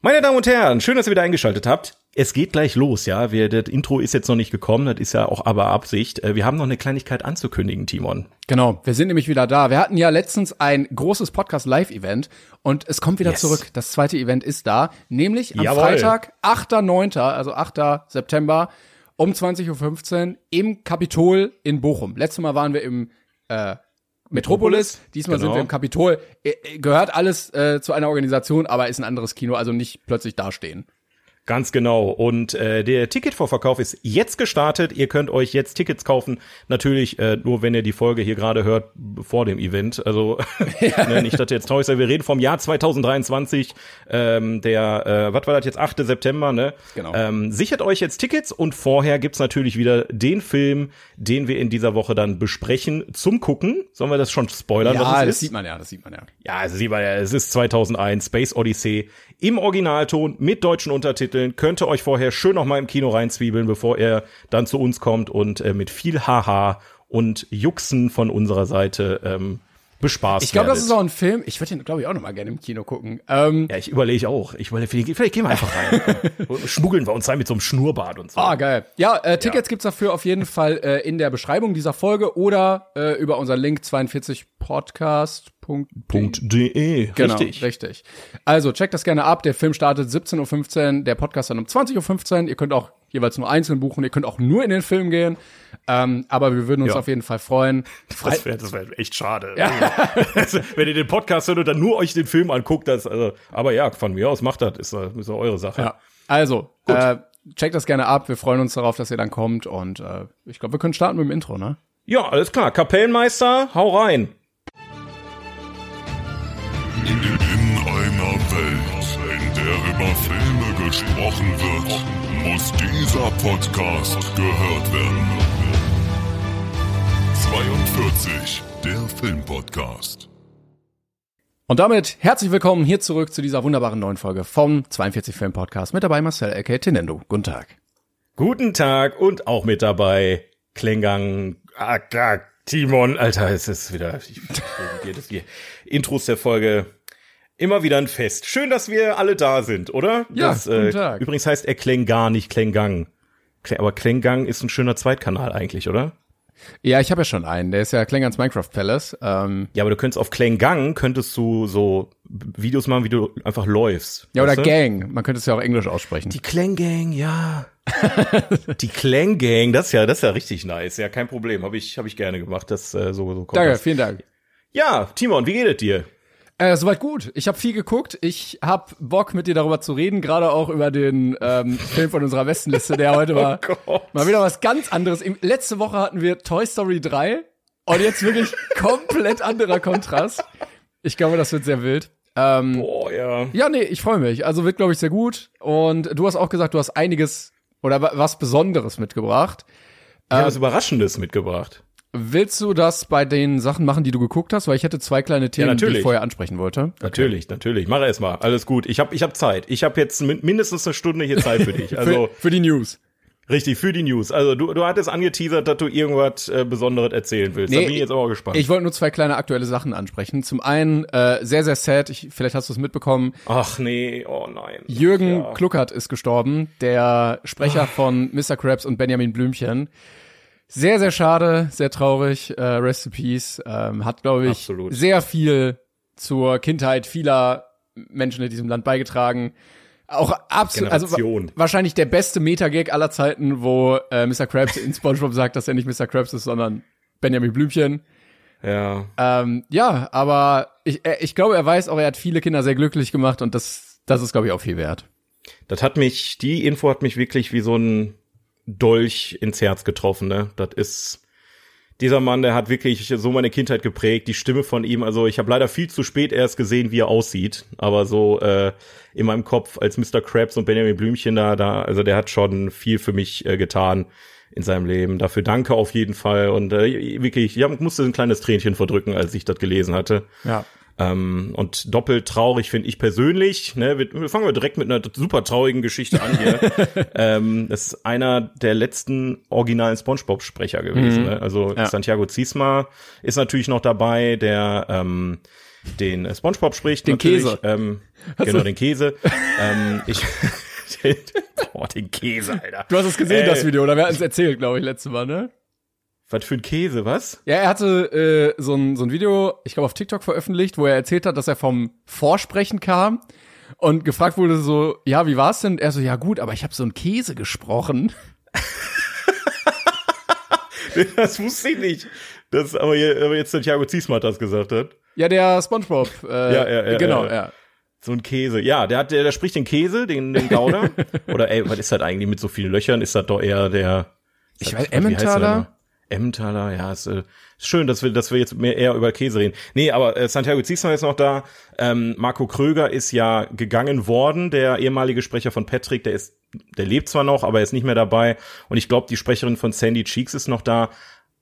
Meine Damen und Herren, schön, dass ihr wieder eingeschaltet habt. Es geht gleich los, ja. Wir, das Intro ist jetzt noch nicht gekommen, das ist ja auch aber Absicht. Äh, Wir haben noch eine Kleinigkeit anzukündigen, Timon. Genau, wir sind nämlich wieder da. Wir hatten ja letztens ein großes Podcast-Live-Event und es kommt wieder Yes. zurück. Das zweite Event ist da, nämlich am Jawohl. Freitag, 8.9., also 8. September um 20.15 Uhr im Kapitol in Bochum. Letztes Mal waren wir im äh, Metropolis, diesmal Genau. sind wir im Kapitol. Äh, äh, Gehört alles äh, zu einer Organisation, aber ist ein anderes Kino, also nicht plötzlich dastehen. Ganz genau. Und äh, der Ticketvorverkauf ist jetzt gestartet. Ihr könnt euch jetzt Tickets kaufen. Natürlich äh, nur, wenn ihr die Folge hier gerade hört vor dem Event. Also ne, nicht, dass jetzt traurig seid. Wir reden vom Jahr 2023. Ähm, der, äh, was war das jetzt? 8. September. Ne? Genau. Ähm, sichert euch jetzt Tickets und vorher gibt's natürlich wieder den Film, den wir in dieser Woche dann besprechen zum Gucken. Sollen wir das schon spoilern? Ja, was es das ist? sieht man ja, das sieht man ja. Ja, also sieht man ja, es ist 2001, Space Odyssey im Originalton mit deutschen Untertiteln. Könnt ihr euch vorher schön noch mal im Kino reinzwiebeln, bevor er dann zu uns kommt und äh, mit viel Haha und Juxen von unserer Seite ähm, bespaßt Ich glaube, das ist auch ein Film. Ich würde den, glaube ich, auch noch mal gerne im Kino gucken. Ähm, Ja, ich überlege auch. Ich überlege, vielleicht, vielleicht gehen wir einfach rein. Schmuggeln wir uns rein mit so einem Schnurrbart und so. Ah, geil. Ja, äh, Tickets gibt's dafür auf jeden Fall äh, in der Beschreibung dieser Folge oder äh, über unseren Link 42podcast.de. .de. Genau, Richtig. richtig. Also checkt das gerne ab. Der Film startet 17.15 Uhr, der Podcast dann um 20.15 Uhr. Ihr könnt auch jeweils nur einzeln buchen. Ihr könnt auch nur in den Film gehen. Ähm, aber wir würden uns Ja. auf jeden Fall freuen. Das wäre das wär echt schade. Also, wenn ihr den Podcast hört und dann nur euch den Film anguckt, das, also, aber ja, von mir aus macht das, ist, äh, ist ja eure Sache. ja. Also, äh, checkt das gerne ab. Wir freuen uns darauf, dass ihr dann kommt. Und äh, ich glaube, wir können starten mit dem Intro, ne? Ja, alles klar. Kapellmeister, hau rein. In einer Welt, in der über Filme gesprochen wird, muss dieser Podcast gehört werden. 42, der Filmpodcast. Und damit herzlich willkommen hier zurück zu dieser wunderbaren neuen Folge vom 42 Film Podcast. Mit dabei Marcel, aka Tinendo. Guten Tag. Guten Tag und auch mit dabei Klengang, Aka, Timon. Alter, es ist wieder ich, jedes die Intros der Folge. Immer wieder ein Fest. Schön, dass wir alle da sind, oder? Ja, das, guten Tag. Übrigens heißt er Klengar, nicht Klengang. Kle- Aber Klengang ist ein schöner Zweitkanal eigentlich, oder? Ja, ich habe ja schon einen. Der ist ja Klingans Minecraft Palace. Ähm, Ja, aber du könntest auf Klengang könntest du so Videos machen, wie du einfach läufst. ja, oder du? Gang. Man könnte es ja auch englisch aussprechen. Die Klang-Gang, ja. die Klang-Gang, das ist ja, das ist ja richtig nice. Ja, kein Problem. Habe ich, hab ich gerne gemacht. Das äh, so, so kommt Danke, das. vielen Dank. Ja, Timon, wie geht es dir? Äh, soweit gut. Ich habe viel geguckt. Ich habe Bock, mit dir darüber zu reden, gerade auch über den ähm, Film von unserer Westenliste, der heute war Gott. mal wieder was ganz anderes. Im, letzte Woche hatten wir Toy Story 3 und jetzt wirklich komplett anderer Kontrast. Ich glaube, das wird sehr wild. Ähm, Boah, ja. Ja, nee, ich freue mich. Also wird, glaube ich, sehr gut. Und du hast auch gesagt, du hast einiges oder wa- was Besonderes mitgebracht. Ich habe was Überraschendes mitgebracht. Willst du das bei den Sachen machen, die du geguckt hast? Weil ich hätte zwei kleine Themen, die natürlich. ich vorher ansprechen wollte. Natürlich, natürlich. Mach erst mal. Alles gut. Ich habe ich hab Zeit. Ich habe jetzt min mindestens eine Stunde hier Zeit für dich. Also für, für die News. richtig, für die News. Also du, du hattest angeteasert, dass du irgendwas äh, Besonderes erzählen willst. da bin ich jetzt aber gespannt. Ich wollte nur zwei kleine aktuelle Sachen ansprechen. Zum einen, äh, sehr, sehr sad, ich, vielleicht hast du es mitbekommen, Ach nee, oh nein. Jürgen Ja. Kluckert ist gestorben, der Sprecher von Mr. Krabs und Benjamin Blümchen. Sehr, sehr schade, sehr traurig. Äh, Rest in Peace. Ähm, hat, glaube ich, Absolut. sehr viel zur Kindheit vieler Menschen in diesem Land beigetragen. Auch absolut, also wahrscheinlich der beste Meta-Gag aller Zeiten, wo äh, Mr. Krabs in SpongeBob sagt, dass er nicht Mr. Krabs ist, sondern Benjamin Blümchen. Ja. Ähm, ja, aber ich, äh, ich glaube, er weiß auch, er hat viele Kinder sehr glücklich gemacht und das, das ist, glaube ich, auch viel wert. Das hat mich, die Info hat mich wirklich wie so ein Dolch ins Herz getroffen, ne? Das ist, dieser Mann, der hat wirklich so meine Kindheit geprägt. Die Stimme von ihm, also ich habe leider viel zu spät erst gesehen, wie er aussieht. Aber so äh, in meinem Kopf als Mr. Krabs und Benjamin Blümchen da, da, also der hat schon viel für mich äh, getan in seinem Leben. Dafür danke auf jeden Fall. Und äh, wirklich, ich musste ein kleines Tränchen verdrücken, als ich das gelesen hatte. Ja. Ähm, und doppelt traurig finde ich persönlich. Ne? Wir, wir fangen wir direkt mit einer super traurigen Geschichte an hier. ähm, das ist einer der letzten originalen SpongeBob-Sprecher gewesen. Mhm. Ne? Also Ja. Santiago Ziesma ist natürlich noch dabei, der ähm, den SpongeBob spricht. Den natürlich. Käse. Ähm, genau, den Käse. ähm, ich Boah, den Käse, Alter. Du hast es gesehen, Äh, das Video, oder wir hatten es erzählt, glaube ich, letztes Mal, ne? Was für ein Käse, was? Ja, er hatte äh, so, ein, so ein Video, ich glaube, auf TikTok veröffentlicht, wo er erzählt hat, dass er vom Vorsprechen kam und gefragt wurde so, ja, wie war's denn? Und er so, ja gut, aber ich habe so einen Käse gesprochen. Das wusste ich nicht. Das, aber, aber jetzt Santiago Ziesma hat das gesagt hat. Ja, der SpongeBob. Äh, Ja, ja, ja, Genau, ja. ja. So ein Käse. Ja, der hat, der, der spricht den Käse, den, den Gouda. Oder ey, was ist das eigentlich mit so vielen Löchern? Ist das doch eher der. Ich weiß, Emmentaler? Emmentaler, ja, ist, äh, schön, dass wir, dass wir jetzt mehr eher über Käse reden. Nee, aber äh, Santiago Ziesma ist noch da. Ähm, Marco Kröger ist ja gegangen worden, der ehemalige Sprecher von Patrick, der ist, der lebt zwar noch, aber er ist nicht mehr dabei. Und ich glaube, die Sprecherin von Sandy Cheeks ist noch da.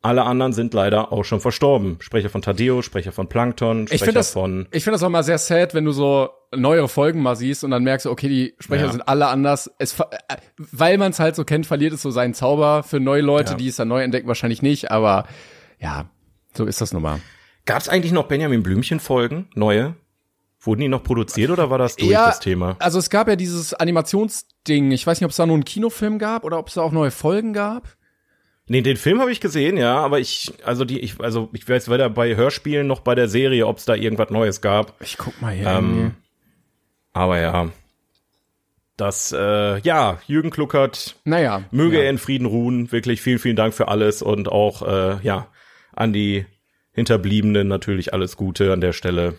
Alle anderen sind leider auch schon verstorben. Sprecher von Tadeo, Sprecher von Plankton, Ich Sprecher finde das, von ich finde das auch mal sehr sad, wenn du so neuere Folgen mal siehst und dann merkst du, okay, die Sprecher Ja. sind alle anders. Es, äh, weil man es halt so kennt, verliert es so seinen Zauber für neue Leute, Ja. die es dann neu entdecken, wahrscheinlich nicht, aber ja, so ist das nun mal. Gab es eigentlich noch Benjamin Blümchen Folgen, neue? Wurden die noch produziert oder war das durch das Thema? Also es gab ja dieses Animationsding. Ich weiß nicht, ob es da nur einen Kinofilm gab oder ob es da auch neue Folgen gab. Nee, den Film habe ich gesehen, ja, aber ich, also die, ich, also ich weiß weder bei Hörspielen noch bei der Serie, ob es da irgendwas Neues gab. Ich guck mal hier. Ähm, aber ja. Das, äh, ja, Jürgen Kluckert, naja. möge ja. er in Frieden ruhen. Wirklich vielen, vielen Dank für alles und auch, äh, ja, an die Hinterbliebenen natürlich alles Gute an der Stelle.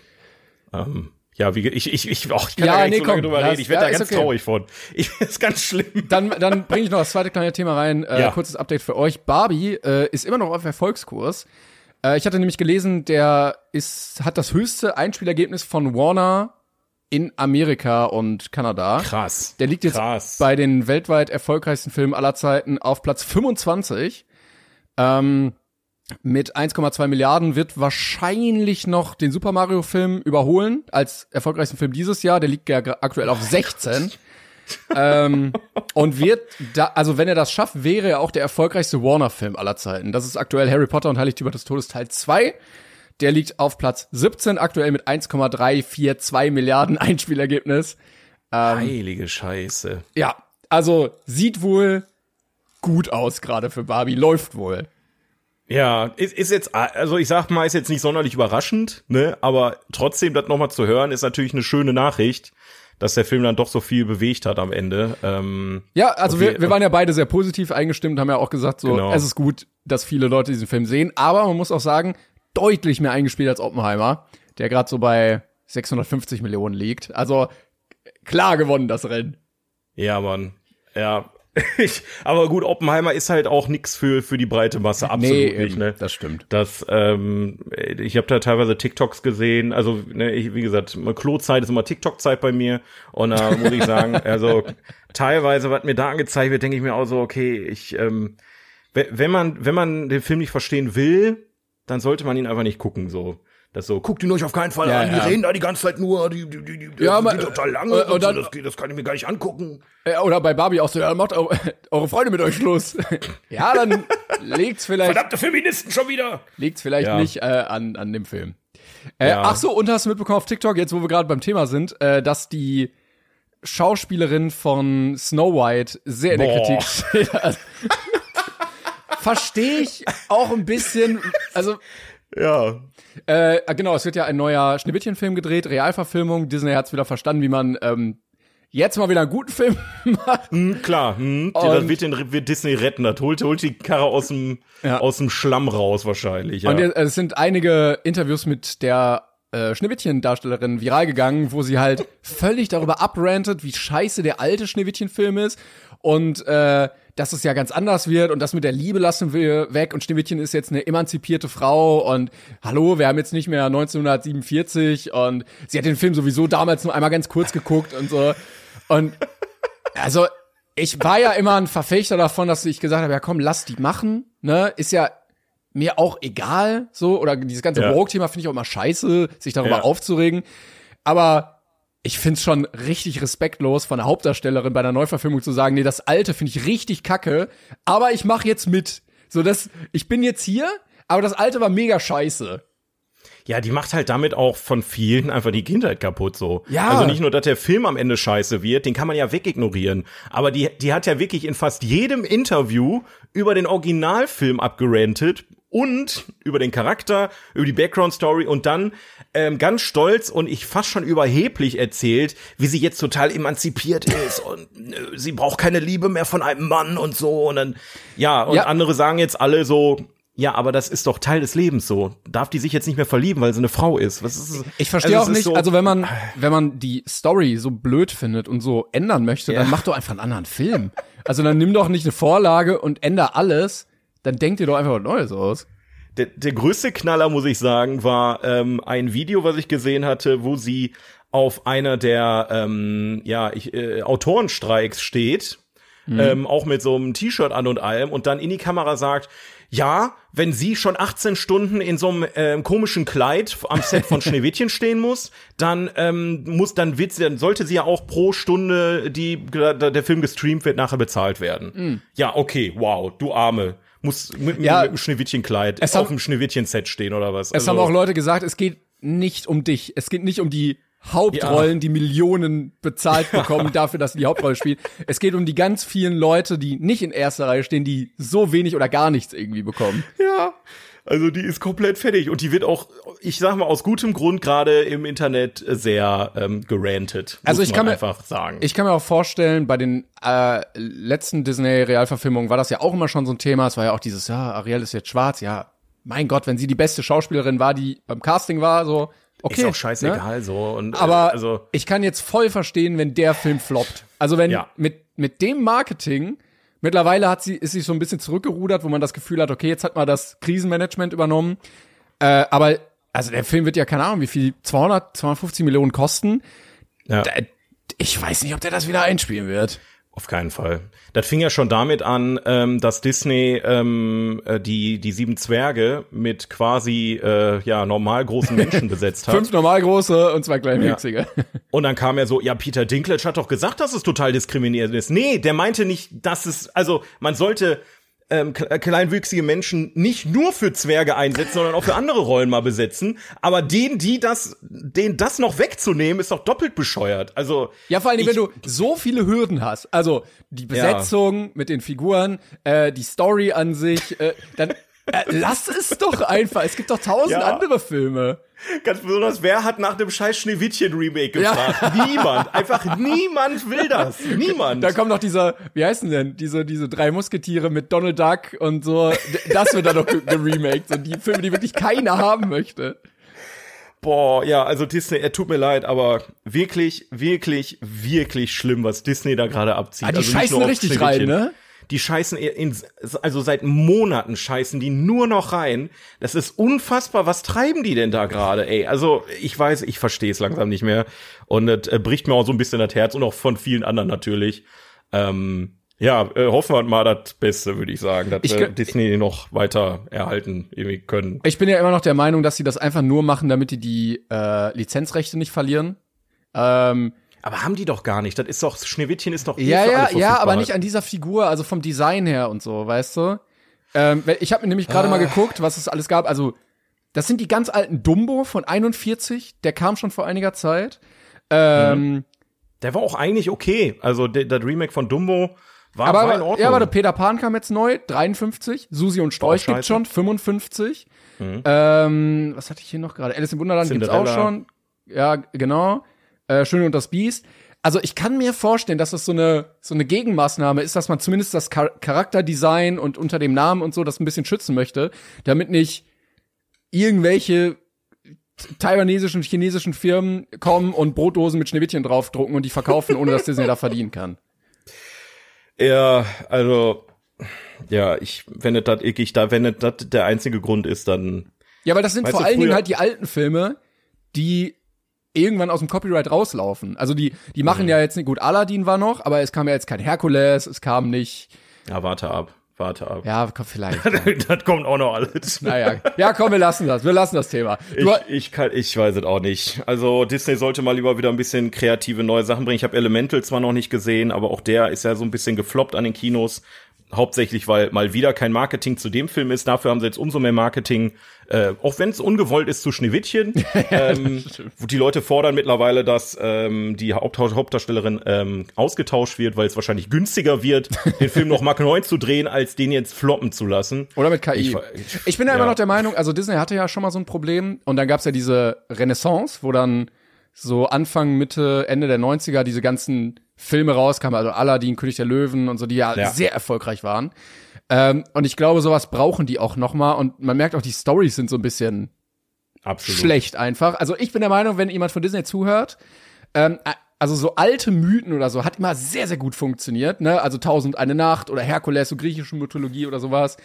Ähm, ja, wie, ich, ich, ich, auch, ich kann Ja, da gar nicht nee, so komm, drüber lass- reden. Ich werde ja, da ganz okay. traurig von. Ich, das ist ganz schlimm. Dann, dann bringe ich noch das zweite kleine Thema rein. Äh, Ja. Kurzes Update für euch. Barbie äh, ist immer noch auf Erfolgskurs. Äh, ich hatte nämlich gelesen, der ist, hat das höchste Einspielergebnis von Warner in Amerika und Kanada. Krass. Der liegt jetzt Krass. bei den weltweit erfolgreichsten Filmen aller Zeiten auf Platz 25. Ähm, mit 1,2 Milliarden wird wahrscheinlich noch den Super Mario Film überholen als erfolgreichsten Film dieses Jahr. Der liegt ja aktuell auf 16. ähm, und wird da, also wenn er das schafft, wäre er auch der erfolgreichste Warner-Film aller Zeiten. Das ist aktuell Harry Potter und Heiligtümer des Todes Teil 2. Der liegt auf Platz 17, aktuell mit 1,342 Milliarden Einspielergebnis. Heilige Scheiße. Ja, also sieht wohl gut aus gerade für Barbie, läuft wohl. Ja, ist, ist jetzt, also ich sag mal, ist jetzt nicht sonderlich überraschend, ne, aber trotzdem das nochmal zu hören, ist natürlich eine schöne Nachricht, dass der Film dann doch so viel bewegt hat am Ende. Ähm, Ja, also wir, wir waren ja beide sehr positiv eingestimmt, haben ja auch gesagt, so Genau. es ist gut, dass viele Leute diesen Film sehen, aber man muss auch sagen, deutlich mehr eingespielt als Oppenheimer, der gerade so bei 650 Millionen liegt. Also klar gewonnen das Rennen. ja, Mann. Ja. Ich, aber gut, Oppenheimer ist halt auch nix für, für die breite Masse, absolut Nee, nicht, eben, ne? das stimmt. Das, ähm, ich habe da teilweise TikToks gesehen, also ne, ich, wie gesagt, Klo-Zeit ist immer TikTok-Zeit bei mir und da muss ich sagen, also teilweise, was mir da angezeigt wird, denke ich mir auch so, okay, ich, ähm, we- wenn man, wenn man den Film nicht verstehen will, dann sollte man ihn einfach nicht gucken, so. Das so, guckt ihn euch auf keinen Fall Ja, an, die ja. reden da die ganze Zeit nur, die, die, die, die, Ja, die sind total lange äh, und, und dann- so, das, das kann ich mir gar nicht angucken. Äh, Oder bei Barbie auch so, ja, macht eure, eure Freunde mit euch Schluss. ja, dann legt's vielleicht, Verdammte Feministen schon wieder! liegt's vielleicht Ja. nicht äh, an, an dem Film. Äh, Ja. Ach so, und hast du mitbekommen auf TikTok, jetzt wo wir gerade beim Thema sind, äh, dass die Schauspielerin von Snow White sehr in der Boah. Kritik steht. Also, Verstehe ich auch ein bisschen. Also, Ja. äh, genau, es wird ja ein neuer Schneewittchen-Film gedreht, Realverfilmung. Disney hat's wieder verstanden, wie man ähm, jetzt mal wieder einen guten Film macht. Hm, klar, hm, das wird, den, wird Disney retten. Das holt, holt die Karre aus dem, Ja. aus dem Schlamm raus wahrscheinlich. Ja. Und es sind einige Interviews mit der äh, Schneewittchen-Darstellerin viral gegangen, wo sie halt völlig darüber abrantet, wie scheiße der alte Schneewittchen-Film ist und äh, dass es ja ganz anders wird und das mit der Liebe lassen wir weg und Schneewittchen ist jetzt eine emanzipierte Frau und hallo, wir haben jetzt nicht mehr 1947 und sie hat den Film sowieso damals nur einmal ganz kurz geguckt und so und also ich war ja immer ein Verfechter davon, dass ich gesagt habe, ja komm, lass die machen, ne, ist ja mir auch egal, so, oder dieses ganze Ja. Woke-Thema finde ich auch immer scheiße, sich darüber Ja. aufzuregen. Aber ich find's schon richtig respektlos von der Hauptdarstellerin bei einer Neuverfilmung zu sagen, nee, das Alte finde ich richtig kacke, aber ich mache jetzt mit. So, das, ich bin jetzt hier, aber das Alte war mega scheiße. Ja, die macht halt damit auch von vielen einfach die Kindheit kaputt so. Ja. Also nicht nur, dass der Film am Ende scheiße wird, den kann man ja wegignorieren. Aber die, die hat ja wirklich in fast jedem Interview über den Originalfilm abgerantet und über den Charakter, über die Background-Story und dann ähm, ganz stolz und ich fast schon überheblich erzählt, wie sie jetzt total emanzipiert ist und äh, sie braucht keine Liebe mehr von einem Mann und so. Und dann, ja, und Ja. andere sagen jetzt alle so, ja, aber das ist doch Teil des Lebens so. Darf die sich jetzt nicht mehr verlieben, weil sie eine Frau ist? Was ist Ich verstehe Also auch nicht, so- also wenn man, wenn man die Story so blöd findet und so ändern möchte, dann Ja. mach doch einfach einen anderen Film. Also dann nimm doch nicht eine Vorlage und änder alles, dann denk dir doch einfach was Neues aus. Der, der größte Knaller, muss ich sagen, war ähm, ein Video, was ich gesehen hatte, wo sie auf einer der ähm, ja, ich, äh, Autorenstreiks steht, ähm, auch mit so einem T-Shirt an und allem, und dann in die Kamera sagt, ja, wenn sie schon 18 Stunden in so einem ähm, komischen Kleid am Set von Schneewittchen stehen muss, dann ähm, muss, dann wird sie, dann sollte sie ja auch pro Stunde, die der, der Film gestreamt wird, nachher bezahlt werden. Ja, okay, wow, du Arme. Muss mit, Ja. mit einem Schneewittchenkleid Es auf haben- dem Schneewittchen-Set stehen oder was? Es haben auch Leute gesagt, es geht nicht um dich. Es geht nicht um die Hauptrollen, die Millionen bezahlt bekommen dafür, dass sie die Hauptrolle spielen. Es geht um die ganz vielen Leute, die nicht in erster Reihe stehen, die so wenig oder gar nichts irgendwie bekommen. Ja, also die ist komplett fertig und die wird auch, ich sag mal, aus gutem Grund gerade im Internet sehr ähm, gerantet. Also muss ich kann mir- einfach sagen. Ich kann mir auch vorstellen, bei den äh, letzten Disney-Realverfilmungen war das ja auch immer schon so ein Thema. Es war ja auch dieses, ja, Ariel ist jetzt schwarz. Ja, mein Gott, wenn sie die beste Schauspielerin war, die beim Casting war, so, okay. ist auch ne? scheißegal so. Und, äh, Aber also ich kann jetzt voll verstehen, wenn der Film floppt. Also wenn Ja. mit, mit dem Marketing, mittlerweile hat sie, ist sie so ein bisschen zurückgerudert, wo man das Gefühl hat, okay, jetzt hat man das Krisenmanagement übernommen. Äh, aber, also der Film wird ja, keine Ahnung, wie viel, 200, 250 Millionen kosten. ja. Da, ich weiß nicht, ob der das wieder einspielen wird. Auf keinen Fall. Das fing ja schon damit an, ähm, dass Disney ähm, äh, die die sieben Zwerge mit quasi äh, ja normal großen Menschen besetzt hat. Fünf normal große und zwei kleinwüchsige. Und dann kam er so, ja, Peter Dinklage hat doch gesagt, dass es total diskriminierend ist. Nee, der meinte nicht, dass es, also man sollte ähm, äh, kleinwüchsige Menschen nicht nur für Zwerge einsetzen, sondern auch für andere Rollen mal besetzen. Aber denen, die das, denen das noch wegzunehmen, ist doch doppelt bescheuert. Also Ja, vor allem, ich- wenn du so viele Hürden hast, also die Besetzung mit den Figuren, äh, die Story an sich, äh, dann äh, lass es doch einfach. Es gibt doch tausend Ja. andere Filme. Ganz besonders, wer hat nach dem scheiß Schneewittchen-Remake Ja. gefragt? Niemand. Einfach niemand will das. Niemand. Da kommt noch dieser, wie heißen denn, diese, diese drei Musketiere mit Donald Duck und so. Das wird dann noch ge- geremaked. So die Filme, die wirklich keiner haben möchte. Boah, ja, also Disney, er tut mir leid, aber wirklich, wirklich, wirklich schlimm, was Disney da gerade abzieht. Ah, die also scheißen richtig rein, ne? Die scheißen in, also seit Monaten scheißen die nur noch rein. Das ist unfassbar. Was treiben die denn da gerade, ey? Also, ich weiß, ich verstehe es langsam nicht mehr. Und das äh, bricht mir auch so ein bisschen das Herz und auch von vielen anderen natürlich. Ähm, ja, äh, hoffen wir mal das Beste, würde ich sagen, dass Ich wir gl- Disney noch weiter erhalten irgendwie können. Ich bin ja immer noch der Meinung, dass sie das einfach nur machen, damit die die äh, Lizenzrechte nicht verlieren. Ähm, Aber haben die doch gar nicht. Das ist doch, Schneewittchen ist doch eh Ja, ja, ja, aber nicht an dieser Figur, also vom Design her und so, weißt du? Ähm, ich habe mir nämlich gerade mal geguckt, was es alles gab. Also, das sind die ganz alten Dumbo von 41, der kam schon vor einiger Zeit. Ähm, Der war auch eigentlich okay. Also der, das Remake von Dumbo war, aber, war in Ordnung. ja, aber der Peter Pan kam jetzt neu, 53. Susi und Storch Boah, gibt's scheiße. schon, 55. Ähm, was hatte ich hier noch gerade? Alice im Wunderland gibt's auch schon. Ja, genau. Äh, Schön und das Biest. Also ich kann mir vorstellen, dass das so eine so eine Gegenmaßnahme ist, dass man zumindest das Char Charakterdesign und unter dem Namen und so das ein bisschen schützen möchte, damit nicht irgendwelche taiwanesischen, chinesischen Firmen kommen und Brotdosen mit Schneewittchen draufdrucken und die verkaufen, ohne dass Disney da verdienen kann. Ja, also, ja, ich, wenn es das ich da, wenn es das der einzige Grund ist, dann. Ja, weil das sind vor allen Dingen halt die alten Filme, die irgendwann aus dem Copyright rauslaufen. Also die, die machen Mhm. ja jetzt nicht, gut, Aladdin war noch, aber es kam ja jetzt kein Herkules, es kam nicht, Ja, warte ab, warte ab. ja, komm, vielleicht. das kommt auch noch alles. naja, ja, komm, wir lassen das, wir lassen das Thema. Du, Ich, ich, kann, ich weiß es auch nicht. Also Disney sollte mal lieber wieder ein bisschen kreative neue Sachen bringen. Ich habe Elemental zwar noch nicht gesehen, aber auch der ist ja so ein bisschen gefloppt an den Kinos. Hauptsächlich, weil mal wieder kein Marketing zu dem Film ist. Dafür haben sie jetzt umso mehr Marketing, äh, auch wenn es ungewollt ist, zu Schneewittchen. ähm, wo die Leute fordern mittlerweile, dass ähm, die Haupt Hauptdarstellerin ähm, ausgetauscht wird, weil es wahrscheinlich günstiger wird, den Film noch Mark 9 zu drehen, als den jetzt floppen zu lassen. Oder mit KI. Ich Ich, ver- bin ja immer ja. noch der Meinung, also Disney hatte ja schon mal so ein Problem und dann gab's ja diese Renaissance, wo dann so Anfang, Mitte, Ende der 90er diese ganzen Filme rauskamen, also Aladdin, König der Löwen und so, die ja, Ja. sehr erfolgreich waren. Ähm, und ich glaube, sowas brauchen die auch noch mal und man merkt auch, die Stories sind so ein bisschen Absolut. schlecht einfach. Also ich bin der Meinung, wenn jemand von Disney zuhört, ähm, also so alte Mythen oder so hat immer sehr, sehr gut funktioniert, ne? Also Tausend eine Nacht oder Herkules, so griechische Mythologie oder sowas.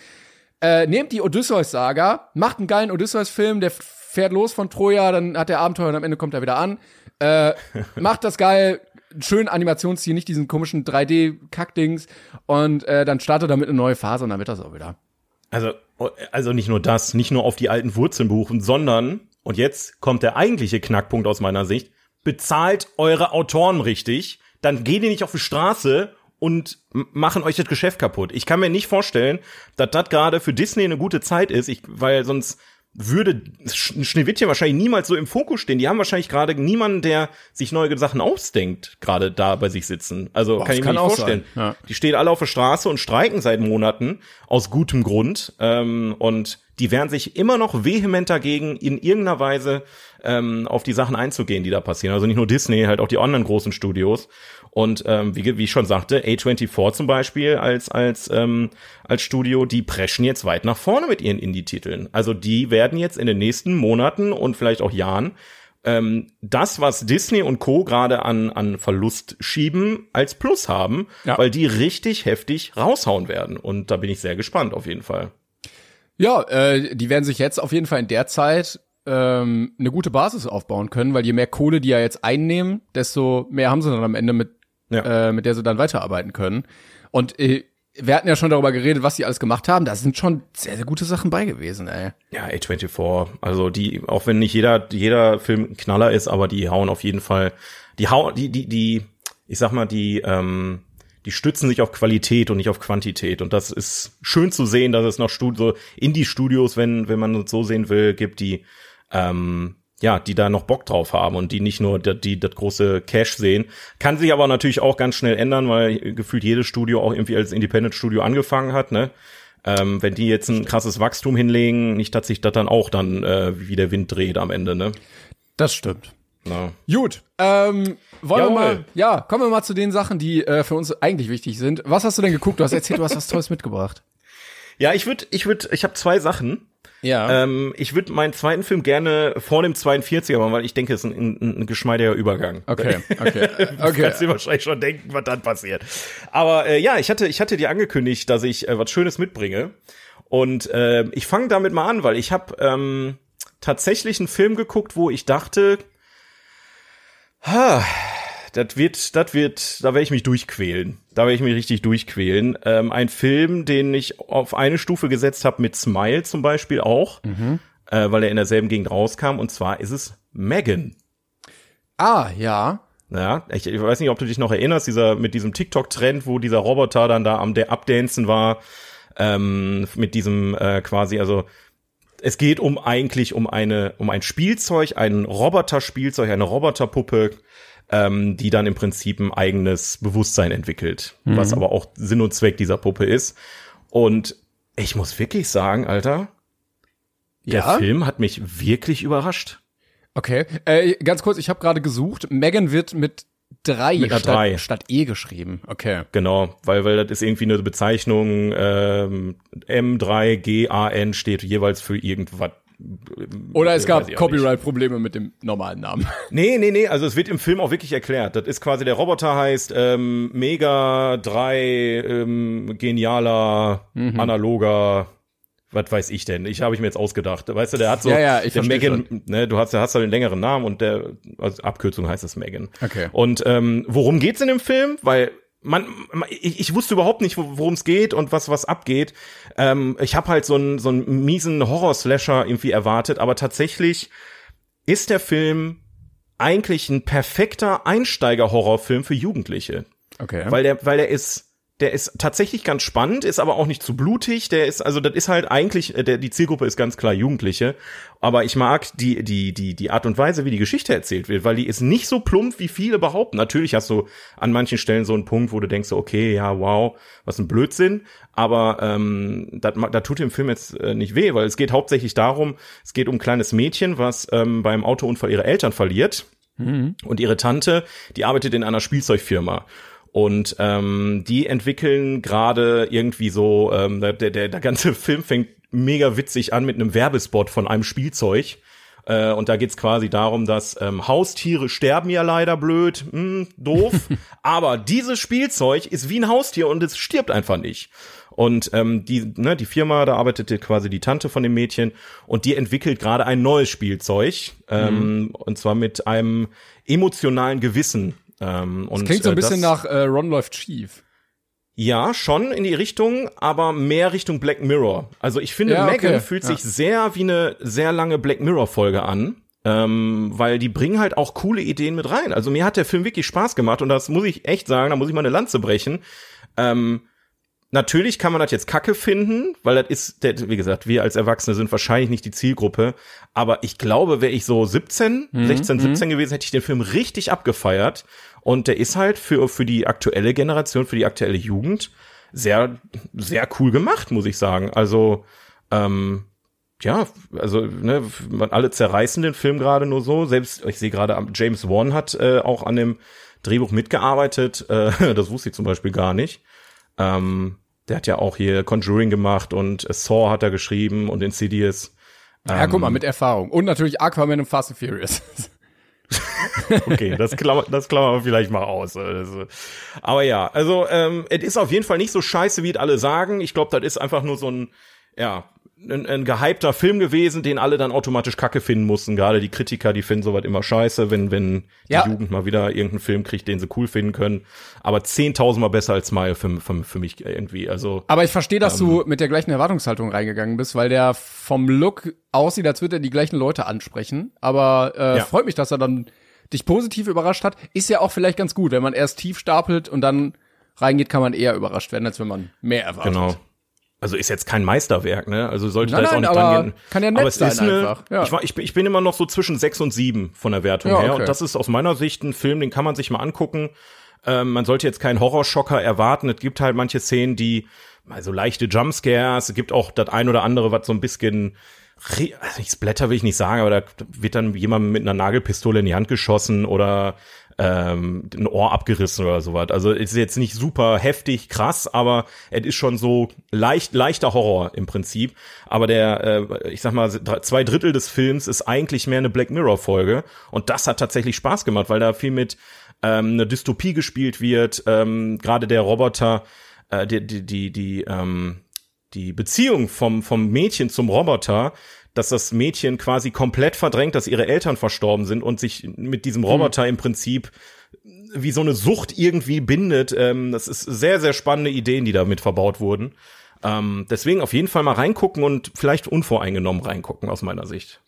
Äh, nehmt die Odysseus-Saga, macht einen geilen Odysseus-Film, der fährt los von Troja, dann hat er Abenteuer und am Ende kommt er wieder an. Äh, macht das geil, schön Animationsstil, nicht diesen komischen 3D-Kackdings und äh, dann startet damit eine neue Phase und dann wird das auch wieder. Also, also nicht nur das, nicht nur auf die alten Wurzeln berufen, sondern, und jetzt kommt der eigentliche Knackpunkt aus meiner Sicht, bezahlt eure Autoren richtig, dann geht ihr nicht auf die Straße und machen euch das Geschäft kaputt. Ich kann mir nicht vorstellen, dass das gerade für Disney eine gute Zeit ist, ich, weil sonst würde Sch- Schneewittchen wahrscheinlich niemals so im Fokus stehen. Die haben wahrscheinlich gerade niemanden, der sich neue Sachen ausdenkt, gerade da bei sich sitzen. Also Boah, kann ich mir kann nicht auch vorstellen. ja. Die stehen alle auf der Straße und streiken seit Monaten aus gutem Grund. Ähm, und die wehren sich immer noch vehement dagegen, in irgendeiner Weise ähm, auf die Sachen einzugehen, die da passieren. Also nicht nur Disney, halt auch die anderen großen Studios. Und ähm, wie, wie ich schon sagte, A24 zum Beispiel als als ähm, als Studio, die preschen jetzt weit nach vorne mit ihren Indie-Titeln. Also die werden jetzt in den nächsten Monaten und vielleicht auch Jahren ähm, das, was Disney und Co. gerade an, an Verlust schieben, als Plus haben, Ja. weil die richtig heftig raushauen werden. Und da bin ich sehr gespannt auf jeden Fall. Ja, äh, die werden sich jetzt auf jeden Fall in der Zeit ähm, eine gute Basis aufbauen können, weil je mehr Kohle die ja jetzt einnehmen, desto mehr haben sie dann am Ende mit, Ja. äh, mit der sie dann weiterarbeiten können. Und äh, wir hatten ja schon darüber geredet, was die alles gemacht haben. Da sind schon sehr, sehr gute Sachen bei gewesen, ey. Ja, A24, also die, auch wenn nicht jeder, jeder Film ein Knaller ist, aber die hauen auf jeden Fall, die hauen, die, die, die, ich sag mal, die, ähm, die stützen sich auf Qualität und nicht auf Quantität. Und das ist schön zu sehen, dass es noch Stud so Indie-Studios, wenn, wenn man es so sehen will, gibt, die, ähm, ja, die da noch Bock drauf haben und die nicht nur die, die das große Cash sehen. Kann sich aber natürlich auch ganz schnell ändern, weil gefühlt jedes Studio auch irgendwie als Independent-Studio angefangen hat, ne? Ähm, wenn die jetzt ein krasses Wachstum hinlegen, nicht, dass sich das dann auch dann äh, wie der Wind dreht am Ende, ne? Das stimmt. Na. Gut, ähm, wollen wir Jawohl. mal, ja, kommen wir mal zu den Sachen, die äh, für uns eigentlich wichtig sind. Was hast du denn geguckt? Du hast erzählt, du hast was Tolles mitgebracht. Ja, ich würde, ich würde, ich habe zwei Sachen. Ja. Ähm, ich würde meinen zweiten Film gerne vor dem 42er machen, weil ich denke, es ist ein, ein, ein geschmeidiger Übergang. Okay, okay, Du okay. kannst dir wahrscheinlich schon denken, was dann passiert. Aber äh, ja, ich hatte, ich hatte dir angekündigt, dass ich äh, was Schönes mitbringe. Und äh, ich fange damit mal an, weil ich habe ähm, tatsächlich einen Film geguckt, wo ich dachte, ha, das wird, das wird, da werde ich mich durchquälen. Da werde ich mich richtig durchquälen. Ähm, ein Film, den ich auf eine Stufe gesetzt habe mit Smile zum Beispiel auch, äh, weil er in derselben Gegend rauskam. Und zwar ist es Megan. Ah, ja. Ja, ich, ich weiß nicht, ob du dich noch erinnerst, dieser mit diesem TikTok-Trend, wo dieser Roboter dann da am der Abdancen war, ähm, mit diesem äh, quasi, also es geht um eigentlich um eine um ein Spielzeug, ein Roboterspielzeug, eine Roboterpuppe, ähm, die dann im Prinzip ein eigenes Bewusstsein entwickelt, was aber auch Sinn und Zweck dieser Puppe ist. Und ich muss wirklich sagen, Alter, der Ja? Film hat mich wirklich überrascht. Okay. Äh, ganz kurz, ich habe gerade gesucht. Megan wird mit drei Mit statt, drei. statt E geschrieben. Okay. Genau, weil, weil das ist irgendwie eine Bezeichnung, ähm, M3GAN steht jeweils für irgendwas Oder es Weiß gab. Copyright-Probleme mit dem normalen Namen. Nee, nee, nee, also es wird im Film auch wirklich erklärt. Das ist quasi, der Roboter heißt ähm, Mega 3 ähm, genialer, Mhm. analoger, was weiß ich denn? Ich habe ich mir jetzt ausgedacht. Weißt du, der hat so, Ja, ja, ich der Megan, ne, du hast, hast halt den längeren Namen und der, also Abkürzung heißt es Megan. Okay. Und ähm, worum geht's in dem Film? Weil man, man ich, ich wusste überhaupt nicht, wo- worum es geht und was was abgeht. Ähm, ich habe halt so einen so einen miesen Horror-Slasher irgendwie erwartet, aber tatsächlich ist der Film eigentlich ein perfekter Einsteiger-Horrorfilm für Jugendliche. Okay. Weil der, weil der ist, der ist tatsächlich ganz spannend, ist aber auch nicht zu blutig. Der ist, also das ist halt eigentlich, äh, der, die Zielgruppe ist ganz klar Jugendliche. Aber ich mag die, die, die, die Art und Weise, wie die Geschichte erzählt wird, weil die ist nicht so plump, wie viele behaupten. Natürlich hast du an manchen Stellen so einen Punkt, wo du denkst, so, okay, ja, wow, was ein Blödsinn. Aber ähm, das tut dem Film jetzt äh, nicht weh, weil es geht hauptsächlich darum, es geht um ein kleines Mädchen, was ähm, beim Autounfall ihre Eltern verliert. Und ihre Tante, die arbeitet in einer Spielzeugfirma. Und ähm, die entwickeln gerade irgendwie so, ähm, der, der, der ganze Film fängt mega witzig an mit einem Werbespot von einem Spielzeug. Äh, und da geht's quasi darum, dass ähm, Haustiere sterben ja leider blöd, hm, doof. aber dieses Spielzeug ist wie ein Haustier und es stirbt einfach nicht. Und ähm, die, ne, die Firma, da arbeitete quasi die Tante von dem Mädchen und die entwickelt gerade ein neues Spielzeug. Ähm, Und zwar mit einem emotionalen Gewissen. Ähm, und, Klingt so ein äh, bisschen das- nach äh, Ron läuft schief. ja, schon in die Richtung, aber mehr Richtung Black Mirror. Also ich finde, Ja, okay. Megan fühlt Ja. sich sehr wie eine sehr lange Black Mirror Folge an. Ähm, weil die bringen halt auch coole Ideen mit rein. Also mir hat der Film wirklich Spaß gemacht und das muss ich echt sagen, da muss ich mal eine Lanze brechen. Ähm, natürlich kann man das jetzt kacke finden, weil das ist, wie gesagt, wir als Erwachsene sind wahrscheinlich nicht die Zielgruppe. Aber ich glaube, wäre ich so 17, Mhm, 16, 17 gewesen, hätte ich den Film richtig abgefeiert. Und der ist halt für, für die aktuelle Generation, für die aktuelle Jugend sehr, sehr cool gemacht, muss ich sagen. Also, ähm, ja, also ne, man, alle zerreißen den Film gerade nur so. Selbst ich sehe gerade, am- James Wan hat äh, auch an dem Drehbuch mitgearbeitet. Äh, das wusste ich zum Beispiel gar nicht. Ähm, der hat ja auch hier Conjuring gemacht und Saw hat er geschrieben und Insidious. ja, guck mal, Ähm. mit Erfahrung. Und natürlich Aquaman und Fast and Furious. Okay, das klammern, das klammern wir vielleicht mal aus. Also, aber ja, also ähm, es ist auf jeden Fall nicht so scheiße, wie es alle sagen. Ich glaube, das ist einfach nur so ein, ja, ein, ein gehypter Film gewesen, den alle dann automatisch Kacke finden mussten. Gerade die Kritiker, die finden sowas immer scheiße, wenn wenn die Ja. Jugend mal wieder irgendeinen Film kriegt, den sie cool finden können. Aber zehntausendmal besser als Smile für, für, für mich irgendwie. Also Aber ich verstehe, dass Ähm. du mit der gleichen Erwartungshaltung reingegangen bist, weil der vom Look aussieht, als würde er die gleichen Leute ansprechen. Aber äh, Ja. freut mich, dass er dann dich positiv überrascht hat. Ist ja auch vielleicht ganz gut, wenn man erst tief stapelt und dann reingeht, kann man eher überrascht werden, als wenn man mehr erwartet. Genau. Also ist jetzt kein Meisterwerk, ne? Also sollte Nein, da jetzt auch nicht aber dran gehen. kann ja nett aber es sein ist eine, einfach, ja. ich, war, ich, bin, ich bin immer noch so zwischen sechs und sieben von der Wertung Ja, her. okay. Und das ist aus meiner Sicht ein Film, den kann man sich mal angucken. Ähm, man sollte jetzt keinen Horrorschocker erwarten. Es gibt halt manche Szenen, die mal so leichte Jumpscares. Es gibt auch das ein oder andere, was so ein bisschen also ich Splatter will ich nicht sagen, aber da wird dann jemand mit einer Nagelpistole in die Hand geschossen oder ähm, ein Ohr abgerissen oder sowas. Also ist jetzt nicht super heftig, krass, aber es ist schon so leicht leichter Horror im Prinzip. Aber der, äh, ich sag mal, zwei Drittel des Films ist eigentlich mehr eine Black Mirror Folge und das hat tatsächlich Spaß gemacht, weil da viel mit ähm, eine Dystopie gespielt wird. Ähm, Gerade der Roboter, äh, die die die die ähm, die Beziehung vom, vom Mädchen zum Roboter, dass das Mädchen quasi komplett verdrängt, dass ihre Eltern verstorben sind und sich mit diesem Roboter im Prinzip wie so eine Sucht irgendwie bindet. Ähm, das ist sehr, sehr spannende Ideen, die damit verbaut wurden. Ähm, deswegen auf jeden Fall mal reingucken und vielleicht unvoreingenommen reingucken aus meiner Sicht.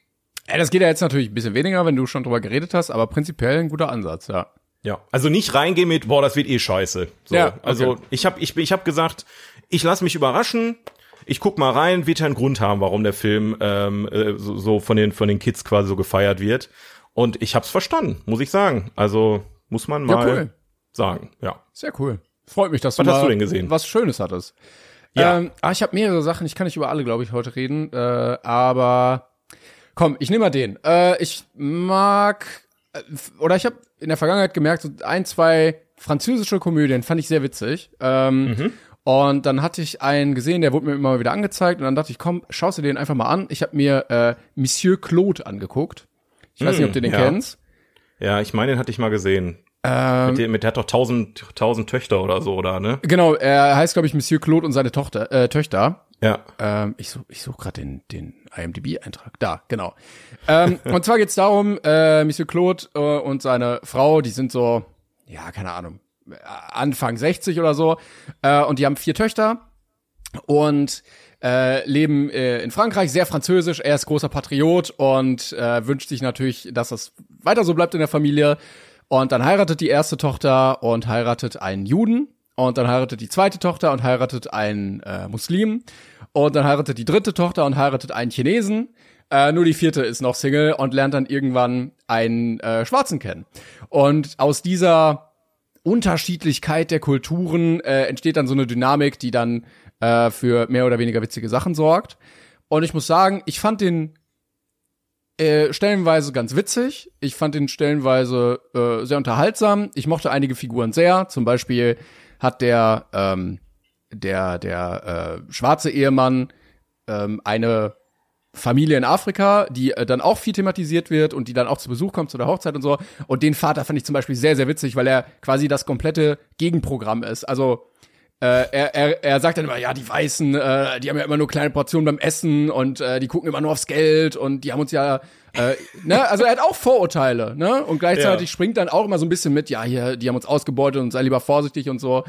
Ja, das geht ja jetzt natürlich ein bisschen weniger, wenn du schon drüber geredet hast, aber prinzipiell ein guter Ansatz, ja. Ja, also nicht reingehen mit, boah, das wird eh scheiße. So, Ja, okay. also ich habe ich, ich hab gesagt, ich lasse mich überraschen. Ich guck mal rein, wird ja einen Grund haben, warum der Film ähm, äh, so, so von den von den Kids quasi so gefeiert wird. Und ich hab's verstanden, muss ich sagen. Also muss man Ja, mal cool. sagen. Ja. Sehr cool. Freut mich, dass Was du hast du denn gesehen? was Schönes hattest. Ja. Ähm, ah, ich habe mehrere Sachen. Ich kann nicht über alle, glaube ich, heute reden. Äh, aber komm, ich nehme mal den. Äh, ich mag äh, oder ich habe in der Vergangenheit gemerkt, so ein, zwei französische Komödien fand ich sehr witzig. Ähm, Und dann hatte ich einen gesehen, der wurde mir immer wieder angezeigt und dann dachte ich, komm, schaust du den einfach mal an. Ich habe mir äh, Monsieur Claude angeguckt. Ich weiß nicht, ob du den Hm, ja. kennst. Ja, ich meine, den hatte ich mal gesehen. Ähm, mit, dem, mit der hat doch tausend, tausend Töchter oder so, oder, ne? Genau, er heißt, glaube ich, Monsieur Claude und seine Tochter, äh, Töchter. Ja. Ähm, ich suche ich such gerade den, den IMDb-Eintrag. Da, genau. ähm, und zwar geht's darum, äh, Monsieur Claude äh, und seine Frau, die sind so, ja, keine Ahnung, Anfang 60 oder so. Äh, und die haben vier Töchter und äh, leben äh, in Frankreich, sehr französisch. Er ist großer Patriot und äh, wünscht sich natürlich, dass das weiter so bleibt in der Familie. Und dann heiratet die erste Tochter und heiratet einen Juden. Und dann heiratet die zweite Tochter und heiratet einen äh, Muslim. Und dann heiratet die dritte Tochter und heiratet einen Chinesen. Äh, nur die vierte ist noch Single und lernt dann irgendwann einen äh, Schwarzen kennen. Und aus dieser Unterschiedlichkeit der Kulturen äh, entsteht dann so eine Dynamik, die dann äh, für mehr oder weniger witzige Sachen sorgt. Und ich muss sagen, ich fand den äh, stellenweise ganz witzig. Ich fand den stellenweise äh, sehr unterhaltsam. Ich mochte einige Figuren sehr. Zum Beispiel hat der ähm, der der äh, schwarze Ehemann ähm, eine Familie in Afrika, die äh, dann auch viel thematisiert wird und die dann auch zu Besuch kommt zu der Hochzeit und so. Und den Vater fand ich zum Beispiel sehr, sehr witzig, weil er quasi das komplette Gegenprogramm ist. Also äh, er, er, er sagt dann immer, ja, die Weißen, äh, die haben ja immer nur kleine Portionen beim Essen und äh, die gucken immer nur aufs Geld und die haben uns ja, äh, ne, also er hat auch Vorurteile, ne, und gleichzeitig Ja. springt dann auch immer so ein bisschen mit, ja, hier, die haben uns ausgebeutet und sei lieber vorsichtig und so.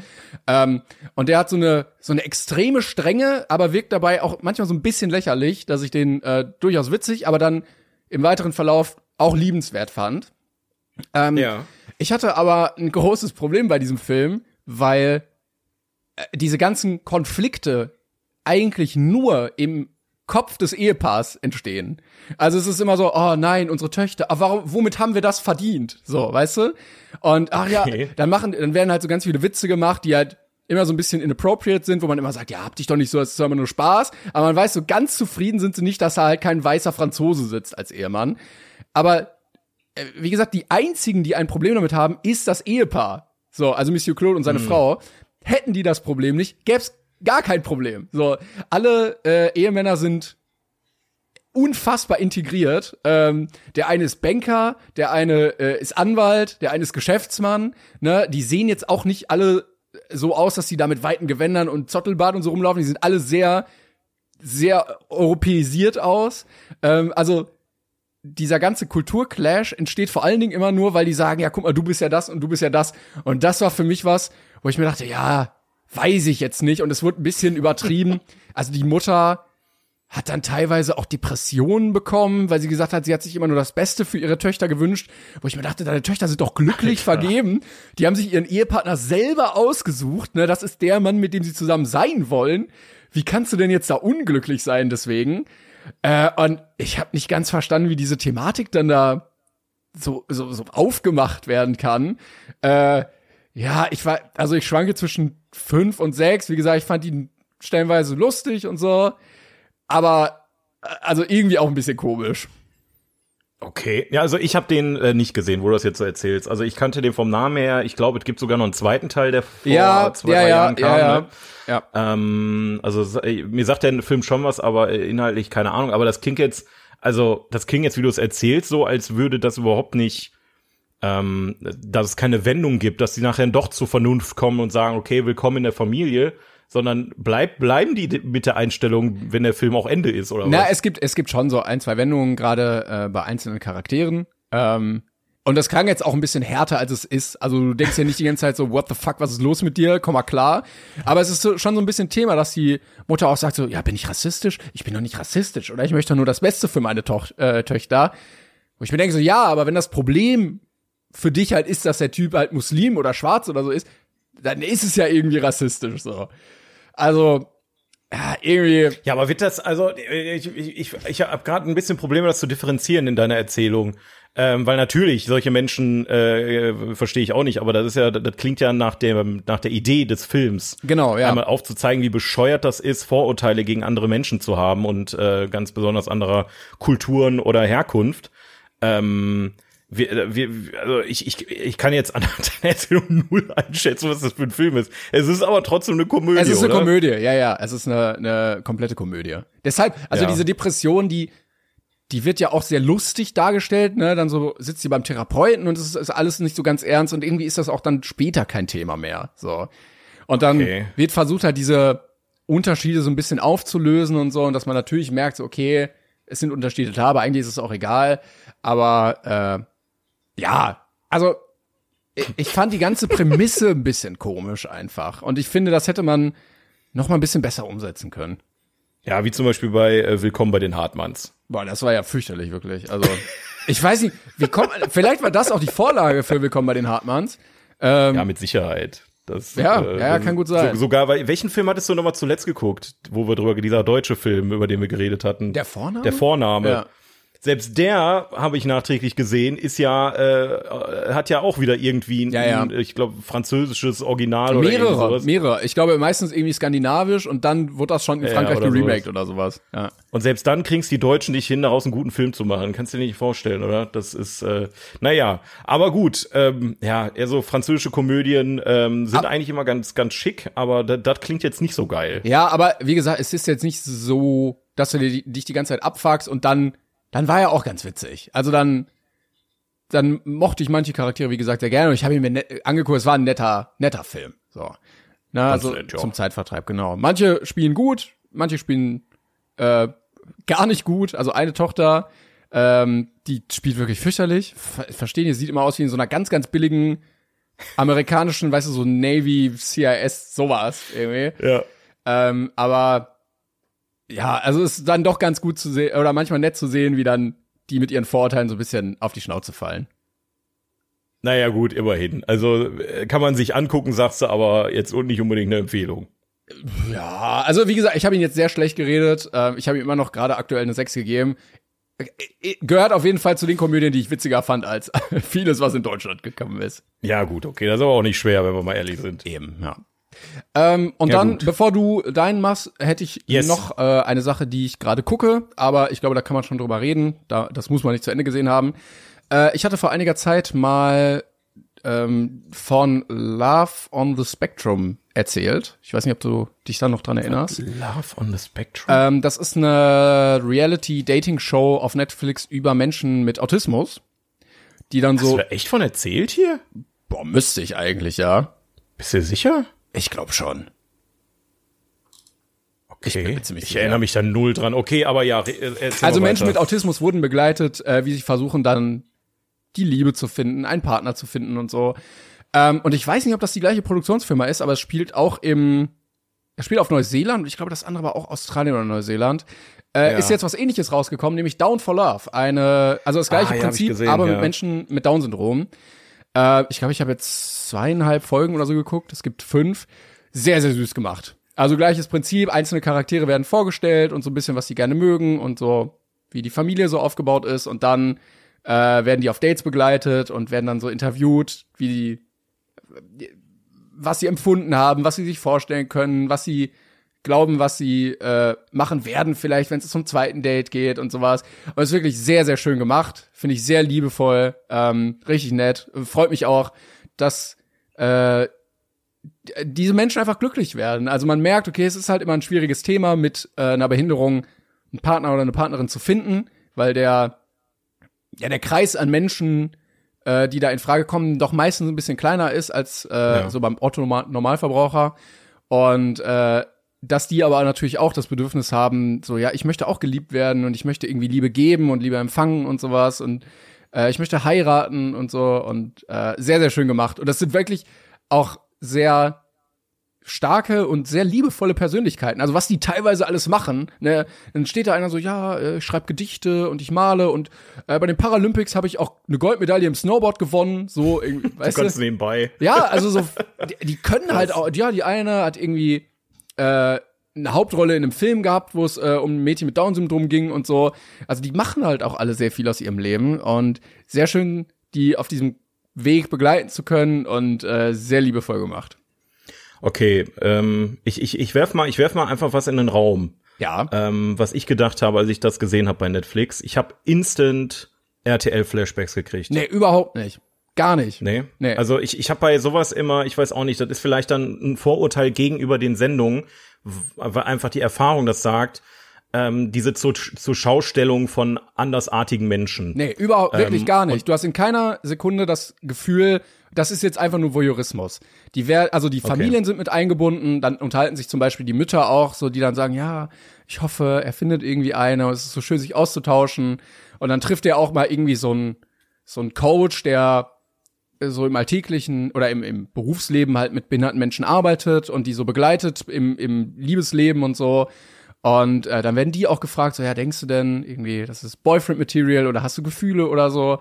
Ähm, und der hat so eine so eine extreme Strenge, aber wirkt dabei auch manchmal so ein bisschen lächerlich, dass ich den äh, durchaus witzig, aber dann im weiteren Verlauf auch liebenswert fand. Ähm, Ja. ich hatte aber ein großes Problem bei diesem Film, weil äh, diese ganzen Konflikte eigentlich nur im Kopf des Ehepaars entstehen. Also es ist immer so, oh nein, unsere Töchter, aber warum, womit haben wir das verdient? So, weißt du? Und ach ja, Okay. dann machen, dann werden halt so ganz viele Witze gemacht, die halt immer so ein bisschen inappropriate sind, wo man immer sagt, ja, hab dich doch nicht so, es ist immer nur Spaß. Aber man weiß, so ganz zufrieden sind sie nicht, dass da halt kein weißer Franzose sitzt als Ehemann. Aber äh, wie gesagt, die einzigen, die ein Problem damit haben, ist das Ehepaar. So, also Monsieur Claude und seine Frau. Hätten die das Problem nicht, gäb's gar kein Problem. So, alle äh, Ehemänner sind unfassbar integriert. Ähm, der eine ist Banker, der eine äh, ist Anwalt, der eine ist Geschäftsmann. Ne? Die sehen jetzt auch nicht alle so aus, dass sie da mit weiten Gewändern und Zottelbart und so rumlaufen. Die sind alle sehr, sehr europäisiert aus. Ähm, also dieser ganze Kulturclash entsteht vor allen Dingen immer nur, weil die sagen, ja, guck mal, du bist ja das und du bist ja das. Und das war für mich was, wo ich mir dachte, ja, weiß ich jetzt nicht. Und es wurde ein bisschen übertrieben. Also die Mutter hat dann teilweise auch Depressionen bekommen, weil sie gesagt hat, sie hat sich immer nur das Beste für ihre Töchter gewünscht, wo ich mir dachte, deine Töchter sind doch glücklich vergeben. Die haben sich ihren Ehepartner selber ausgesucht, ne? Das ist der Mann, mit dem sie zusammen sein wollen. Wie kannst du denn jetzt da unglücklich sein deswegen? Äh, und ich habe nicht ganz verstanden, wie diese Thematik dann da so, so, so aufgemacht werden kann. Äh, ja, ich war, also ich schwanke zwischen fünf und sechs. Wie gesagt, ich fand ihn stellenweise lustig und so. Aber, äh, also irgendwie auch ein bisschen komisch. Okay, ja, also ich habe den äh, nicht gesehen, wo du das jetzt so erzählst. Also ich kannte den vom Namen her. Ich glaube, es gibt sogar noch einen zweiten Teil, der vor Ja, zwei, ja, drei ja, Jahren kam. ja, ja. Ne? Ja. Ähm, also äh, mir sagt der Film schon was, aber äh, inhaltlich keine Ahnung. Aber das klingt jetzt, also das klingt jetzt, wie du es erzählst, so als würde das überhaupt nicht, ähm, dass es keine Wendung gibt, dass die nachher doch zur Vernunft kommen und sagen, okay, willkommen in der Familie, sondern bleib, bleiben die mit der Einstellung, wenn der Film auch Ende ist oder Na, was? es gibt, es gibt schon so ein, zwei Wendungen, gerade äh, bei einzelnen Charakteren. Ähm, und das klang jetzt auch ein bisschen härter, als es ist. Also du denkst ja nicht die ganze Zeit so, what the fuck, was ist los mit dir? Komm mal klar. Aber es ist so, schon so ein bisschen Thema, dass die Mutter auch sagt so, ja, bin ich rassistisch? Ich bin doch nicht rassistisch. Oder ich möchte doch nur das Beste für meine Toch äh, Töchter. Wo ich mir denke so, ja, aber wenn das Problem für dich halt ist, dass der Typ halt Muslim oder schwarz oder so ist, dann ist es ja irgendwie rassistisch so. Also, ja, irgendwie, Ja, aber wird das, also ich, ich, ich, ich habe gerade ein bisschen Probleme, das zu differenzieren in deiner Erzählung. Ähm, weil natürlich, solche Menschen äh, verstehe ich auch nicht, aber das ist ja, das, das klingt ja nach dem, nach der Idee des Films. Genau, ja. Einmal aufzuzeigen, wie bescheuert das ist, Vorurteile gegen andere Menschen zu haben und äh, ganz besonders anderer Kulturen oder Herkunft. Ähm, wir, äh, wir, also ich, ich, ich kann jetzt an deiner Erzählung null einschätzen, was das für ein Film ist. Es ist aber trotzdem eine Komödie. Es ist eine oder? Komödie, ja, ja. Es ist eine, eine komplette Komödie. Deshalb, also Ja. diese Depression, die, die wird ja auch sehr lustig dargestellt, ne? Dann so sitzt sie beim Therapeuten und es ist, ist alles nicht so ganz ernst und irgendwie ist das auch dann später kein Thema mehr. So. Und dann Okay. wird versucht halt diese Unterschiede so ein bisschen aufzulösen und so, und dass man natürlich merkt, so, okay, es sind Unterschiede da, aber eigentlich ist es auch egal. Aber äh, ja, also ich- fand die ganze Prämisse ein bisschen komisch einfach. Und ich finde, das hätte man noch mal ein bisschen besser umsetzen können. Ja, wie zum Beispiel bei äh, Willkommen bei den Hartmanns. Boah, das war ja fürchterlich, wirklich. Also, ich weiß nicht, wie kommt, vielleicht war das auch die Vorlage für Willkommen bei den Hartmanns. Ja, mit Sicherheit. Das, Ähm, Ja, ja, ja, kann gut sein. So, sogar, bei welchen Film hattest du noch mal zuletzt geguckt, wo wir drüber, dieser deutsche Film, über den wir geredet hatten? Der Vorname? Der Vorname. Ja. Selbst der, habe ich nachträglich gesehen, ist ja, äh, hat ja auch wieder irgendwie ein, Ja, ja. ein ich glaube, französisches Original oder Mehrere, sowas. mehrere. Ich glaube meistens irgendwie skandinavisch und dann wurde das schon in Ja, Frankreich oder geremaked oder sowas. Ja. Und selbst dann kriegst die Deutschen nicht hin, daraus einen guten Film zu machen. Kannst du dir nicht vorstellen, oder? Das ist, äh, naja, aber gut. Ähm, ja, eher so französische Komödien ähm, sind eigentlich immer ganz, ganz schick, aber das- klingt jetzt nicht so geil. Ja, aber wie gesagt, es ist jetzt nicht so, dass du dich die ganze Zeit abfuckst und dann, dann war er auch ganz witzig. Also dann, dann mochte ich manche Charaktere, wie gesagt, sehr gerne und ich habe ihn mir angeguckt, es war ein netter, netter Film. So. Na, also nett, ja. zum Zeitvertreib, genau. Manche spielen gut, manche spielen äh, gar nicht gut. Also eine Tochter, ähm, die spielt wirklich fürchterlich. Ver verstehen, die sieht immer aus wie in so einer ganz, ganz billigen amerikanischen, weißt du, so Navy, CIS, sowas irgendwie. Ja. Ähm, aber ja, also es ist dann doch ganz gut zu sehen, oder manchmal nett zu sehen, wie dann die mit ihren Vorurteilen so ein bisschen auf die Schnauze fallen. Naja, gut, immerhin. Also äh, kann man sich angucken, sagst du, aber jetzt und nicht unbedingt eine Empfehlung. Ja, also wie gesagt, ich habe ihn jetzt sehr schlecht geredet. Ähm, ich habe ihm immer noch gerade aktuell eine 6 gegeben. Äh, äh, Gehört auf jeden Fall zu den Komödien, die ich witziger fand als vieles, was in Deutschland gekommen ist. Ja, gut, okay, das ist aber auch nicht schwer, wenn wir mal ehrlich sind. Eben, ja. Ähm, und Ja, dann, gut. bevor du deinen machst, hätte ich Yes. noch äh, eine Sache, die ich gerade gucke, aber ich glaube, da kann man schon drüber reden. Da, das muss man nicht zu Ende gesehen haben. Äh, ich hatte vor einiger Zeit mal ähm, von Love on the Spectrum erzählt. Ich weiß nicht, ob du dich da noch dran erinnerst. Love on the Spectrum. Ähm, das ist eine Reality-Dating-Show auf Netflix über Menschen mit Autismus, die dann Hast so, du da echt von erzählt hier? boah, müsste ich eigentlich, ja. Bist du sicher? Ich glaube schon. Okay. Ich ich erinnere mich da null dran. Okay, aber ja, äh, Also Menschen mit. Autismus wurden begleitet, äh, wie sie versuchen dann die Liebe zu finden, einen Partner zu finden und so. Ähm, und ich weiß nicht, ob das die gleiche Produktionsfirma ist, aber es spielt auch im, es spielt auf Neuseeland und ich glaube, das andere war auch Australien oder Neuseeland. Äh, Ja. Ist jetzt was ähnliches rausgekommen, nämlich Down for Love. Eine, also das gleiche Ah, ja, Prinzip, gesehen, aber ja. mit Menschen mit Down-Syndrom. Äh, ich glaube, ich habe jetzt zweieinhalb Folgen oder so geguckt. Es gibt fünf. Sehr, sehr süß gemacht. Also gleiches Prinzip, einzelne Charaktere werden vorgestellt und so ein bisschen, was sie gerne mögen und so, wie die Familie so aufgebaut ist. Und dann äh, werden die auf Dates begleitet und werden dann so interviewt, wie die, was sie empfunden haben, was sie sich vorstellen können, was sie glauben, was sie äh, machen werden, vielleicht, wenn es zum zweiten Date geht und sowas. Und es ist wirklich sehr, sehr schön gemacht. Finde ich sehr liebevoll, ähm, richtig nett. Freut mich auch, dass äh, diese Menschen einfach glücklich werden. Also man merkt, okay, es ist halt immer ein schwieriges Thema, mit äh, einer Behinderung einen Partner oder eine Partnerin zu finden, weil der ja der Kreis an Menschen, äh, die da in Frage kommen, doch meistens ein bisschen kleiner ist als äh, so beim Otto Normal- Normalverbraucher und äh, dass die aber natürlich auch das Bedürfnis haben, so ja, ich möchte auch geliebt werden und ich möchte irgendwie Liebe geben und Liebe empfangen und sowas und äh, ich möchte heiraten und so und äh, sehr sehr schön gemacht und das sind wirklich auch sehr starke und sehr liebevolle Persönlichkeiten. Also was die teilweise alles machen, ne, dann steht da einer so, ja, äh, ich schreibe Gedichte und ich male und äh, bei den Paralympics habe ich auch eine Goldmedaille im Snowboard gewonnen, so irgendwie, weißt du? nebenbei. Ja, also so, die, die können halt auch, ja, die eine hat irgendwie äh, eine Hauptrolle in einem Film gehabt, wo es äh, um ein Mädchen mit Down-Syndrom ging und so. Also die machen halt auch alle sehr viel aus ihrem Leben und sehr schön, die auf diesem Weg begleiten zu können und äh, sehr liebevoll gemacht. Okay, ähm, ich, ich, ich werf mal, ich werf mal einfach was in den Raum. Ja. Ähm, was ich gedacht habe, als ich das gesehen habe bei Netflix. Ich habe instant RTL-Flashbacks gekriegt. Nee, überhaupt nicht. Gar nicht. Nee. Nee. Also ich, ich habe bei sowas immer, ich weiß auch nicht, das ist vielleicht dann ein Vorurteil gegenüber den Sendungen, weil einfach die Erfahrung das sagt, ähm, diese zur, zur Schaustellung von andersartigen Menschen. Nee, überhaupt Ähm, wirklich gar nicht. Du hast in keiner Sekunde das Gefühl, das ist jetzt einfach nur Voyeurismus. Die wär, also die Familien sind mit eingebunden, dann unterhalten sich zum Beispiel die Mütter auch, so die dann sagen, ja, ich hoffe, er findet irgendwie eine, es ist so schön, sich auszutauschen. Und dann trifft er auch mal irgendwie so ein so ein Coach, der so im alltäglichen oder im, im Berufsleben halt mit behinderten Menschen arbeitet und die so begleitet im, im Liebesleben und so. Und äh, dann werden die auch gefragt, so, ja, denkst du denn irgendwie, das ist Boyfriend-Material oder hast du Gefühle oder so?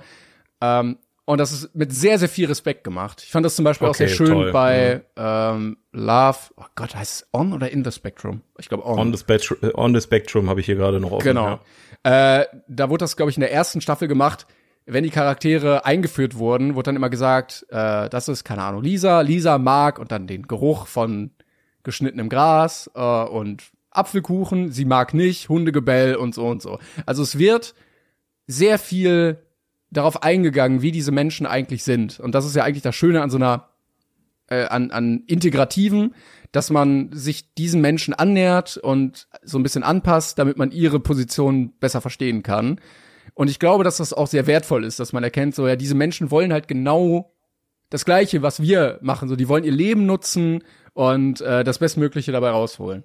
Ähm, und das ist mit sehr, sehr viel Respekt gemacht. Ich fand das zum Beispiel auch Okay, sehr schön toll, bei ähm, Love, oh Gott, heißt es On oder In the Spectrum? Ich glaube On. On the, Spectrum, äh, on the Spectrum habe ich hier gerade noch offen. Genau. Ja. Äh, da wurde das, glaube ich, in der ersten Staffel gemacht. Wenn die Charaktere eingeführt wurden, wurde dann immer gesagt, äh, das ist, keine Ahnung, Lisa, Lisa mag und dann den Geruch von geschnittenem Gras äh, und Apfelkuchen, sie mag nicht, Hundegebell und so und so. Also es wird sehr viel darauf eingegangen, wie diese Menschen eigentlich sind. Und das ist ja eigentlich das Schöne an so einer äh, an, an Integrativen, dass man sich diesen Menschen annähert und so ein bisschen anpasst, damit man ihre Position besser verstehen kann. Und ich glaube, dass das auch sehr wertvoll ist, dass man erkennt, so ja, diese Menschen wollen halt genau das Gleiche, was wir machen. So, die wollen ihr Leben nutzen und äh, das Bestmögliche dabei rausholen.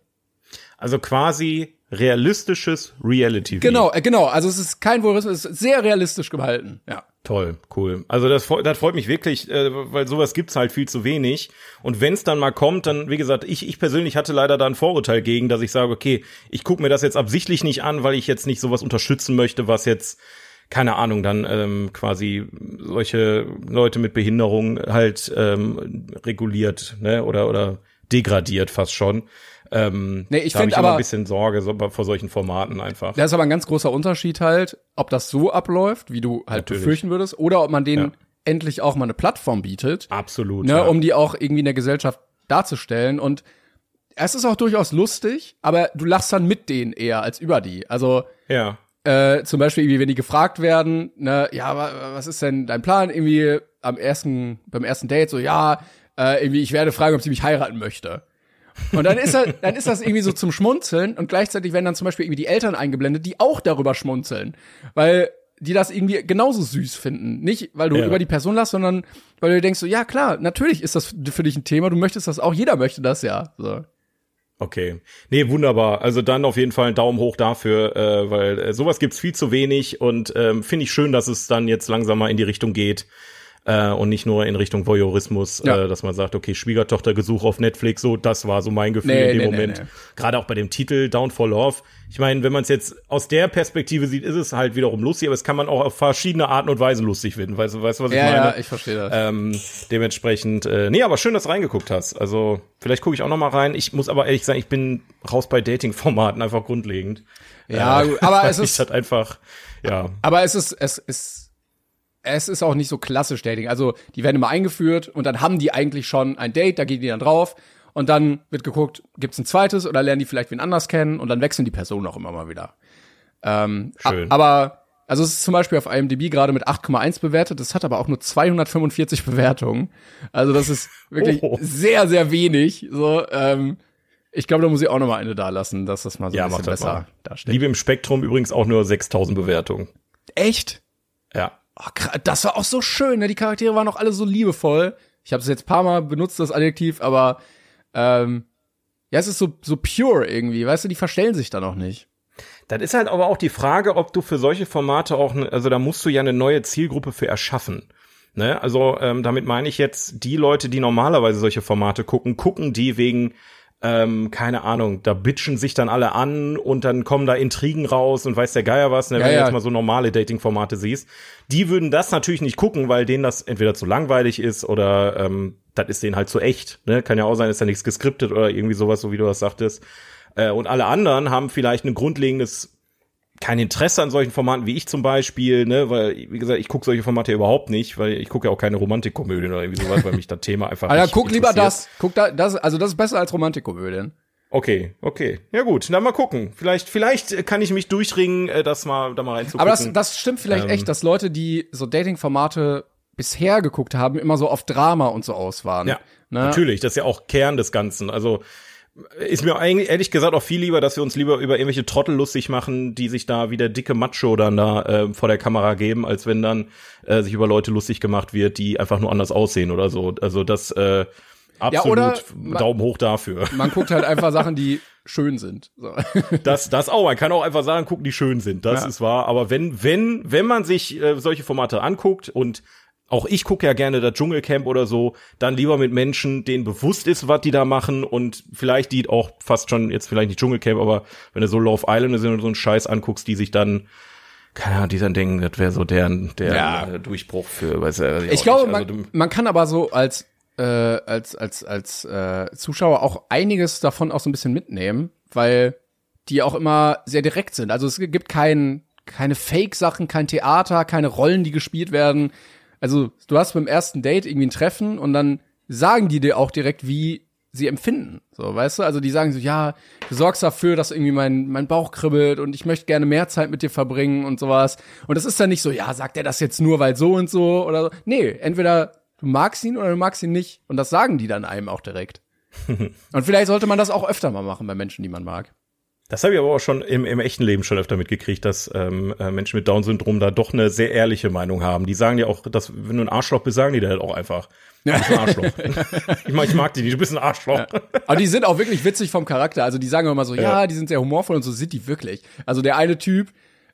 Also quasi realistisches Reality. Genau, äh, genau. Also es ist kein Voyeurismus, es ist sehr realistisch gehalten. Ja. Toll, cool. Also das, das freut mich wirklich, äh, weil sowas gibt's halt viel zu wenig. Und wenn's dann mal kommt, dann, wie gesagt, ich, ich persönlich hatte leider da ein Vorurteil gegen, dass ich sage, okay, ich gucke mir das jetzt absichtlich nicht an, weil ich jetzt nicht sowas unterstützen möchte, was jetzt, keine Ahnung, dann ähm, quasi solche Leute mit Behinderung halt ähm, reguliert, ne, oder, oder degradiert fast schon. Ähm, Nee, ich da hab find ich immer aber- ein bisschen Sorge so, vor solchen Formaten einfach. Da ist aber ein ganz großer Unterschied halt, ob das so abläuft, wie du halt Natürlich. befürchten würdest, oder ob man denen Ja. endlich auch mal eine Plattform bietet, Absolut. ne, ja. um die auch irgendwie in der Gesellschaft darzustellen. Und es ist auch durchaus lustig, aber du lachst dann mit denen eher als über die. Also ja. äh, zum Beispiel irgendwie, wenn die gefragt werden, ne, ja, wa- was ist denn dein Plan irgendwie am ersten, beim ersten Date, so, ja, äh, irgendwie, ich werde fragen, ob sie mich heiraten möchte. Und dann ist, das, dann ist das irgendwie so zum Schmunzeln und gleichzeitig werden dann zum Beispiel irgendwie die Eltern eingeblendet, die auch darüber schmunzeln. Weil die das irgendwie genauso süß finden. Nicht, weil du Ja. über die Person lachst, sondern weil du denkst so, ja klar, natürlich ist das für dich ein Thema, du möchtest das auch, jeder möchte das ja. So. Okay. Nee, wunderbar. Also dann auf jeden Fall einen Daumen hoch dafür, äh, weil äh, sowas gibt's viel zu wenig und ähm, finde ich schön, dass es dann jetzt langsam mal in die Richtung geht äh, und nicht nur in Richtung Voyeurismus, Ja. äh, dass man sagt, okay, Schwiegertochtergesuch auf Netflix, so, das war so mein Gefühl Nee, in dem nee, Moment. nee. Gerade auch bei dem Titel Down for Love. Ich meine, wenn man es jetzt aus der Perspektive sieht, ist es halt wiederum lustig, aber es kann man auch auf verschiedene Arten und Weisen lustig finden. Weißt du, weißt du, was ich Ja, meine? ja, ich verstehe das. Ähm, dementsprechend, äh, nee, aber schön, dass du reingeguckt hast. Also, vielleicht gucke ich auch noch mal rein. Ich muss aber ehrlich sagen, ich bin raus bei Dating-Formaten, einfach grundlegend. Ja, Äh, aber es ich ist- das einfach, ja. Aber es ist, es ist, es ist auch nicht so klassisch Dating. Also, die werden immer eingeführt und dann haben die eigentlich schon ein Date, da gehen die dann drauf und dann wird geguckt, gibt's ein zweites oder lernen die vielleicht wen anders kennen und dann wechseln die Personen auch immer mal wieder. Ähm, Schön. Aber, also es ist zum Beispiel auf IMDb gerade mit 8,1 bewertet, das hat aber auch nur 245 Bewertungen. Also das ist wirklich Oh. sehr, sehr wenig. So, ähm, ich glaube, da muss ich auch noch mal eine da lassen, dass das mal so Ja, ein bisschen besser mal. dasteht. Liebe im Spektrum übrigens auch nur 6000 Bewertungen. Echt? Oh, das war auch so schön, ne? Die Charaktere waren auch alle so liebevoll. Ich habe es jetzt paar Mal benutzt, das Adjektiv, aber ähm, ja, es ist so, so pure irgendwie, weißt du, die verstellen sich da noch nicht. Das ist halt aber auch die Frage, ob du für solche Formate auch, also da musst du ja eine neue Zielgruppe für erschaffen. Ne? Also ähm, damit meine ich jetzt, die Leute, die normalerweise solche Formate gucken, gucken die wegen, ähm, keine Ahnung, da bitchen sich dann alle an und dann kommen da Intrigen raus und weiß der Geier was, ne? Ja, wenn du ja. jetzt mal so normale Dating-Formate siehst. Die würden das natürlich nicht gucken, weil denen das entweder zu langweilig ist oder ähm, das ist denen halt zu echt. Ne? Kann ja auch sein, ist ja nichts geskriptet oder irgendwie sowas, so wie du das sagtest. Äh, und alle anderen haben vielleicht ein grundlegendes kein Interesse an solchen Formaten wie ich zum Beispiel, ne, weil, wie gesagt, ich gucke solche Formate ja überhaupt nicht, weil ich gucke ja auch keine Romantikkomödien oder irgendwie sowas, weil mich das Thema einfach Alter, nicht guck lieber das. Guck da, das, also das ist besser als Romantikkomödien. Okay, okay. Ja gut, dann mal gucken. Vielleicht, vielleicht kann ich mich durchringen, äh, das mal, da mal reinzugucken. Aber das, das stimmt vielleicht Ähm. echt, dass Leute, die so Dating-Formate bisher geguckt haben, immer so auf Drama und so aus waren. Ja, Ne? natürlich, das ist ja auch Kern des Ganzen. Also ist mir eigentlich ehrlich gesagt auch viel lieber, dass wir uns lieber über irgendwelche Trottel lustig machen, die sich da wie der dicke Macho dann da äh, vor der Kamera geben, als wenn dann äh, sich über Leute lustig gemacht wird, die einfach nur anders aussehen oder so. Also das äh, absolut oder ma- Daumen hoch dafür. Man guckt halt einfach Sachen, die schön sind. So. Das, das auch. Man kann auch einfach sagen, gucken, die schön sind. Das Ja. ist wahr. Aber wenn, wenn, wenn man sich äh, solche Formate anguckt und auch ich gucke ja gerne das Dschungelcamp oder so, dann lieber mit Menschen, denen bewusst ist, was die da machen und vielleicht die auch fast schon, jetzt vielleicht nicht Dschungelcamp, aber wenn du so Love Island sind und so einen Scheiß anguckst, die sich dann, keine Ahnung, die dann denken, das wäre so deren, deren Ja. äh, Durchbruch für, weiß ja, Ich glaube, man, man kann aber so als äh, als als als äh, Zuschauer auch einiges davon auch so ein bisschen mitnehmen, weil die auch immer sehr direkt sind. Also es gibt kein keine Fake-Sachen, kein Theater, keine Rollen, die gespielt werden. Also du hast beim ersten Date irgendwie ein Treffen und dann sagen die dir auch direkt, wie sie empfinden. So, weißt du? Also die sagen so, ja, du sorgst dafür, dass irgendwie mein, mein Bauch kribbelt und ich möchte gerne mehr Zeit mit dir verbringen und sowas. Und das ist dann nicht so, ja, sagt er das jetzt nur, weil so und so oder so. Nee, entweder du magst ihn oder du magst ihn nicht. Und das sagen die dann einem auch direkt. und vielleicht sollte man das auch öfter mal machen bei Menschen, die man mag. Das habe ich aber auch schon im, im echten Leben schon öfter mitgekriegt, dass ähm, äh, Menschen mit Down-Syndrom da doch eine sehr ehrliche Meinung haben. Die sagen ja auch, dass wenn du ein Arschloch bist, sagen die dir halt auch einfach. Du bist ein Arschloch. ich, mag, ich mag die nicht, du bist ein Arschloch. Aber die sind auch wirklich witzig vom Charakter. Also die sagen immer so, ja, die sind sehr humorvoll und so sind die wirklich. Also der eine Typ,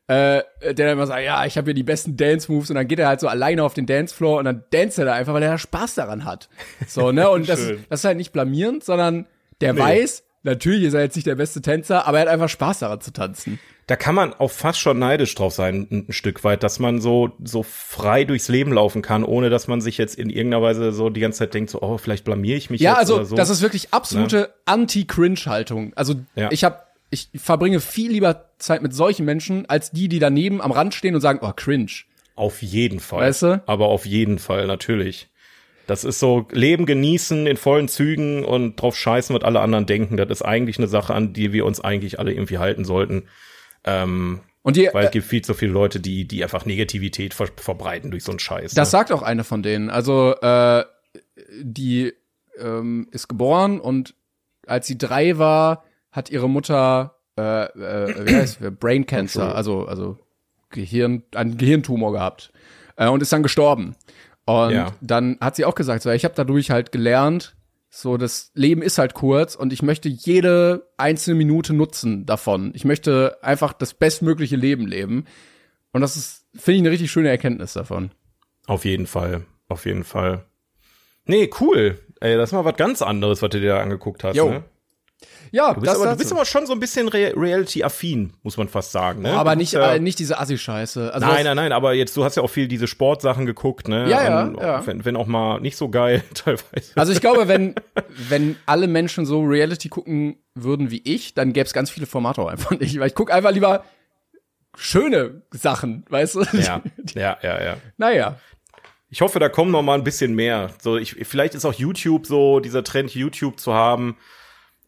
äh, der dann immer sagt, ja, ich habe hier die besten Dance-Moves und dann geht er halt so alleine auf den Dancefloor und dann danst er da einfach, weil er da Spaß daran hat. So, ne? Und das, das ist halt nicht blamierend, sondern der weiß, natürlich ist er jetzt nicht der beste Tänzer, aber er hat einfach Spaß daran zu tanzen. Da kann man auch fast schon neidisch drauf sein, ein, ein Stück weit, dass man so, so frei durchs Leben laufen kann, ohne dass man sich jetzt in irgendeiner Weise so die ganze Zeit denkt, so, oh, vielleicht blamier ich mich Ja, jetzt also oder so. das ist wirklich absolute Anti-Cringe-Haltung. Also Ja. ich habe, ich verbringe viel lieber Zeit mit solchen Menschen als die, die daneben am Rand stehen und sagen, oh, cringe. Auf jeden Fall. Weißt du? Aber auf jeden Fall, natürlich. Das ist so, Leben genießen in vollen Zügen und drauf scheißen, was alle anderen denken. Das ist eigentlich eine Sache, an die wir uns eigentlich alle irgendwie halten sollten. Ähm, Und die, weil es äh, gibt viel zu viele Leute, die, die einfach Negativität ver verbreiten durch so einen Scheiß. das ne? sagt auch eine von denen. Also äh, die ähm, ist geboren und als sie drei war, hat ihre Mutter äh, äh, wie heißt? Brain Cancer, also also Gehirn, einen Gehirntumor gehabt äh, und ist dann gestorben. Und Ja. dann hat sie auch gesagt, so, ich habe dadurch halt gelernt, so das Leben ist halt kurz und ich möchte jede einzelne Minute nutzen davon. Ich möchte einfach das bestmögliche Leben leben. Und das ist, finde ich, eine richtig schöne Erkenntnis davon. Auf jeden Fall. Auf jeden Fall. Nee, cool. Ey, das ist mal was ganz anderes, was du dir da angeguckt hast. Jo. Ne? Ja, Du, bist aber, du bist aber schon so ein bisschen Re Reality-affin, muss man fast sagen. Ne? aber Du nicht, ja- äh, nicht diese Assi-Scheiße. Also nein, das- nein, nein, aber jetzt, du hast ja auch viel diese Sportsachen geguckt, ne? Ja, ja, Und ja. Wenn, wenn auch mal nicht so geil, teilweise. Also ich glaube, wenn, wenn alle Menschen so Reality gucken würden wie ich, dann gäbe es ganz viele Formate auch einfach nicht. Weil ich gucke einfach lieber schöne Sachen, weißt du? ja, ja, ja, ja. Naja. Ich hoffe, da kommen noch mal ein bisschen mehr. So, ich, vielleicht ist auch YouTube so, dieser Trend, YouTube zu haben,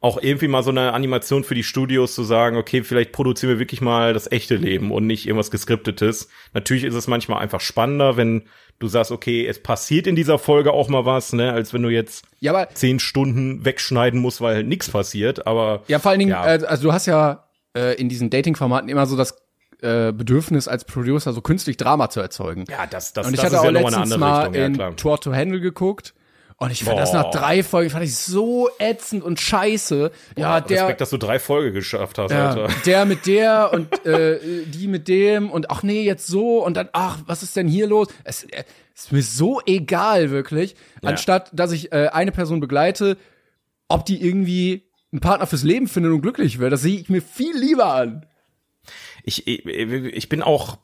auch irgendwie mal so eine Animation für die Studios zu sagen, okay, vielleicht produzieren wir wirklich mal das echte Leben und nicht irgendwas geskriptetes. Natürlich ist es manchmal einfach spannender, wenn du sagst, okay, es passiert in dieser Folge auch mal was, ne, als wenn du jetzt Ja, zehn Stunden wegschneiden musst, weil nichts passiert, aber ja, vor allen Dingen, Ja. äh, also du hast ja äh, in diesen Dating-Formaten immer so das äh, Bedürfnis als Producer so künstlich Drama zu erzeugen. ja, das, das, Und ich das hatte ist auch ja nochmal eine andere mal Richtung, ja in klar. Tour to Handle geguckt. Und ich fand Boah. das nach drei Folgen fand ich so ätzend und scheiße. ja, der, Respekt, dass du drei Folge geschafft hast, Ja, Alter. der mit der und äh, die mit dem und ach nee, jetzt so und dann, ach, was ist denn hier los? Es äh, ist mir so egal, wirklich. Anstatt, dass ich äh, eine Person begleite, ob die irgendwie einen Partner fürs Leben findet und glücklich wird, das sehe ich mir viel lieber an. ich, ich, ich bin auch,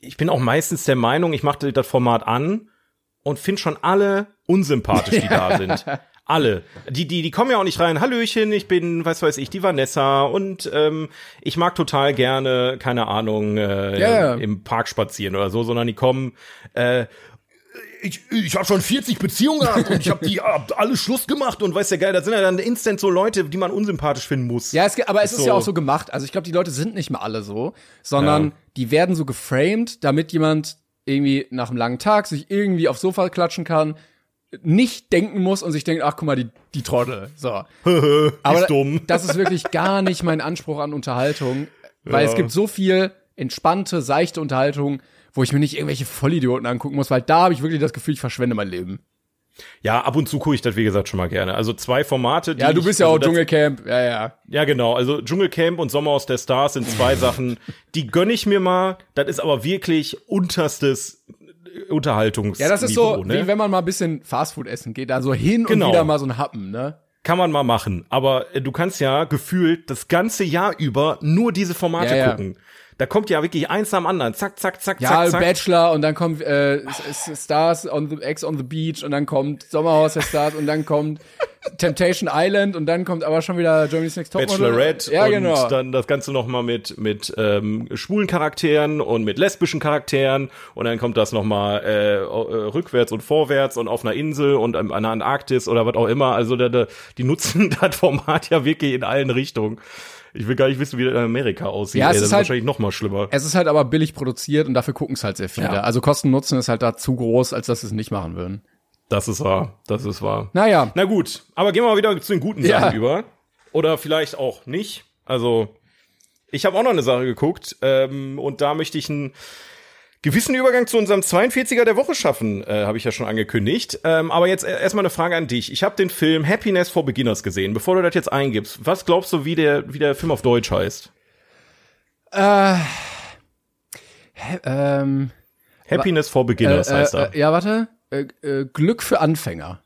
ich bin auch meistens der Meinung, ich mache das Format an und finde schon alle unsympathisch, die da sind. Alle. Die, die, die kommen ja auch nicht rein. Hallöchen, ich bin, was weiß ich, die Vanessa und ähm, ich mag total gerne, keine Ahnung, äh, ja. im Park spazieren oder so, sondern die kommen, äh, ich, ich habe schon 40 Beziehungen gehabt und ich habe die hab alle Schluss gemacht und weißt ja geil, das sind ja dann instant so Leute, die man unsympathisch finden muss. Ja, es, aber es ist So. ja auch so gemacht. Also ich glaube, die Leute sind nicht mehr alle so, sondern Ja. die werden so geframed, damit jemand irgendwie nach einem langen Tag sich irgendwie aufs Sofa klatschen kann, nicht denken muss und sich denkt, ach guck mal, die, die Trottel. So. Aber ist dumm. das ist wirklich gar nicht mein Anspruch an Unterhaltung, weil Ja. es gibt so viel entspannte, seichte Unterhaltung, wo ich mir nicht irgendwelche Vollidioten angucken muss, weil da habe ich wirklich das Gefühl, ich verschwende mein Leben. Ja, ab und zu gucke ich das, wie gesagt, schon mal gerne. Also zwei Formate, die Ja, du ich- bist ja also auch das- Dschungelcamp. Ja, ja. Ja, genau. Also Dschungelcamp und Sommerhaus der Stars sind zwei Sachen, die gönn ich mir mal. Das ist aber wirklich unterstes Unterhaltungs. Ja, das ist so, ne? wie wenn man mal ein bisschen Fastfood essen geht, da so hin Genau. und wieder mal so ein Happen, ne? Kann man mal machen. Aber äh, du kannst ja gefühlt das ganze Jahr über nur diese Formate Ja, ja. gucken. Da kommt ja wirklich eins dem anderen. Zack, zack, zack, Ja, zack, zack. Bachelor und dann kommt äh, Stars on the Ex on the Beach und dann kommt Sommerhaus der Stars und dann kommt Temptation Island und dann kommt aber schon wieder Germany's Next Topmodel. Bachelorette Ja, und genau. dann das Ganze nochmal mit, mit ähm, schwulen Charakteren und mit lesbischen Charakteren und dann kommt das nochmal äh, äh, rückwärts und vorwärts und auf einer Insel und an an der Antarktis oder was auch immer. Also da, da, die nutzen das Format ja wirklich in allen Richtungen. Ich will gar nicht wissen, wie das in Amerika aussieht. Ja, Ey, es das ist ist halt- wahrscheinlich noch mal schlimmer. Es ist halt aber billig produziert und dafür gucken es halt sehr viele. Ja. Also Kosten-Nutzen ist halt da zu groß, als dass sie es nicht machen würden. Das ist wahr. Das ist wahr. Naja. Na gut, aber gehen wir mal wieder zu den guten Ja. Sachen über. Oder vielleicht auch nicht. Also, ich habe auch noch eine Sache geguckt ähm, und da möchte ich einen gewissen Übergang zu unserem 42er der Woche schaffen, äh, habe ich ja schon angekündigt. Ähm, aber jetzt äh, erstmal eine Frage an dich. Ich habe den Film Happiness for Beginners gesehen. Bevor du das jetzt eingibst, was glaubst du, wie der, wie der Film auf Deutsch heißt? Ähm, Happiness for Beginners äh, heißt er. äh, ja, warte. Äh, äh, Glück für Anfänger.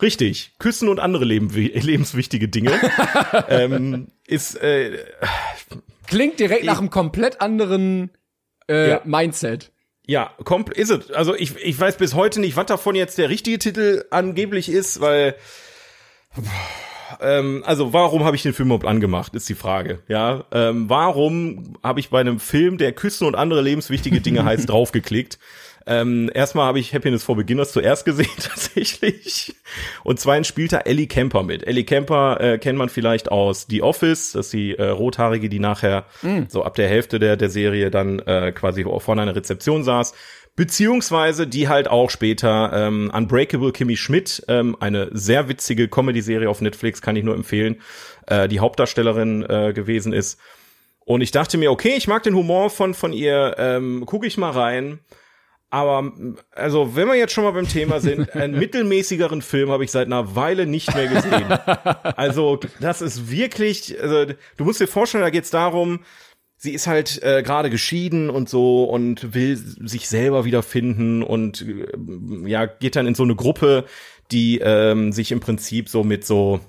Richtig. Küssen und andere leben, lebenswichtige Dinge. ähm, ist äh, Klingt direkt nach einem komplett anderen äh, Ja. Mindset. Ja, ist es. Also ich, ich weiß bis heute nicht, was davon jetzt der richtige Titel angeblich ist, weil ähm, also warum habe ich den Film überhaupt angemacht, ist die Frage. Ja, ähm, warum habe ich bei einem Film, der Küssen und andere lebenswichtige Dinge heißt, draufgeklickt? Ähm, erstmal habe ich Happiness for Beginners zuerst gesehen tatsächlich und zweitens spielt da Ellie Kemper mit. Ellie Kemper äh, kennt man vielleicht aus The Office, das ist die äh, rothaarige, die nachher so ab der Hälfte der der Serie dann äh, quasi vorne an der Rezeption saß. Beziehungsweise die halt auch später ähm, Unbreakable Kimmy Schmidt, ähm, eine sehr witzige Comedy-Serie auf Netflix, kann ich nur empfehlen, äh, die Hauptdarstellerin äh, gewesen ist. Und ich dachte mir, okay, ich mag den Humor von, von ihr, ähm, gucke ich mal rein. Aber also, wenn wir jetzt schon mal beim Thema sind, einen mittelmäßigeren Film habe ich seit einer Weile nicht mehr gesehen. Also, das ist wirklich, also, du musst dir vorstellen, da geht's darum, sie ist halt äh, gerade geschieden und so und will sich selber wiederfinden und äh, ja, geht dann in so eine Gruppe, die ähm, sich im Prinzip so mit so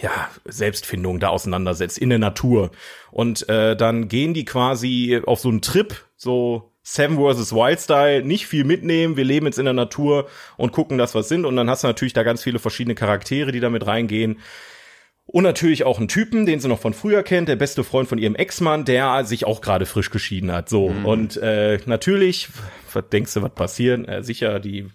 ja, Selbstfindung da auseinandersetzt in der Natur. Und äh, dann gehen die quasi auf so einen Trip, so Seven vs. Wild Style, nicht viel mitnehmen, wir leben jetzt in der Natur und gucken, dass was sind. Und dann hast du natürlich da ganz viele verschiedene Charaktere, die da mit reingehen. Und natürlich auch einen Typen, den sie noch von früher kennt, der beste Freund von ihrem Ex-Mann, der sich auch gerade frisch geschieden hat. So. Und äh, natürlich, was denkst du, was passieren? Äh, sicher, die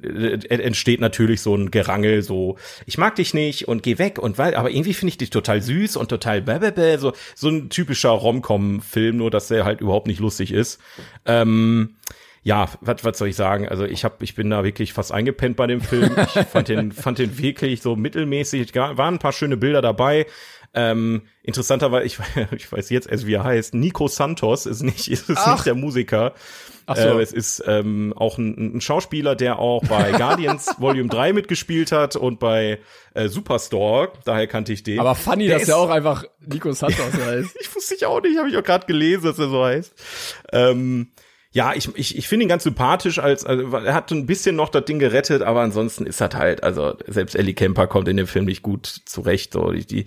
entsteht natürlich so ein Gerangel, so ich mag dich nicht und geh weg und weil, aber irgendwie finde ich dich total süß und total bäbäbä, so so ein typischer Rom-Com-Film, nur dass der halt überhaupt nicht lustig ist. Ähm, ja, was was soll ich sagen? Also ich habe, ich bin da wirklich fast eingepennt bei dem Film. Ich fand den fand den wirklich so mittelmäßig. Waren ein paar schöne Bilder dabei. Ähm, interessanterweise, ich, ich weiß jetzt erst, wie er heißt. Nico Santos ist nicht, ist es nicht der Musiker. Ach so. Äh, es ist ähm, auch ein, ein Schauspieler, der auch bei Guardians Volume 3 mitgespielt hat und bei äh, Superstore. Daher kannte ich den. Aber funny, Der dass der auch einfach Nico Santos heißt. ich wusste ich auch nicht, habe ich auch gerade gelesen, dass er so heißt. Ähm, ja, ich, ich, ich finde ihn ganz sympathisch, als, also, er hat ein bisschen noch das Ding gerettet, aber ansonsten ist das halt, also selbst Ellie Kemper kommt in dem Film nicht gut zurecht. So, die, die,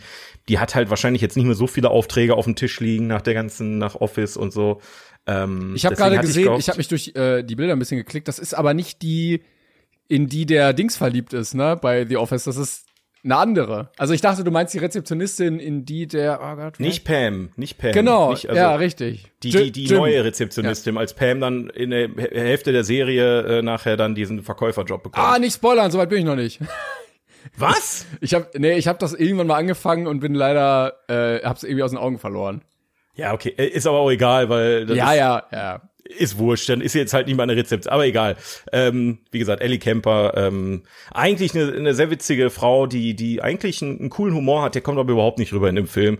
die hat halt wahrscheinlich jetzt nicht mehr so viele Aufträge auf dem Tisch liegen nach der ganzen, nach Office und so. Ähm, Ich habe gerade gesehen, gehofft- ich habe mich durch äh, die Bilder ein bisschen geklickt. Das ist aber nicht die, in die der Dings verliebt ist, ne? Bei The Office. Das ist Eine andere. Also ich dachte, du meinst die Rezeptionistin, in die der, oh Gott. Nicht Pam, nicht Pam. Genau, nicht, also ja, richtig. Die, die, die Jim. neue Rezeptionistin, als Pam dann in der Hälfte der Serie äh, nachher dann diesen Verkäuferjob bekommt. Ah, nicht spoilern, soweit bin ich noch nicht. Was? Ich habe nee, ich habe das irgendwann mal angefangen und bin leider äh, hab's irgendwie aus den Augen verloren. Ja, okay, äh, ist aber auch egal, weil das ja, ist, ja, ja. ist wurscht, dann ist jetzt halt nicht mal eine Rezept, aber egal. Ähm, wie gesagt, Ellie Kemper, ähm, eigentlich eine, eine sehr witzige Frau, die, die eigentlich einen, einen coolen Humor hat, der kommt aber überhaupt nicht rüber in dem Film.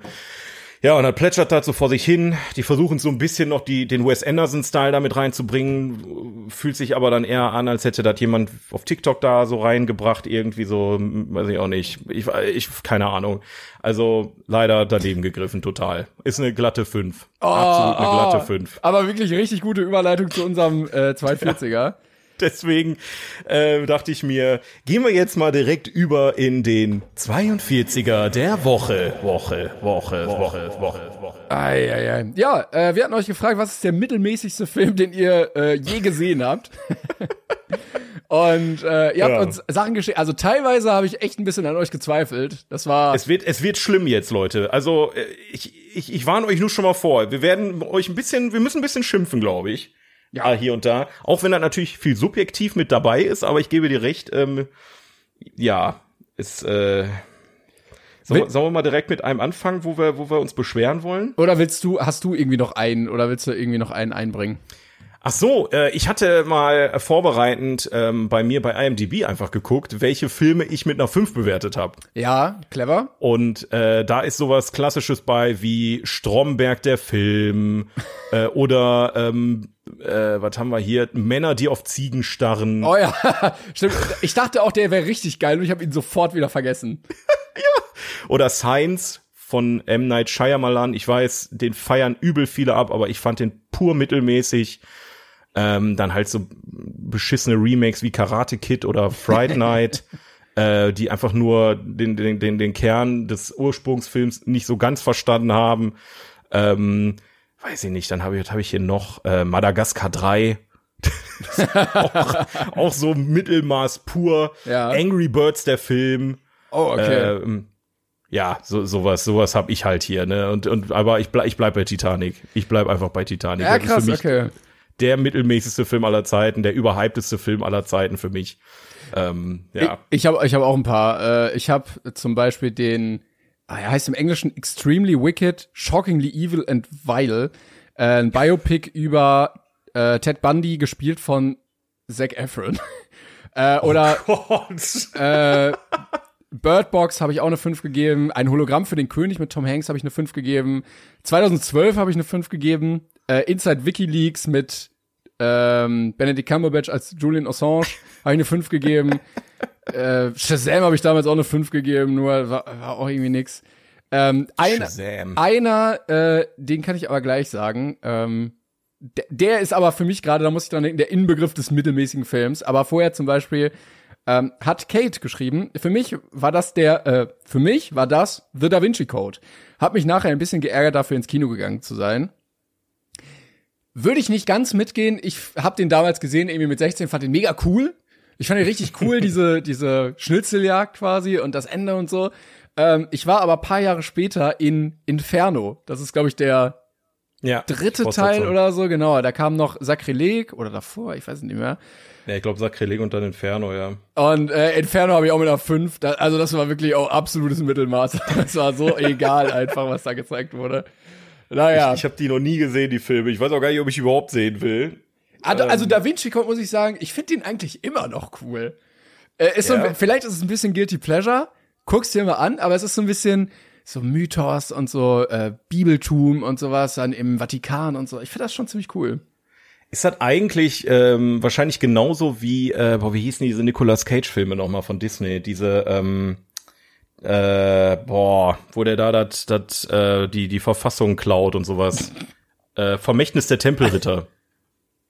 Ja, und dann plätschert da so vor sich hin. Die versuchen so ein bisschen noch die, den Wes Anderson-Style damit reinzubringen. Fühlt sich aber dann eher an, als hätte das jemand auf TikTok da so reingebracht. Irgendwie so, hm, weiß ich auch nicht. Ich, ich keine Ahnung. Also leider daneben gegriffen, total. Ist eine glatte 5. Absolut eine glatte 5. Aber wirklich richtig gute Überleitung zu unserem äh, 240er. Deswegen äh, dachte ich mir, gehen wir jetzt mal direkt über in den 42er der Woche. Woche, Woche, Woche, Woche, Woche. Ei, ei, ei. Ja, äh, wir hatten euch gefragt, was ist der mittelmäßigste Film, den ihr äh, je gesehen habt? Und äh, ihr habt Ja. uns Sachen geschickt. Also teilweise habe ich echt ein bisschen an euch gezweifelt. Das war Es wird, es wird schlimm jetzt, Leute. Also äh, ich, ich, ich warne euch nur schon mal vor. Wir werden euch ein bisschen, wir müssen ein bisschen schimpfen, glaube ich. Ja, hier und da. Auch wenn da natürlich viel subjektiv mit dabei ist, aber ich gebe dir recht. Ähm, ja, ist. Äh, sollen, sollen wir mal direkt mit einem anfangen, wo wir, wo wir uns beschweren wollen? Oder willst du, hast du irgendwie noch einen oder willst du irgendwie noch einen einbringen? Ach so, äh, ich hatte mal vorbereitend ähm, bei mir bei IMDb einfach geguckt, welche Filme ich mit einer 5 bewertet habe. Ja, clever. Und äh, da ist sowas Klassisches bei wie Stromberg der Film äh, oder ähm, äh, was haben wir hier? Männer, die auf Ziegen starren. Oh ja, stimmt. Ich dachte auch, der wäre richtig geil und ich habe ihn sofort wieder vergessen. Oder Science von M. Night Shyamalan. Ich weiß, den feiern übel viele ab, aber ich fand den pur mittelmäßig. Ähm, dann halt so beschissene Remakes wie Karate Kid oder Fright Night, äh, die einfach nur den, den, den, den Kern des Ursprungsfilms nicht so ganz verstanden haben. Ähm, weiß ich nicht, dann habe ich, hab ich hier noch äh, Madagaskar 3. auch, auch so Mittelmaß pur. Ja. Angry Birds der Film. Oh, okay. Ähm, ja, so, sowas, sowas hab ich halt hier, ne? Und, und aber ich bleib, ich bleib bei Titanic. Ich bleib einfach bei Titanic. ja, krass, für mich okay. der mittelmäßigste Film aller Zeiten, der überhypteste Film aller Zeiten für mich. Ähm, ja. Ich, ich habe ich hab auch ein paar. Äh, ich habe zum Beispiel den, er heißt im Englischen Extremely Wicked, Shockingly Evil and Vile. Äh, ein Biopic über äh, Ted Bundy, gespielt von Zac Efron. äh, oder Gott. äh, Bird Box habe ich auch eine 5 gegeben. Ein Hologramm für den König mit Tom Hanks habe ich eine 5 gegeben. 2012 habe ich eine 5 gegeben. Äh, Inside WikiLeaks mit ähm, Benedict Cumberbatch als Julian Assange habe ich eine 5 gegeben. äh, Shazam habe ich damals auch eine 5 gegeben, nur war, war auch irgendwie nix. Ähm, ein, Shazam. einer, äh, den kann ich aber gleich sagen. Ähm, der, der ist aber für mich gerade, da muss ich dran denken, der Inbegriff des mittelmäßigen Films. Aber vorher zum Beispiel ähm, hat Kate geschrieben. Für mich war das der, äh, für mich war das The Da Vinci Code. Hab mich nachher ein bisschen geärgert, dafür ins Kino gegangen zu sein. Würde ich nicht ganz mitgehen. Ich habe den damals gesehen, irgendwie mit 16, fand den mega cool. Ich fand den richtig cool, diese, diese Schnitzeljagd quasi und das Ende und so. Ähm, ich war aber paar Jahre später in Inferno. Das ist, glaube ich, der Ja. dritte. Teil oder so, genau. Da kam noch Sakrileg oder davor, ich weiß nicht mehr. Ja, ich glaube Sakrileg und dann Inferno, ja. Und äh, Inferno habe ich auch mit einer 5. Da, also das war wirklich auch absolutes Mittelmaß. Das war so egal einfach, was da gezeigt wurde. Naja. Ich habe die noch nie gesehen, die Filme. Ich weiß auch gar nicht, ob ich überhaupt sehen will. Also, also Da Vinci Code muss ich sagen, ich finde den eigentlich immer noch cool. Äh, ist so, Ja. ein- vielleicht ist es ein bisschen Guilty Pleasure. Guck's dir mal an, aber es ist so ein bisschen so Mythos und so äh, Bibeltum und sowas dann im Vatikan und so. Ich finde das schon ziemlich cool. Ist das eigentlich ähm, wahrscheinlich genauso wie, äh, boah, wie hießen diese Nicolas Cage-Filme nochmal von Disney? Diese, ähm, äh, boah, wo der da dat, dat, äh, die, die Verfassung klaut und sowas. äh, Vermächtnis der Tempelritter.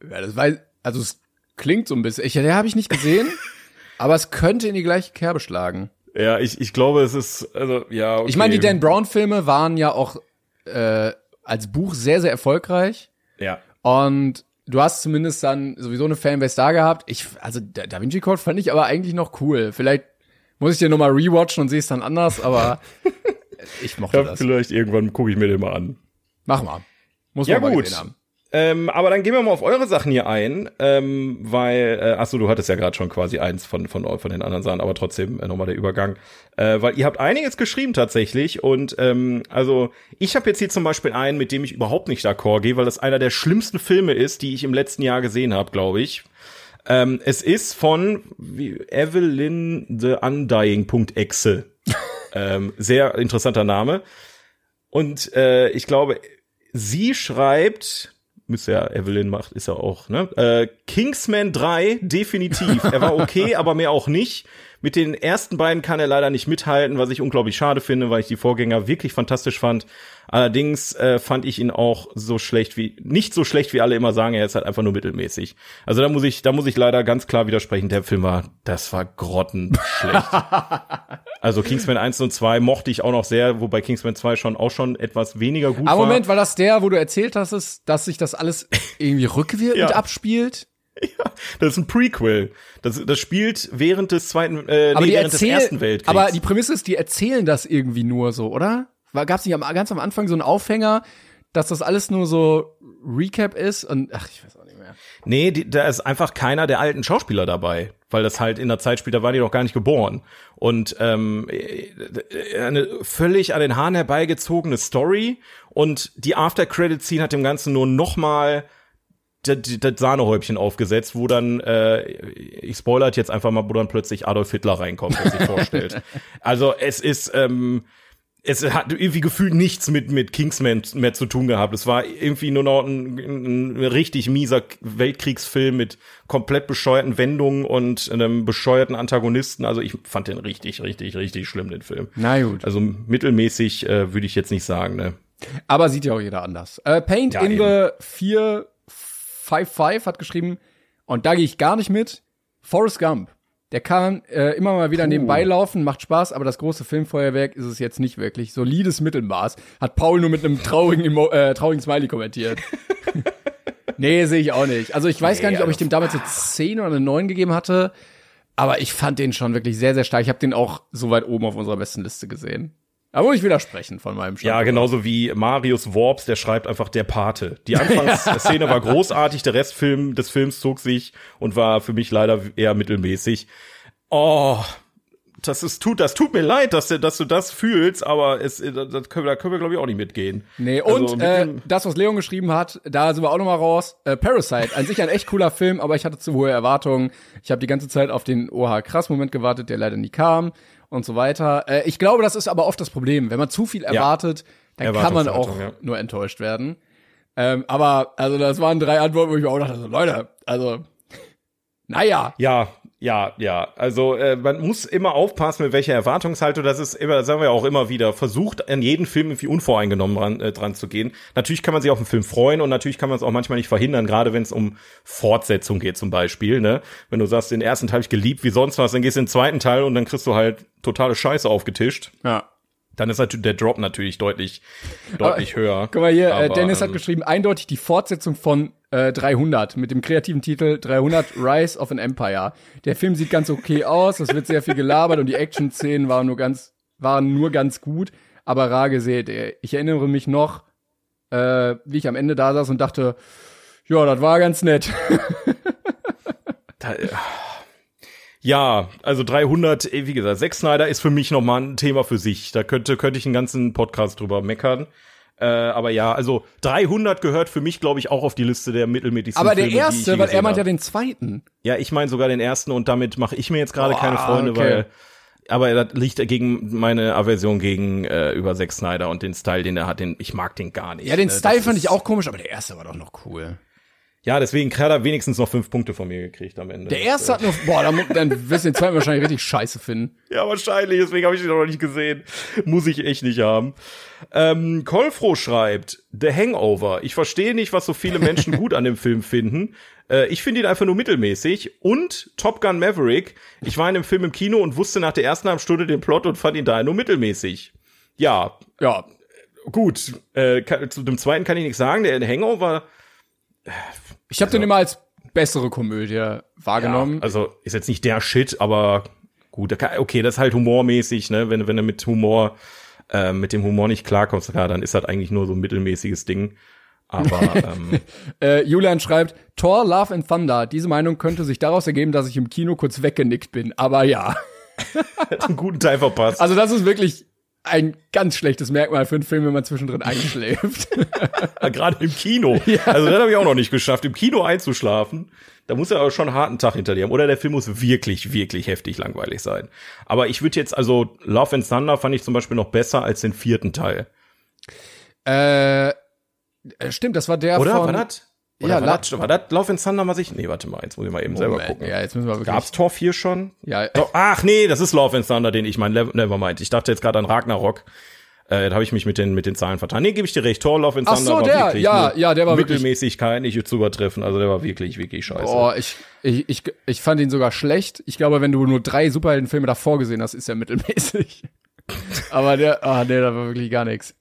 Ja, das weiß, also es klingt so ein bisschen. Ich, der habe ich nicht gesehen, aber es könnte in die gleiche Kerbe schlagen. ja, ich, ich glaube, es ist, also, ja, okay. Ich meine, die Dan Brown Filme waren ja auch äh, als Buch sehr, sehr erfolgreich. Ja. Und du hast zumindest dann sowieso eine Fanbase da gehabt. Ich, also Da Vinci Code fand ich aber eigentlich noch cool. Vielleicht Muss ich dir nochmal rewatchen und sehe es dann anders, aber ich mochte Ja, das. vielleicht irgendwann gucke ich mir den mal an. Mach mal. Muss Ja man mal gut. gesehen haben. Ähm, aber dann gehen wir mal auf eure Sachen hier ein, ähm, weil, äh, achso, du hattest ja gerade schon quasi eins von, von, von den anderen Sachen, aber trotzdem äh, nochmal der Übergang. Äh, weil ihr habt einiges geschrieben tatsächlich und ähm, also ich habe jetzt hier zum Beispiel einen, mit dem ich überhaupt nicht d'accord gehe, weil das einer der schlimmsten Filme ist, die ich im letzten Jahr gesehen habe, glaube ich. Ähm, es ist von wie, Evelyn the Undying.exe. ähm, sehr interessanter Name. Und äh, ich glaube, sie schreibt, müsste ja Evelyn macht, ist ja auch, ne? Äh, Kingsman 3, definitiv. Er war okay, aber mehr auch nicht. Mit den ersten beiden kann er leider nicht mithalten, was ich unglaublich schade finde, weil ich die Vorgänger wirklich fantastisch fand. Allerdings äh, fand ich ihn auch so schlecht wie, nicht so schlecht wie alle immer sagen, er ist halt einfach nur mittelmäßig. Also da muss ich, da muss ich leider ganz klar widersprechen. Der Film war, das war grottenschlecht. also Kingsman 1 und 2 mochte ich auch noch sehr, wobei Kingsman 2 schon auch schon etwas weniger gut Aber war. Moment, war das der, wo du erzählt hast, dass sich das alles irgendwie rückwirkend Ja. abspielt? Das ist ein Prequel. Das, das spielt während des zweiten, äh, Aber nee, die während des erzählen, ersten Weltkriegs. aber die Prämisse ist, die erzählen das irgendwie nur so, oder? Gab es nicht am, ganz am Anfang so einen Aufhänger, dass das alles nur so Recap ist und ach, ich weiß auch nicht mehr. Nee, die, da ist einfach keiner der alten Schauspieler dabei, weil das halt in der Zeit spielt, da waren die noch gar nicht geboren. Und ähm, äh, eine völlig an den Haaren herbeigezogene Story und die After-Credit-Scene hat dem Ganzen nur noch mal das, das Sahnehäubchen aufgesetzt, wo dann, äh, ich spoilert jetzt einfach mal, wo dann plötzlich Adolf Hitler reinkommt und sich vorstellt. Also es ist, ähm, es hat irgendwie gefühlt nichts mit, mit Kingsman mehr zu tun gehabt. Es war irgendwie nur noch ein, ein richtig mieser Weltkriegsfilm mit komplett bescheuerten Wendungen und einem bescheuerten Antagonisten. Also ich fand den richtig, richtig, richtig schlimm, den Film. Na gut. Also mittelmäßig äh, würde ich jetzt nicht sagen, ne? Aber sieht ja auch jeder anders. Äh, Paint Ja, in eben. the 455 hat geschrieben, und da gehe ich gar nicht mit, Forrest Gump. Der kann äh, immer mal wieder nebenbei laufen, macht Spaß, aber das große Filmfeuerwerk ist es jetzt nicht wirklich. Solides Mittelmaß. Hat Paul nur mit einem traurigen, Emo äh, traurigen Smiley kommentiert. nee, sehe ich auch nicht. Also ich weiß gar nicht, ob ich dem damals eine 10 oder eine 9 gegeben hatte, aber ich fand den schon wirklich sehr, sehr stark. Ich habe den auch so weit oben auf unserer besten Liste gesehen. Da muss ich widersprechen von meinem Ja, Standpunkt. genauso wie Marius Worps, der schreibt einfach der Pate. Die Anfangsszene war großartig, der Restfilm des Films zog sich und war für mich leider eher mittelmäßig. Oh, das ist tut, das tut mir leid, dass, du- dass du das fühlst, aber es, das können wir, da können wir glaube ich auch nicht mitgehen. Nee, Also und mit äh, das, was Leon geschrieben hat, da sind wir auch noch mal raus. Äh, Parasite, an sich ein echt cooler Film, aber ich hatte zu hohe Erwartungen. Ich habe die ganze Zeit auf den oha krass Moment gewartet, der leider nie kam und so weiter. Äh, ich glaube, das ist aber oft das Problem. Wenn man zu viel erwartet, dann kann man auch ja. nur enttäuscht werden. Ähm, aber, also das waren drei Antworten, wo ich mir auch dachte, so, Leute, also, naja. Ja, ja, ja. Also äh, man muss immer aufpassen, mit welcher Erwartungshaltung das ist. Immer, sagen wir auch immer wieder, versucht an jeden Film irgendwie unvoreingenommen dran, äh, dran zu gehen. Natürlich kann man sich auf einen Film freuen und natürlich kann man es auch manchmal nicht verhindern, gerade wenn es um Fortsetzung geht zum Beispiel. Ne? Wenn du sagst, den ersten Teil hab ich geliebt wie sonst was, dann gehst du in den zweiten Teil und dann kriegst du halt totale Scheiße aufgetischt. Ja. Dann ist natürlich der Drop natürlich deutlich, deutlich höher. Guck mal hier, äh, Aber, Dennis hat ähm, geschrieben, eindeutig die Fortsetzung von äh, 300 mit dem kreativen Titel 300 Rise of an Empire. Der Film sieht ganz okay aus, es wird sehr viel gelabert und die Action-Szenen waren nur ganz, waren nur ganz gut, aber rar gesät. Ich erinnere mich noch, äh, wie ich am Ende da saß und dachte, ja, das war ganz nett. Da, äh, ja, also 300, eh, wie gesagt, Zack Snyder ist für mich nochmal ein Thema für sich. Da könnte, könnte ich einen ganzen Podcast drüber meckern. Äh, aber ja, also 300 gehört für mich, glaube ich, auch auf die Liste der mittelmäßigsten aber der Filme, erste, weil er meint ja den zweiten. Ja, ich meine sogar den ersten und damit mache ich mir jetzt gerade keine Freunde, okay. weil aber das liegt gegen meine Aversion gegen äh, über Zack Snyder und den Style, den er hat, den ich mag den gar nicht. Ja, den ne? Style Das fand ich auch komisch, aber der erste war doch noch cool. Ja, deswegen hat er wenigstens noch fünf Punkte von mir gekriegt am Ende. Der erste hat nur, boah, dann, dann wirst du den zweiten wahrscheinlich richtig scheiße finden. Ja, wahrscheinlich, deswegen habe ich ihn noch nicht gesehen. Muss ich echt nicht haben. Ähm, Kolfro schreibt, The Hangover. Ich verstehe nicht, was so viele Menschen gut an dem Film finden. Äh, ich finde ihn einfach nur mittelmäßig. Und Top Gun Maverick. Ich war in dem Film im Kino und wusste nach der ersten halben Stunde den Plot und fand ihn daher nur mittelmäßig. Ja, Ja, gut. Äh, kann, zu dem zweiten kann ich nichts sagen. Der Hangover, Ich habe den immer als bessere Komödie wahrgenommen. ja, also ist jetzt nicht der Shit, aber gut, okay, das ist halt humormäßig, ne? Wenn, wenn du mit Humor, äh, mit dem Humor nicht klarkommst, klar, dann ist das eigentlich nur so ein mittelmäßiges Ding. Aber ähm, Äh, Julian schreibt, Thor, Love and Thunder. Diese Meinung könnte sich daraus ergeben, dass ich im Kino kurz weggenickt bin. Aber ja. hat einen guten Teil verpasst. Also das ist wirklich ein ganz schlechtes Merkmal für einen Film, wenn man zwischendrin einschläft. Gerade im Kino. Also das habe ich auch noch nicht geschafft, im Kino einzuschlafen. Da muss er aber schon einen harten Tag hinter dir haben. Oder der Film muss wirklich, wirklich heftig langweilig sein. Aber ich würde jetzt, also Love and Thunder fand ich zum Beispiel noch besser als den vierten Teil. äh, äh, stimmt, das war der Oder? von... war das? Oder Ja, war, das, war das Love and Thunder, was ich. Nee, warte mal, jetzt muss ich mal eben selber Moment, gucken. Ja, jetzt müssen wir wirklich... Gab's Tor 4 schon? Ja, Doch, ach nee, das ist Love and Thunder, den ich meine. Nevermind. Ich dachte jetzt gerade an Ragnarok. Äh, da habe ich mich mit den, mit den Zahlen vertan. Nee, gebe ich dir recht. Thor, Love and Ach Thunder so, war der, wirklich ja, ja, der war wirklich- Mittelmäßigkeit nicht zu übertreffen. Also der war wirklich, wirklich scheiße. Boah, ich, ich, ich, ich fand ihn sogar schlecht. Ich glaube, wenn du nur drei Superheldenfilme davor gesehen hast, ist er mittelmäßig. Aber der, ah, nee, da war wirklich gar nichts.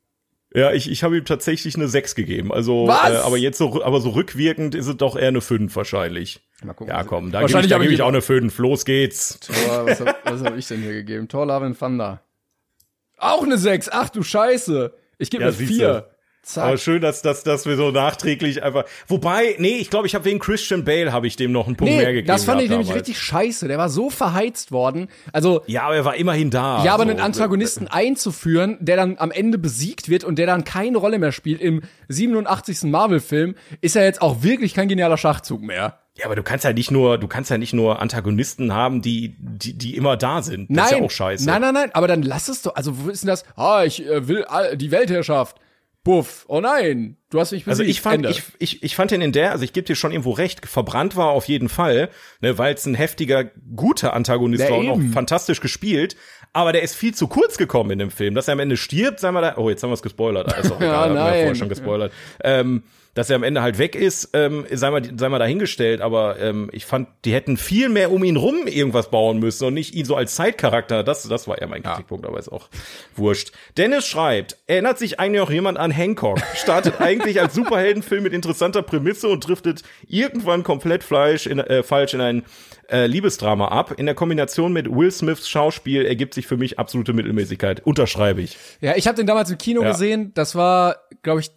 Ja, ich, ich habe ihm tatsächlich eine 6 gegeben. Also, Was? Äh, aber jetzt so, aber so rückwirkend ist es doch eher eine 5 wahrscheinlich. Mal gucken, Ja, komm, da gebe ich, Wahrscheinlich da habe geb ich auch eine 5. Los geht's. Boah, was hab, was hab ich denn hier gegeben? Thor, Love and Thunder. Auch eine 6. Ach du Scheiße. Ich gebe Ja, eine siehste. 4. Zack. Aber schön, dass, dass, dass wir so nachträglich einfach. Wobei, nee, ich glaube, ich habe wegen Christian Bale habe ich dem noch einen Punkt mehr Nee, gegeben. das fand ich nämlich damals. richtig scheiße. Der war so verheizt worden. Also, Ja, aber er war immerhin da. ja, aber so. einen Antagonisten einzuführen, der dann am Ende besiegt wird und der dann keine Rolle mehr spielt im 87. Marvel-Film, ist ja jetzt auch wirklich kein genialer Schachzug mehr. Ja, aber du kannst ja nicht nur, du kannst ja nicht nur Antagonisten haben, die, die, die immer da sind. Das nein, ist ja auch scheiße. nein, nein, nein, aber dann lass es doch. Also, wo ist denn das? Ah, ich äh, will all, die Weltherrschaft. Buff. Oh nein, du hast mich besiegt. Also ich fand, Ende. ich, ich, ich fand ihn in der, also ich gebe dir schon irgendwo recht, verbrannt war auf jeden Fall, ne, weil es ein heftiger, guter Antagonist Ja, war und auch eben. fantastisch gespielt. Aber der ist viel zu kurz gekommen in dem Film. Dass er am Ende stirbt, sagen wir da, oh, jetzt haben wir es gespoilert. Ist doch egal, Ja, haben wir ja nein. vorher schon gespoilert. Ähm, dass er am Ende halt weg ist, ähm, sei mal, sei mal dahingestellt, aber ähm, ich fand, die hätten viel mehr um ihn rum irgendwas bauen müssen und nicht ihn so als Zeitcharakter. Das, das war eher mein Kritikpunkt, aber ist auch wurscht. Dennis schreibt, erinnert sich eigentlich noch jemand an Hancock? Startet eigentlich als Superheldenfilm mit interessanter Prämisse und driftet irgendwann komplett falsch in, äh, falsch in ein äh, Liebesdrama ab. In der Kombination mit Will Smiths Schauspiel ergibt sich für mich absolute Mittelmäßigkeit. Unterschreibe ich. Ja, ich habe den damals im Kino Ja. gesehen. Das war, glaube ich,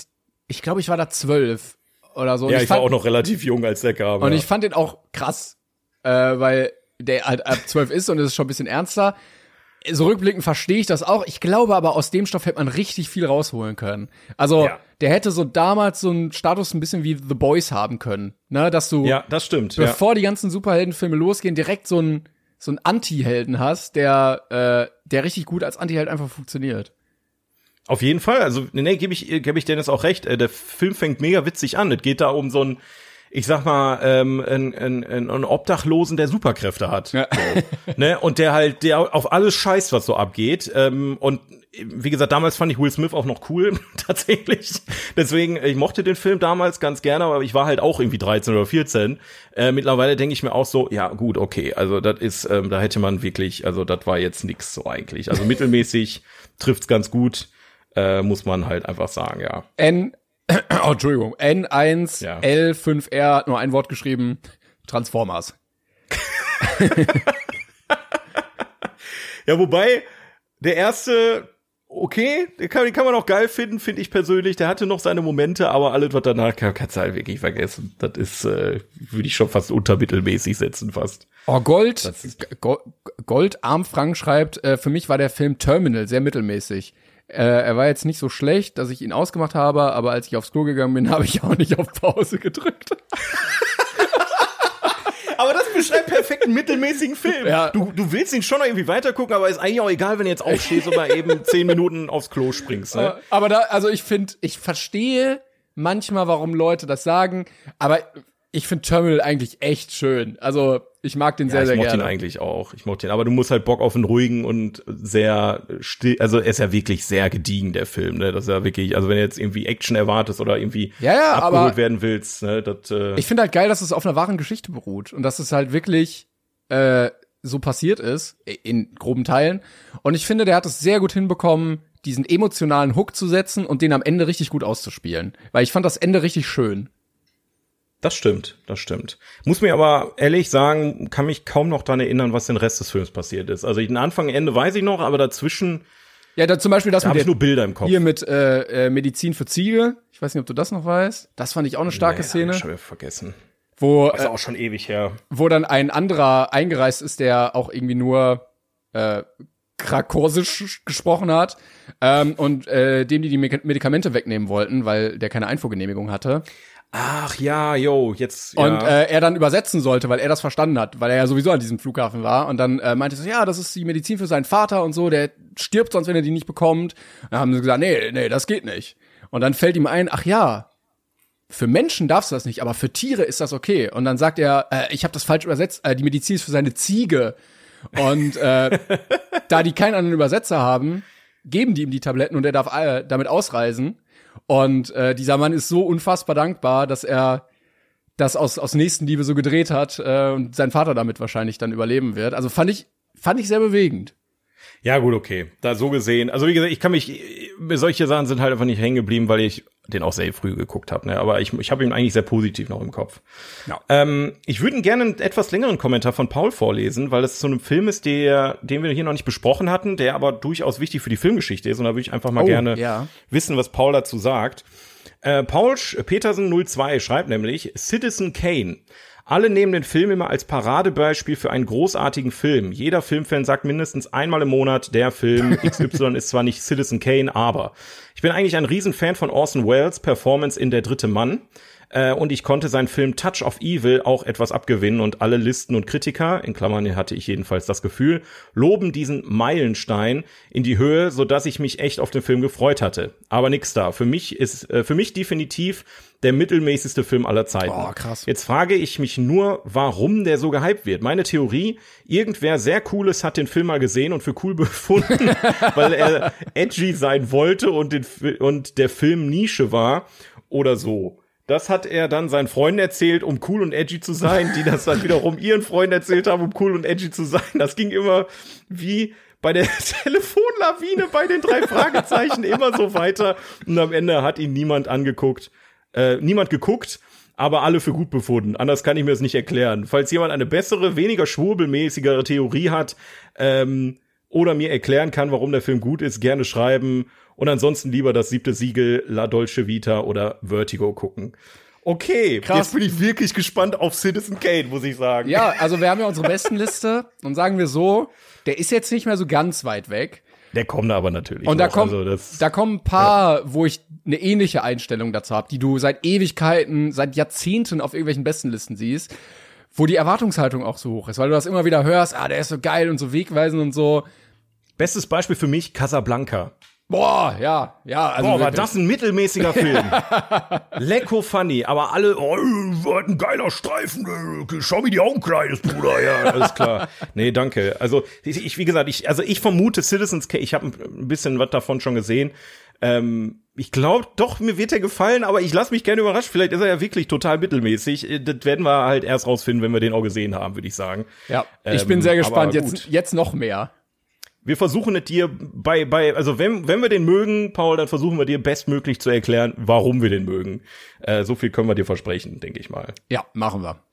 ich glaube, ich war da zwölf oder so. Ja, ich, fand, war auch noch relativ jung, als der kam. Und ja. ich fand den auch krass, äh, weil der halt ab zwölf ist und es ist schon ein bisschen ernster. So rückblickend verstehe ich das auch. Ich glaube aber, aus dem Stoff hätte man richtig viel rausholen können. Also, Ja. der hätte so damals so einen Status ein bisschen wie The Boys haben können. Ne, dass du, ja, das stimmt. Ja. bevor die ganzen Superheldenfilme losgehen, direkt so einen so einen Anti-Helden hast, der, äh, der richtig gut als Anti-Held einfach funktioniert. Auf jeden Fall. Also, nee, gebe ich, gebe ich Dennis auch recht. Äh, Der Film fängt mega witzig an. Es geht da um so einen, ich sag mal, ähm, einen, einen, einen Obdachlosen, der Superkräfte hat. Ja. So, ne? Und der halt, der auf alles scheißt, was so abgeht. Ähm, und wie gesagt, damals fand ich Will Smith auch noch cool, tatsächlich. Deswegen, ich mochte den Film damals ganz gerne, aber ich war halt auch irgendwie 13 oder 14. Äh, mittlerweile denke ich mir auch so, ja gut, okay, also das ist, ähm, da hätte man wirklich, also das war jetzt nix so eigentlich. Also mittelmäßig trifft's ganz gut, äh, muss man halt einfach sagen, ja. N, oh, Entschuldigung, N1, Ja. L5R, hat nur ein Wort geschrieben, Transformers. Ja, wobei, der erste, okay, den kann, den kann man auch geil finden, finde ich persönlich. Der hatte noch seine Momente, aber alles, was danach kam, kannst du halt wirklich vergessen. Das ist, äh, würde ich schon fast untermittelmäßig setzen, fast. Oh, Gold, Go Gold Arm Frank schreibt, äh, für mich war der Film Terminal sehr mittelmäßig. Äh, er war jetzt nicht so schlecht, dass ich ihn ausgemacht habe, aber als ich aufs Klo gegangen bin, habe ich auch nicht auf Pause gedrückt. Aber das beschreibt perfekt einen mittelmäßigen Film. Ja. Du, du willst ihn schon noch irgendwie weitergucken, aber ist eigentlich auch egal, wenn du jetzt aufstehst und mal eben zehn Minuten aufs Klo springst. Ne? Aber da, also ich finde, ich verstehe manchmal, warum Leute das sagen, aber ich finde Terminal eigentlich echt schön. Also ich mag den sehr, ja, ich sehr mochte ihn gerne. eigentlich auch. Ich mochte ihn, aber du musst halt Bock auf einen ruhigen und sehr still, also er ist ja wirklich sehr gediegen, der Film, ne? Das ist ja wirklich, also wenn du jetzt irgendwie Action erwartest oder irgendwie Ja, ja, abgeholt werden willst, ne, das, äh, Ich finde halt geil, dass es auf einer wahren Geschichte beruht und dass es halt wirklich äh, so passiert ist, in groben Teilen. Und ich finde, der hat es sehr gut hinbekommen, diesen emotionalen Hook zu setzen und den am Ende richtig gut auszuspielen. Weil ich fand das Ende richtig schön. Das stimmt, das stimmt. Muss mir aber ehrlich sagen, kann mich kaum noch daran erinnern, was den Rest des Films passiert ist. Also den Anfang, Ende weiß ich noch, aber dazwischen Ja, da zum Beispiel das da habe mit ich nur Bilder im Kopf. hier mit äh, äh, Medizin für Ziege. Ich weiß nicht, ob du das noch weißt. Das fand ich auch eine starke Nee, Szene, hab ich wieder vergessen. wo ist äh, auch schon ewig her. wo dann ein anderer eingereist ist, der auch irgendwie nur äh, Krakorsisch gesprochen hat ähm, und äh, dem die die Medikamente wegnehmen wollten, weil der keine Einfuhrgenehmigung hatte. Ach ja, yo, jetzt ja. Und äh, er dann übersetzen sollte, weil er das verstanden hat, weil er ja sowieso an diesem Flughafen war. Und dann äh, meinte er so, ja, das ist die Medizin für seinen Vater und so, der stirbt sonst, wenn er die nicht bekommt. Dann haben sie gesagt, nee, nee, das geht nicht. Und dann fällt ihm ein, ach ja, für Menschen darfst du das nicht, aber für Tiere ist das okay. Und dann sagt er, äh, ich habe das falsch übersetzt, äh, die Medizin ist für seine Ziege. Und äh, da die keinen anderen Übersetzer haben, geben die ihm die Tabletten und er darf äh, damit ausreisen. Und äh, dieser Mann ist so unfassbar dankbar, dass er das aus, aus Nächstenliebe so gedreht hat äh, und sein Vater damit wahrscheinlich dann überleben wird. Also fand ich, fand ich sehr bewegend. Ja, gut, okay. Da so gesehen. Also wie gesagt, ich kann mich, solche Sachen sind halt einfach nicht hängen geblieben, weil ich den auch sehr früh geguckt habe. Ne? Aber ich, ich habe ihn eigentlich sehr positiv noch im Kopf. Ja. Ähm, ich würde gerne einen etwas längeren Kommentar von Paul vorlesen, weil das so ein Film ist, der, den wir hier noch nicht besprochen hatten, der aber durchaus wichtig für die Filmgeschichte ist. Und da würde ich einfach mal Oh, gerne ja. wissen, was Paul dazu sagt. Äh, Paul Petersen 02 schreibt nämlich Citizen Kane. Alle nehmen den Film immer als Paradebeispiel für einen großartigen Film. Jeder Filmfan sagt mindestens einmal im Monat, der Film XY ist zwar nicht Citizen Kane, aber ich bin eigentlich ein Riesenfan von Orson Welles Performance in Der dritte Mann. Äh, und ich konnte seinen Film Touch of Evil auch etwas abgewinnen und alle Listen und Kritiker, in Klammern hatte ich jedenfalls das Gefühl, loben diesen Meilenstein in die Höhe, so dass ich mich echt auf den Film gefreut hatte. Aber nix da. Für mich ist, äh, für mich definitiv der mittelmäßigste Film aller Zeiten. Oh, krass. Jetzt frage ich mich nur, warum der so gehypt wird. Meine Theorie, irgendwer sehr Cooles hat den Film mal gesehen und für cool befunden, weil er edgy sein wollte und, den, und der Film Nische war oder so. Das hat er dann seinen Freunden erzählt, um cool und edgy zu sein, die das dann wiederum ihren Freunden erzählt haben, um cool und edgy zu sein. Das ging immer wie bei der Telefonlawine bei den drei Fragezeichen immer so weiter. Und am Ende hat ihn niemand angeguckt, äh, niemand geguckt, aber alle für gut befunden. Anders kann ich mir das nicht erklären. Falls jemand eine bessere, weniger schwurbelmäßigere Theorie hat, ähm, oder mir erklären kann, warum der Film gut ist, gerne schreiben. Und ansonsten lieber das siebte Siegel, La Dolce Vita oder Vertigo gucken. Okay, Krass. jetzt bin ich wirklich gespannt auf Citizen Kane, muss ich sagen. Ja, also wir haben ja unsere Bestenliste und sagen wir so, der ist jetzt nicht mehr so ganz weit weg. Der kommt aber natürlich. Und da noch. kommen, also das, da kommen ein paar, wo ich eine ähnliche Einstellung dazu habe, die du seit Ewigkeiten, seit Jahrzehnten auf irgendwelchen Bestenlisten siehst, wo die Erwartungshaltung auch so hoch ist, weil du das immer wieder hörst, ah, der ist so geil und so wegweisend und so. Bestes Beispiel für mich, Casablanca. Boah, ja, ja, also Boah, war das ein mittelmäßiger Film. Lecko funny, aber alle, oh, war ein geiler Streifen, äh, schau mir die Augen kleines Bruder, ja, alles klar. Nee, danke. Also, ich, wie gesagt, ich, also ich vermute Citizens Kane, ich habe ein bisschen was davon schon gesehen. Ähm, ich glaube doch, mir wird er gefallen, aber ich lasse mich gerne überraschen. Vielleicht ist er ja wirklich total mittelmäßig. Äh, Das werden wir halt erst rausfinden, wenn wir den auch gesehen haben, würde ich sagen. Ja, ich Ähm, bin sehr gespannt. Jetzt, jetzt noch mehr. Wir versuchen es dir bei, bei, also wenn, wenn wir den mögen, Paul, dann versuchen wir dir bestmöglich zu erklären, warum wir den mögen. Äh, so viel können wir dir versprechen, denke ich mal. Ja, machen wir.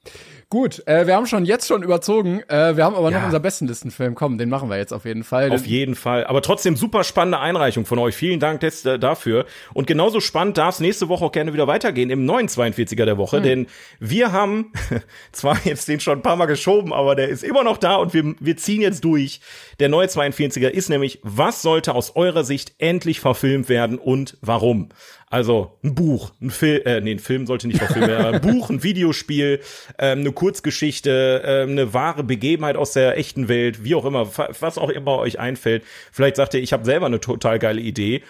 Gut, äh, wir haben schon jetzt schon überzogen. Äh, wir haben aber noch Ja. unser Bestenlistenfilm. Komm, den machen wir jetzt auf jeden Fall. Auf jeden Fall. Aber trotzdem super spannende Einreichung von euch. Vielen Dank des, äh, dafür. Und genauso spannend darf es nächste Woche auch gerne wieder weitergehen im neuen 42er der Woche. Denn wir haben zwar jetzt den schon ein paar Mal geschoben, aber der ist immer noch da und wir, wir ziehen jetzt durch. Der neue 42er ist nämlich, was sollte aus eurer Sicht endlich verfilmt werden und warum? Also ein Buch, ein Film, äh, nee, ein Film sollte nicht aber ein Buch, ein Videospiel, ähm, eine Kurzgeschichte, ähm, eine wahre Begebenheit aus der echten Welt, wie auch immer, was auch immer euch einfällt. Vielleicht sagt ihr, ich habe selber eine total geile Idee.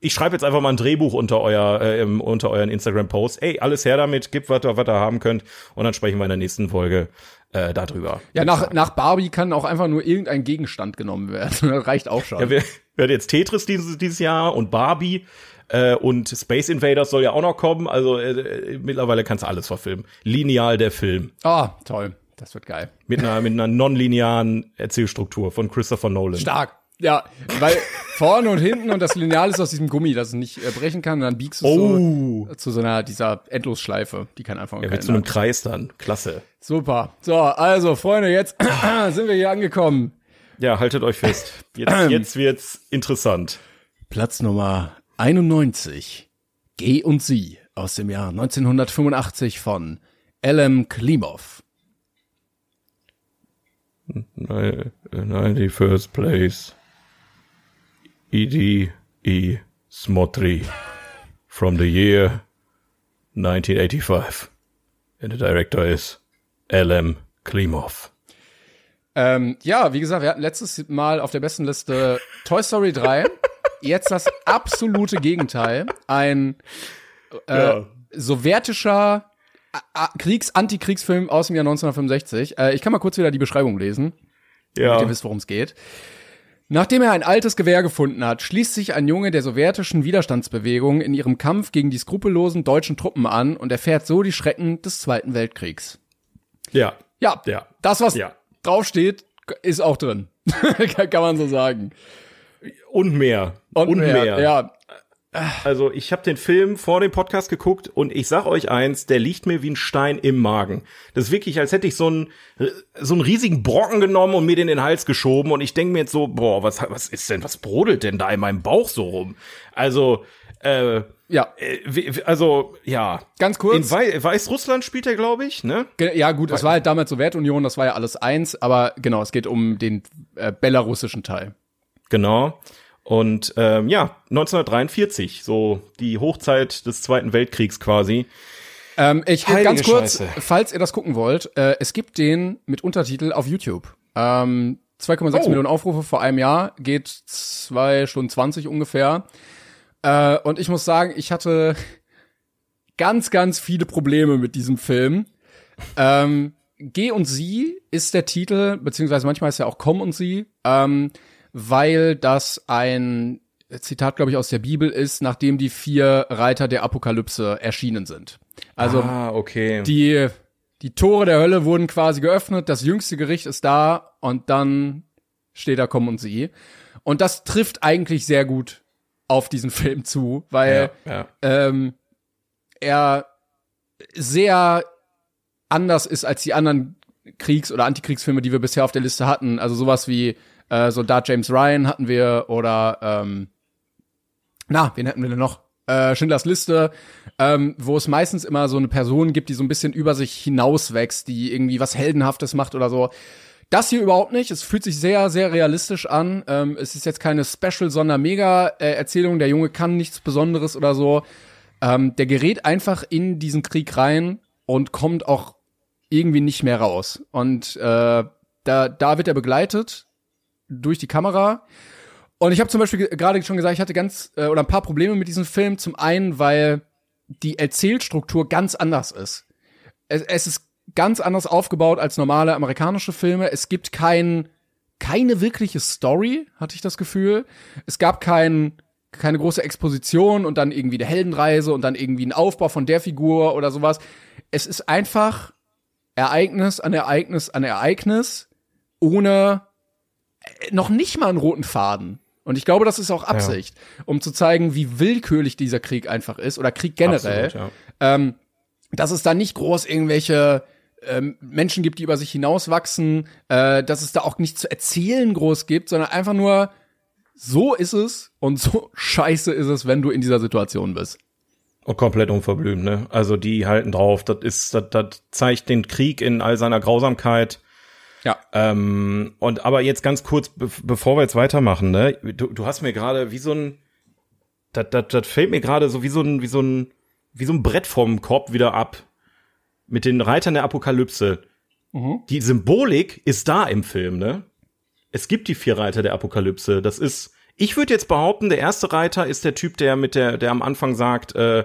Ich schreibe jetzt einfach mal ein Drehbuch unter euer äh, unter euren Instagram-Post. Ey, alles her damit, gebt was ihr, was ihr haben könnt und dann sprechen wir in der nächsten Folge äh, darüber. ja, nach, nach Barbie kann auch einfach nur irgendein Gegenstand genommen werden. Reicht auch schon. Ja, wir, wir hatten jetzt Tetris dieses, dieses Jahr und Barbie äh, und Space Invaders soll ja auch noch kommen. Also äh, mittlerweile kannst du alles verfilmen. Lineal der Film. Ah, toll. Das wird geil. Mit einer, mit einer nonlinearen Erzählstruktur von Christopher Nolan. Stark. Ja, weil vorne und hinten und das Lineal ist aus diesem Gummi, das es nicht äh, brechen kann. Und dann biegst du Oh. so zu so einer dieser Endlosschleife, die kein Anfang und Ja, mit so einem. Kreis dann. Klasse. Super. So, also Freunde, jetzt sind wir hier angekommen. Ja, haltet euch fest. Jetzt, jetzt wird's interessant. Platz Nummer 91. Geh und Sie aus dem Jahr 1985 von Elem Klimov. Nein, nein, die first place. E.D. E. Smotry. From the year 1985. And the director is L.M. Klimov. Ähm, ja, wie gesagt, wir hatten letztes Mal auf der besten Liste Toy Story 3. Jetzt das absolute Gegenteil. Ein äh, Ja. sowjetischer Kriegs-Antikriegsfilm aus dem Jahr 1965. Äh, ich kann mal kurz wieder die Beschreibung lesen. Ja. damit ihr wisst, worum es geht. Nachdem er ein altes Gewehr gefunden hat, schließt sich ein Junge der sowjetischen Widerstandsbewegung in ihrem Kampf gegen die skrupellosen deutschen Truppen an und erfährt so die Schrecken des Zweiten Weltkriegs. Ja. Ja, Ja. das, was Ja. draufsteht, ist auch drin. kann man so sagen. Und mehr. Und, mehr. Ja, Also ich habe den Film vor dem Podcast geguckt und ich sag euch eins, der liegt mir wie ein Stein im Magen. Das ist wirklich, als hätte ich so einen so einen riesigen Brocken genommen und mir den in den Hals geschoben und ich denke mir jetzt so, boah, was was ist denn, was brodelt denn da in meinem Bauch so rum? Also äh, ja. äh, also ja, Ganz kurz. In Wei Weißrussland spielt er, glaube ich, ne? Ja, gut, es war halt damals Sowjetunion, das war ja alles eins, aber genau, es geht um den äh, belarussischen Teil. Genau. Und ähm, ja, 1943, so die Hochzeit des Zweiten Weltkriegs quasi. Ähm, ich Heilige ganz kurz, Scheiße. falls ihr das gucken wollt, äh, es gibt den mit Untertitel auf YouTube. Ähm, 2,6 Oh. Millionen Aufrufe vor einem Jahr, geht zwei Stunden 20 ungefähr. Äh, und ich muss sagen, ich hatte ganz, ganz viele Probleme mit diesem Film. Ähm, Geh und Sie ist der Titel, beziehungsweise manchmal ist ja auch Komm und Sie, ähm, weil das ein Zitat, glaube ich, aus der Bibel ist, nachdem die vier Reiter der Apokalypse erschienen sind. Also ah, okay. die, die Tore der Hölle wurden quasi geöffnet, das jüngste Gericht ist da und dann steht da Komm und Sie. Und das trifft eigentlich sehr gut auf diesen Film zu, weil ja, ja. ähm, er sehr anders ist als die anderen Kriegs- oder Antikriegsfilme, die wir bisher auf der Liste hatten. Also sowas wie äh, Soldat James Ryan hatten wir oder ähm, na, wen hatten wir denn noch? Äh, Schindlers Liste, ähm, wo es meistens immer so eine Person gibt, die so ein bisschen über sich hinauswächst, die irgendwie was Heldenhaftes macht oder so. Das hier überhaupt nicht. Es fühlt sich sehr, sehr realistisch an. Ähm, es ist jetzt keine Special, sondern Mega-Erzählung. Der Junge kann nichts Besonderes oder so. Ähm, der gerät einfach in diesen Krieg rein und kommt auch irgendwie nicht mehr raus. Und äh, da, da wird er begleitet durch die Kamera. Und ich habe zum Beispiel ge- gerade schon gesagt, ich hatte ganz äh, oder ein paar Probleme mit diesem Film. Zum einen, weil die Erzählstruktur ganz anders ist. Es, es ist ganz anders aufgebaut als normale amerikanische Filme. Es gibt kein, keine wirkliche Story, hatte ich das Gefühl. Es gab kein, keine große Exposition und dann irgendwie eine Heldenreise und dann irgendwie ein Aufbau von der Figur oder sowas. Es ist einfach Ereignis an Ereignis an Ereignis ohne noch nicht mal einen roten Faden. Und ich glaube, das ist auch Absicht, um zu zeigen, wie willkürlich dieser Krieg einfach ist oder Krieg generell Absolut, ja. ähm, dass es da nicht groß irgendwelche ähm, Menschen gibt, die über sich hinauswachsen, äh, dass es da auch nichts zu erzählen groß gibt, sondern einfach nur so ist es und so scheiße ist es, wenn du in dieser Situation bist. Und komplett unverblümt, ne? Also die halten drauf, das ist, das, das zeigt den Krieg in all seiner Grausamkeit. Ja. Ähm, und aber jetzt ganz kurz, be bevor wir jetzt weitermachen, ne? Du, du hast mir gerade wie so ein, das, das, das fällt mir gerade so wie so ein, wie so ein, wie so ein Brett vom Korb wieder ab. Mit den Reitern der Apokalypse. Die Symbolik ist da im Film, ne? Es gibt die vier Reiter der Apokalypse. Das ist, ich würde jetzt behaupten, der erste Reiter ist der Typ, der mit der, der am Anfang sagt, äh,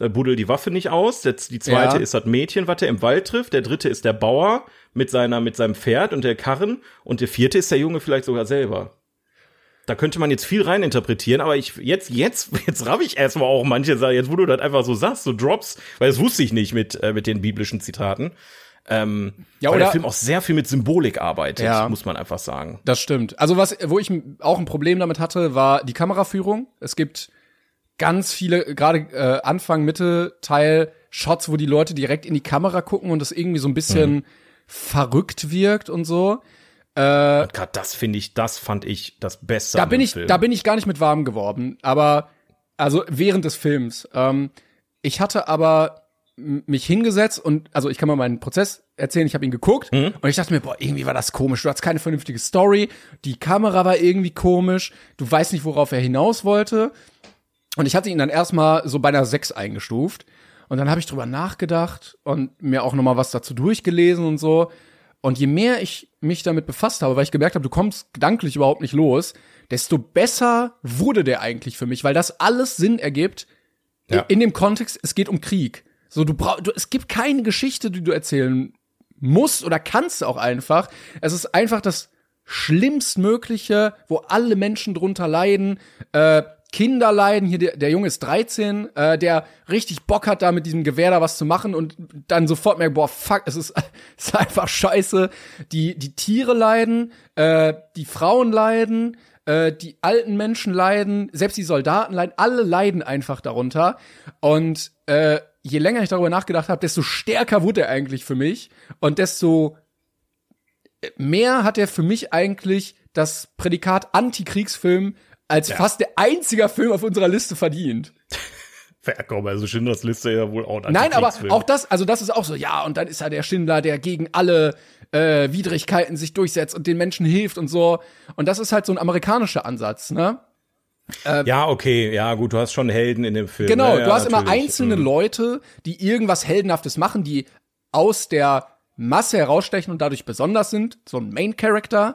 äh, buddel die Waffe nicht aus. Der, die zweite Ja. ist das Mädchen, was er im Wald trifft. Der dritte ist der Bauer mit seiner, mit seinem Pferd und der Karren. Und der vierte ist der Junge vielleicht sogar selber. Da könnte man jetzt viel reininterpretieren, aber ich jetzt jetzt jetzt raff ich erstmal auch manche Sachen, jetzt wo du das einfach so sagst, so Drops, weil das wusste ich nicht mit äh, mit den biblischen Zitaten. Ähm, Ja, weil der oder- Film auch sehr viel mit Symbolik arbeitet, Ja. muss man einfach sagen. Das stimmt. Also was, wo ich auch ein Problem damit hatte, war die Kameraführung. Es gibt ganz viele, gerade äh, Anfang, Mitte, Teil Shots, wo die Leute direkt in die Kamera gucken und das irgendwie so ein bisschen Mhm. Verrückt wirkt und so. Und gerade das finde ich, das fand ich das Beste. Da bin ich, Film. da bin ich gar nicht mit warm geworden. Aber also während des Films. Ähm, ich hatte aber mich hingesetzt und also ich kann mal meinen Prozess erzählen. Ich habe ihn geguckt Mhm. und ich dachte mir, boah, irgendwie war das komisch. Du hast keine vernünftige Story. Die Kamera war irgendwie komisch. Du weißt nicht, worauf er hinaus wollte. Und ich hatte ihn dann erstmal so bei einer 6 eingestuft. Und dann habe ich drüber nachgedacht und mir auch noch mal was dazu durchgelesen und so. Und je mehr ich mich damit befasst habe, weil ich gemerkt habe, du kommst gedanklich überhaupt nicht los, desto besser wurde der eigentlich für mich, weil das alles Sinn ergibt Ja. in dem Kontext, es geht um Krieg. So, du brauchst, es gibt keine Geschichte, die du erzählen musst oder kannst auch einfach. Es ist einfach das Schlimmstmögliche, wo alle Menschen drunter leiden. Äh, Kinder leiden, hier der, der Junge ist 13, äh, der richtig Bock hat, da mit diesem Gewehr da was zu machen und dann sofort merkt, boah, fuck, es ist, es ist einfach scheiße. Die, die Tiere leiden, äh, die Frauen leiden, äh, die alten Menschen leiden, selbst die Soldaten leiden, alle leiden einfach darunter. Und äh, je länger ich darüber nachgedacht habe, desto stärker wurde er eigentlich für mich und desto mehr hat er für mich eigentlich das Prädikat Antikriegsfilm als fast der einziger Film auf unserer Liste verdient. Ja, komm, also Schindlers Liste ja wohl auch ein Nein, aber auch das, also das ist auch so, ja, und dann ist er der Schindler, der gegen alle äh, Widrigkeiten sich durchsetzt und den Menschen hilft und so. Und das ist halt so ein amerikanischer Ansatz, ne? Ja, okay, ja, gut, du hast schon Helden in dem Film. Genau, ja, ja, du hast immer einzelne Mhm. Leute, die irgendwas Heldenhaftes machen, die aus der Masse herausstechen und dadurch besonders sind, so ein Main Character.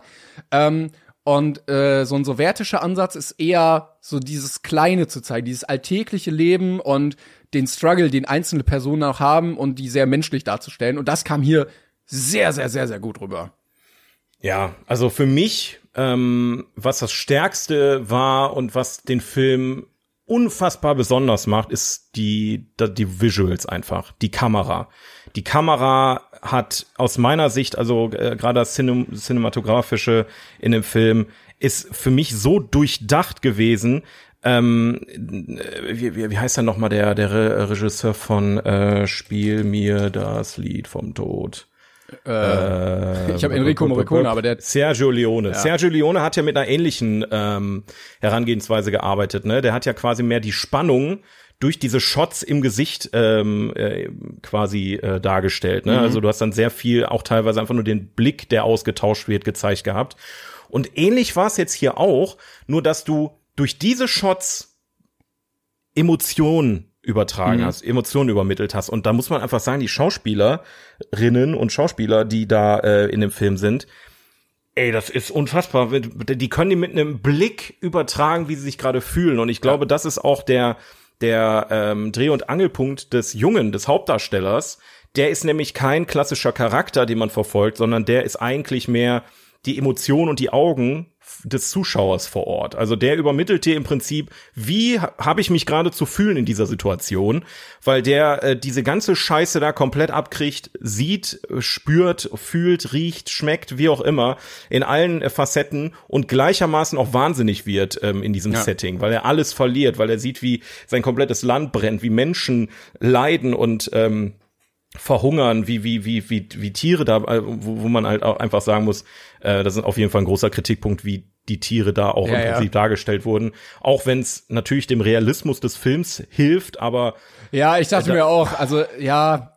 Ähm, und äh, so ein sowjetischer Ansatz ist eher so dieses Kleine zu zeigen, dieses alltägliche Leben und den Struggle, den einzelne Personen auch haben und die sehr menschlich darzustellen. Und das kam hier sehr, sehr, sehr, sehr gut rüber. Ja, also für mich, ähm, was das Stärkste war und was den Film unfassbar besonders macht, ist die, die Visuals einfach, die Kamera. Die Kamera hat aus meiner Sicht, also äh, gerade das Cinem Cinematografische in dem Film, ist für mich so durchdacht gewesen. Ähm, äh, wie, wie, wie heißt denn noch mal der, der Re Regisseur von äh, Spiel mir das Lied vom Tod? Ich habe Enrico Morricone, aber der Sergio Leone. Sergio Leone hat ja mit einer ähnlichen ähm, Herangehensweise gearbeitet. Ne? Der hat ja quasi mehr die Spannung durch diese Shots im Gesicht ähm, äh, quasi äh, dargestellt. Ne? Also du hast dann sehr viel, auch teilweise einfach nur den Blick, der ausgetauscht wird, gezeigt gehabt. Und ähnlich war es jetzt hier auch, nur dass du durch diese Shots Emotionen übertragen hast, Emotionen übermittelt hast. Und da muss man einfach sagen, die Schauspielerinnen und Schauspieler, die da äh, in dem Film sind, ey, das ist unfassbar. Die können die mit einem Blick übertragen, wie sie sich gerade fühlen. Und ich glaube, das ist auch der, der ähm, Dreh- und Angelpunkt des Jungen, des Hauptdarstellers. Der ist nämlich kein klassischer Charakter, den man verfolgt, sondern der ist eigentlich mehr die Emotion und die Augen des Zuschauers vor Ort. Also der übermittelt dir im Prinzip, wie ha- habe ich mich gerade zu fühlen in dieser Situation, weil der äh, diese ganze Scheiße da komplett abkriegt, sieht, äh, spürt, fühlt, riecht, schmeckt, wie auch immer, in allen äh, Facetten und gleichermaßen auch wahnsinnig wird ähm, in diesem Setting, weil er alles verliert, weil er sieht, wie sein komplettes Land brennt, wie Menschen leiden und ähm, verhungern, wie, wie, wie, wie, wie Tiere da, äh, wo, wo man halt auch einfach sagen muss, äh, das ist auf jeden Fall ein großer Kritikpunkt, wie die Tiere da auch Ja, im ja. Prinzip dargestellt wurden. Auch wenn es natürlich dem Realismus des Films hilft, aber Ja, ich dachte mir auch, also ja,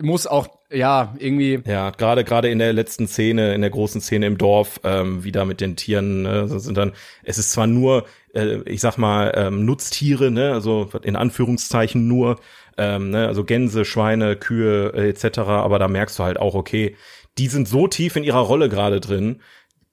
muss auch, ja, irgendwie. ja, gerade gerade in der letzten Szene, in der großen Szene im Dorf, ähm, wieder mit den Tieren, ne, das sind dann, es ist zwar nur, äh, ich sag mal, ähm, Nutztiere, ne, also in Anführungszeichen nur, ähm, ne, also Gänse, Schweine, Kühe äh, etc., aber da merkst du halt auch, okay, die sind so tief in ihrer Rolle gerade drin,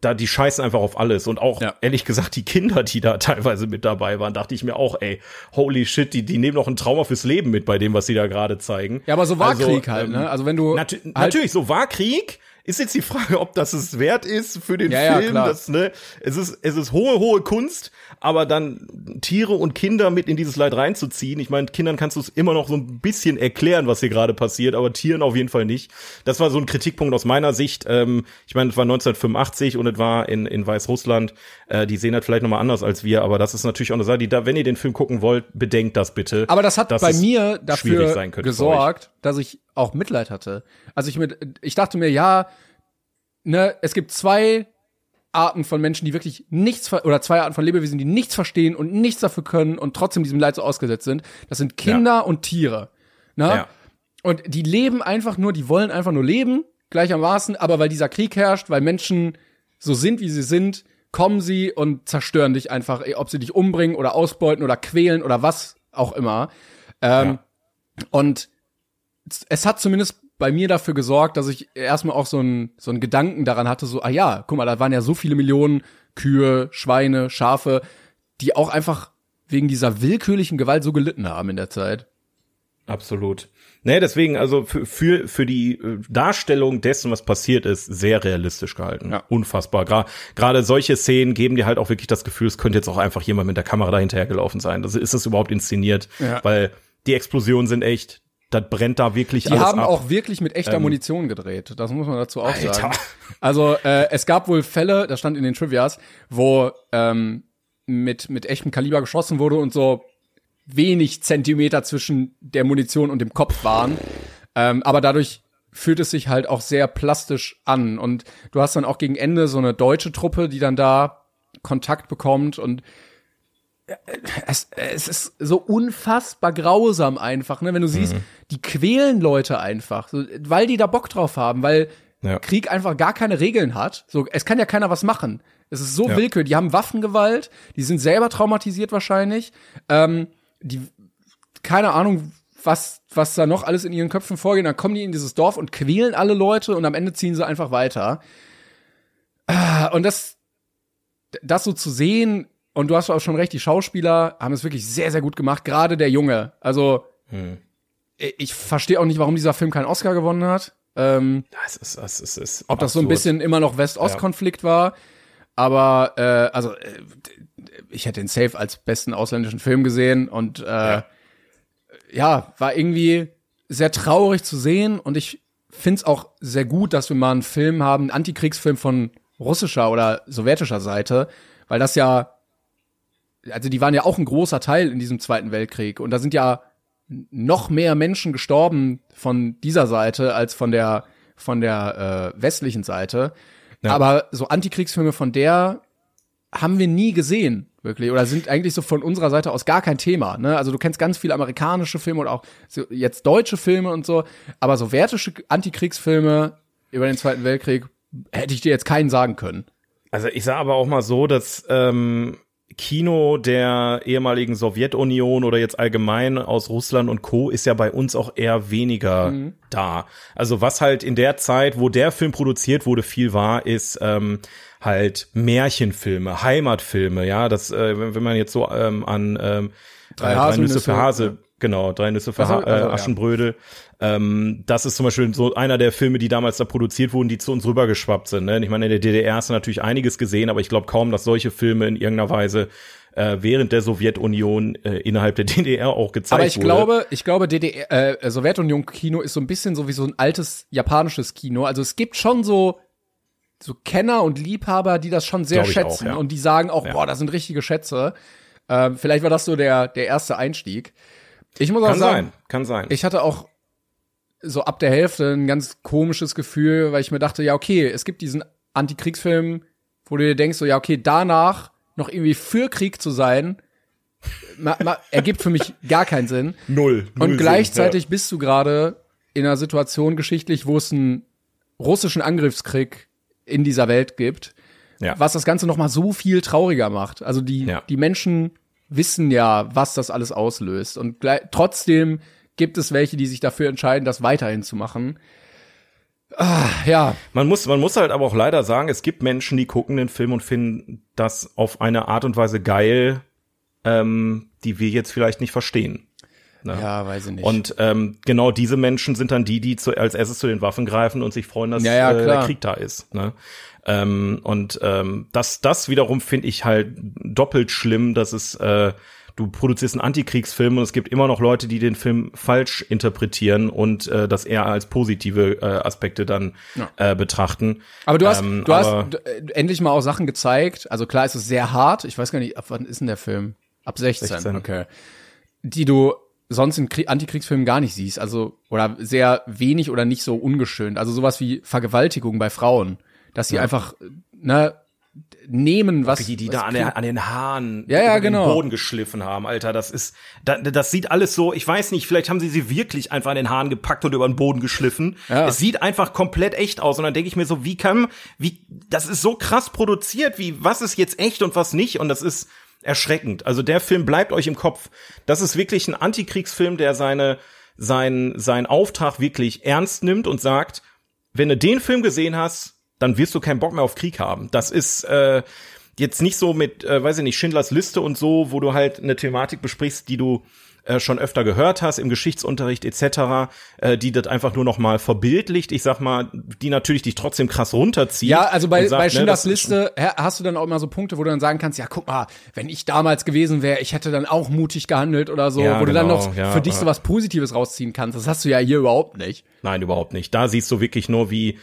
da die scheißen einfach auf alles und auch Ja. ehrlich gesagt die Kinder, die da teilweise mit dabei waren, dachte ich mir auch, ey, holy shit, die die nehmen noch ein Trauma fürs Leben mit bei dem, was sie da gerade zeigen. Ja, aber so war Also, Krieg halt, ähm, ne? Also wenn du Natu halt, Natürlich, so war Krieg, ist jetzt die Frage, ob das es wert ist für den Ja, ja, Film. klar. Das, ne, es ist, es ist hohe, hohe Kunst, aber dann Tiere und Kinder mit in dieses Leid reinzuziehen. Ich meine, Kindern kannst du es immer noch so ein bisschen erklären, was hier gerade passiert, aber Tieren auf jeden Fall nicht. Das war so ein Kritikpunkt aus meiner Sicht. Ähm, ich meine, es war 1985 und es war in, in Weißrussland. Äh, die sehen halt vielleicht nochmal anders als wir, aber das ist natürlich auch eine Sache, die da, wenn ihr den Film gucken wollt, bedenkt das bitte. Aber das hat bei mir dafür gesorgt, dass ich auch Mitleid hatte. Also ich mit, ich dachte mir, ja, ne, es gibt zwei Arten von Menschen, die wirklich nichts ver oder zwei Arten von Lebewesen, die nichts verstehen und nichts dafür können und trotzdem diesem Leid so ausgesetzt sind. Das sind Kinder und Tiere. Ne? Ja. Und die leben einfach nur, die wollen einfach nur leben, gleichermaßen, aber weil dieser Krieg herrscht, weil Menschen so sind, wie sie sind, kommen sie und zerstören dich einfach, ob sie dich umbringen oder ausbeuten oder quälen oder was auch immer. Ähm, Und es hat zumindest bei mir dafür gesorgt, dass ich erstmal auch so einen so einen Gedanken daran hatte, so, ah ja, guck mal, da waren ja so viele Millionen Kühe, Schweine, Schafe, die auch einfach wegen dieser willkürlichen Gewalt so gelitten haben in der Zeit. Absolut. Nee, deswegen, also für, für, für die äh, Darstellung dessen, was passiert ist, sehr realistisch gehalten. Ja. Unfassbar. Gra Gerade solche Szenen geben dir halt auch wirklich das Gefühl, es könnte jetzt auch einfach jemand mit der Kamera dahinter gelaufen sein. Das ist es überhaupt inszeniert, Ja. weil die Explosionen sind echt, das brennt da wirklich Die alles haben ab. auch wirklich mit echter Ähm, Munition gedreht. Das muss man dazu auch Alter. sagen. Also äh, es gab wohl Fälle, das stand in den Trivias, wo ähm, mit mit echtem Kaliber geschossen wurde und so wenig Zentimeter zwischen der Munition und dem Kopf waren. Ähm, aber dadurch fühlt es sich halt auch sehr plastisch an. Und du hast dann auch gegen Ende so eine deutsche Truppe, die dann da Kontakt bekommt und es, es ist so unfassbar grausam einfach, ne? Wenn du siehst, die quälen Leute einfach, so, weil die da Bock drauf haben, weil Ja. Krieg einfach gar keine Regeln hat. So, es kann ja keiner was machen. Es ist so Ja. willkürlich. Die haben Waffengewalt, die sind selber traumatisiert wahrscheinlich. Ähm, die, keine Ahnung, was, was da noch alles in ihren Köpfen vorgeht. Dann kommen die in dieses Dorf und quälen alle Leute und am Ende ziehen sie einfach weiter. Ah, Und das, das so zu sehen, und du hast auch schon recht, die Schauspieler haben es wirklich sehr, sehr gut gemacht, gerade der Junge. Also, ich- ich verstehe auch nicht, warum dieser Film keinen Oscar gewonnen hat. Ähm, Das ist, das ist, das ist ob das so ein absurd. bisschen immer noch West-Ost-Konflikt war. Aber äh, also äh, ich hätte den Safe als besten ausländischen Film gesehen und äh, ja. war irgendwie sehr traurig zu sehen und ich find's auch sehr gut, dass wir mal einen Film haben, einen Antikriegsfilm von russischer oder sowjetischer Seite, weil das ja also die waren ja auch ein großer Teil in diesem Zweiten Weltkrieg und da sind ja noch mehr Menschen gestorben von dieser Seite als von der von der äh, westlichen Seite. Aber so Antikriegsfilme von der haben wir nie gesehen, wirklich. Oder sind eigentlich so von unserer Seite aus gar kein Thema. Ne? Also du kennst ganz viele amerikanische Filme oder auch so jetzt deutsche Filme und so. Aber so wertische Antikriegsfilme über den Zweiten Weltkrieg hätte ich dir jetzt keinen sagen können. Also ich sage aber auch mal so, dass ähm, Kino der ehemaligen Sowjetunion oder jetzt allgemein aus Russland und Co. ist ja bei uns auch eher weniger da. Also was halt in der Zeit, wo der Film produziert wurde, viel war, ist ähm, halt Märchenfilme, Heimatfilme, ja, das, äh, wenn man jetzt so ähm, an ähm, Drei drei Nüsse für Hase, genau, drei Nüsse für Ach so, ha äh, also, ja. Aschenbrödel. Ähm, das ist zum Beispiel so einer der Filme, die damals da produziert wurden, die zu uns rübergeschwappt sind. Ne? Ich meine, in der DDR hast du natürlich einiges gesehen, aber ich glaube kaum, dass solche Filme in irgendeiner Weise äh, während der Sowjetunion äh, innerhalb der DDR auch gezeigt Aber ich wurde. glaube, ich glaube, DDR, äh, Sowjetunion-Kino ist so ein bisschen so wie so ein altes japanisches Kino. Also es gibt schon so so Kenner und Liebhaber, die das schon sehr ich auch, schätzen ja. und die sagen auch, Ja. boah, das sind richtige Schätze. Ähm, vielleicht war das so der der erste Einstieg. Ich muss auch kann sagen, sein, kann sein. ich hatte auch so ab der Hälfte ein ganz komisches Gefühl, weil ich mir dachte, ja, okay, es gibt diesen Antikriegsfilm, wo du dir denkst, so, ja, okay, danach noch irgendwie für Krieg zu sein, ma, ma, ergibt für mich gar keinen Sinn. null. null Und Sinn, gleichzeitig bist du gerade in einer Situation geschichtlich, wo es einen russischen Angriffskrieg in dieser Welt gibt, Ja. was das Ganze noch mal so viel trauriger macht. Also die Ja. die Menschen wissen ja, was das alles auslöst und trotzdem gibt es welche, die sich dafür entscheiden, das weiterhin zu machen. Ah, ja, Man muss, man muss halt aber auch leider sagen, es gibt Menschen, die gucken den Film und finden das auf eine Art und Weise geil, ähm, die wir jetzt vielleicht nicht verstehen. Ne? Ja, weiß ich nicht. Und ähm, genau diese Menschen sind dann die, die zu, als erstes zu den Waffen greifen und sich freuen, dass Ja, ja, äh, der. Krieg da ist. Ne? Ähm, und ähm, das, das wiederum finde ich halt doppelt schlimm, dass es äh, du produzierst einen Antikriegsfilm und es gibt immer noch Leute, die den Film falsch interpretieren und äh, das eher als positive äh, Aspekte dann äh, betrachten. Aber du hast, Ähm, du hast äh, endlich mal auch Sachen gezeigt. Also klar ist es sehr hart. Ich weiß gar nicht, ab wann ist denn der Film? Ab 16. 16. Okay. Die du sonst in Krie Antikriegsfilmen gar nicht siehst. Also, oder sehr wenig oder nicht so ungeschönt. Also sowas wie Vergewaltigung bei Frauen. Dass sie einfach, ne, nehmen, was. die, die was da an, der, an den Haaren Ja, ja, über genau. den Boden geschliffen haben, Alter, das ist, da, das sieht alles so, ich weiß nicht, vielleicht haben sie sie wirklich einfach an den Haaren gepackt und über den Boden geschliffen. Ja. Es sieht einfach komplett echt aus und dann denke ich mir so, wie kann, wie, das ist so krass produziert, wie, was ist jetzt echt und was nicht und das ist erschreckend. Also der Film bleibt euch im Kopf. Das ist wirklich ein Antikriegsfilm, der seine, sein, sein Auftrag wirklich ernst nimmt und sagt, wenn du den Film gesehen hast, dann wirst du keinen Bock mehr auf Krieg haben. Das ist äh, jetzt nicht so mit, äh, weiß ich nicht, Schindlers Liste und so, wo du halt eine Thematik besprichst, die du äh, schon öfter gehört hast im Geschichtsunterricht etc., äh, die das einfach nur noch mal verbildlicht. Ich sag mal, die natürlich dich trotzdem krass runterzieht. Ja, also bei, sagt, bei ne, Schindlers ist- Liste hast du dann auch immer so Punkte, wo du dann sagen kannst, ja, guck mal, wenn ich damals gewesen wäre, ich hätte dann auch mutig gehandelt oder so, Ja, wo du dann genau, noch ja, für dich so was Positives rausziehen kannst. Das hast du ja hier überhaupt nicht. Nein, überhaupt nicht. Da siehst du wirklich nur, wie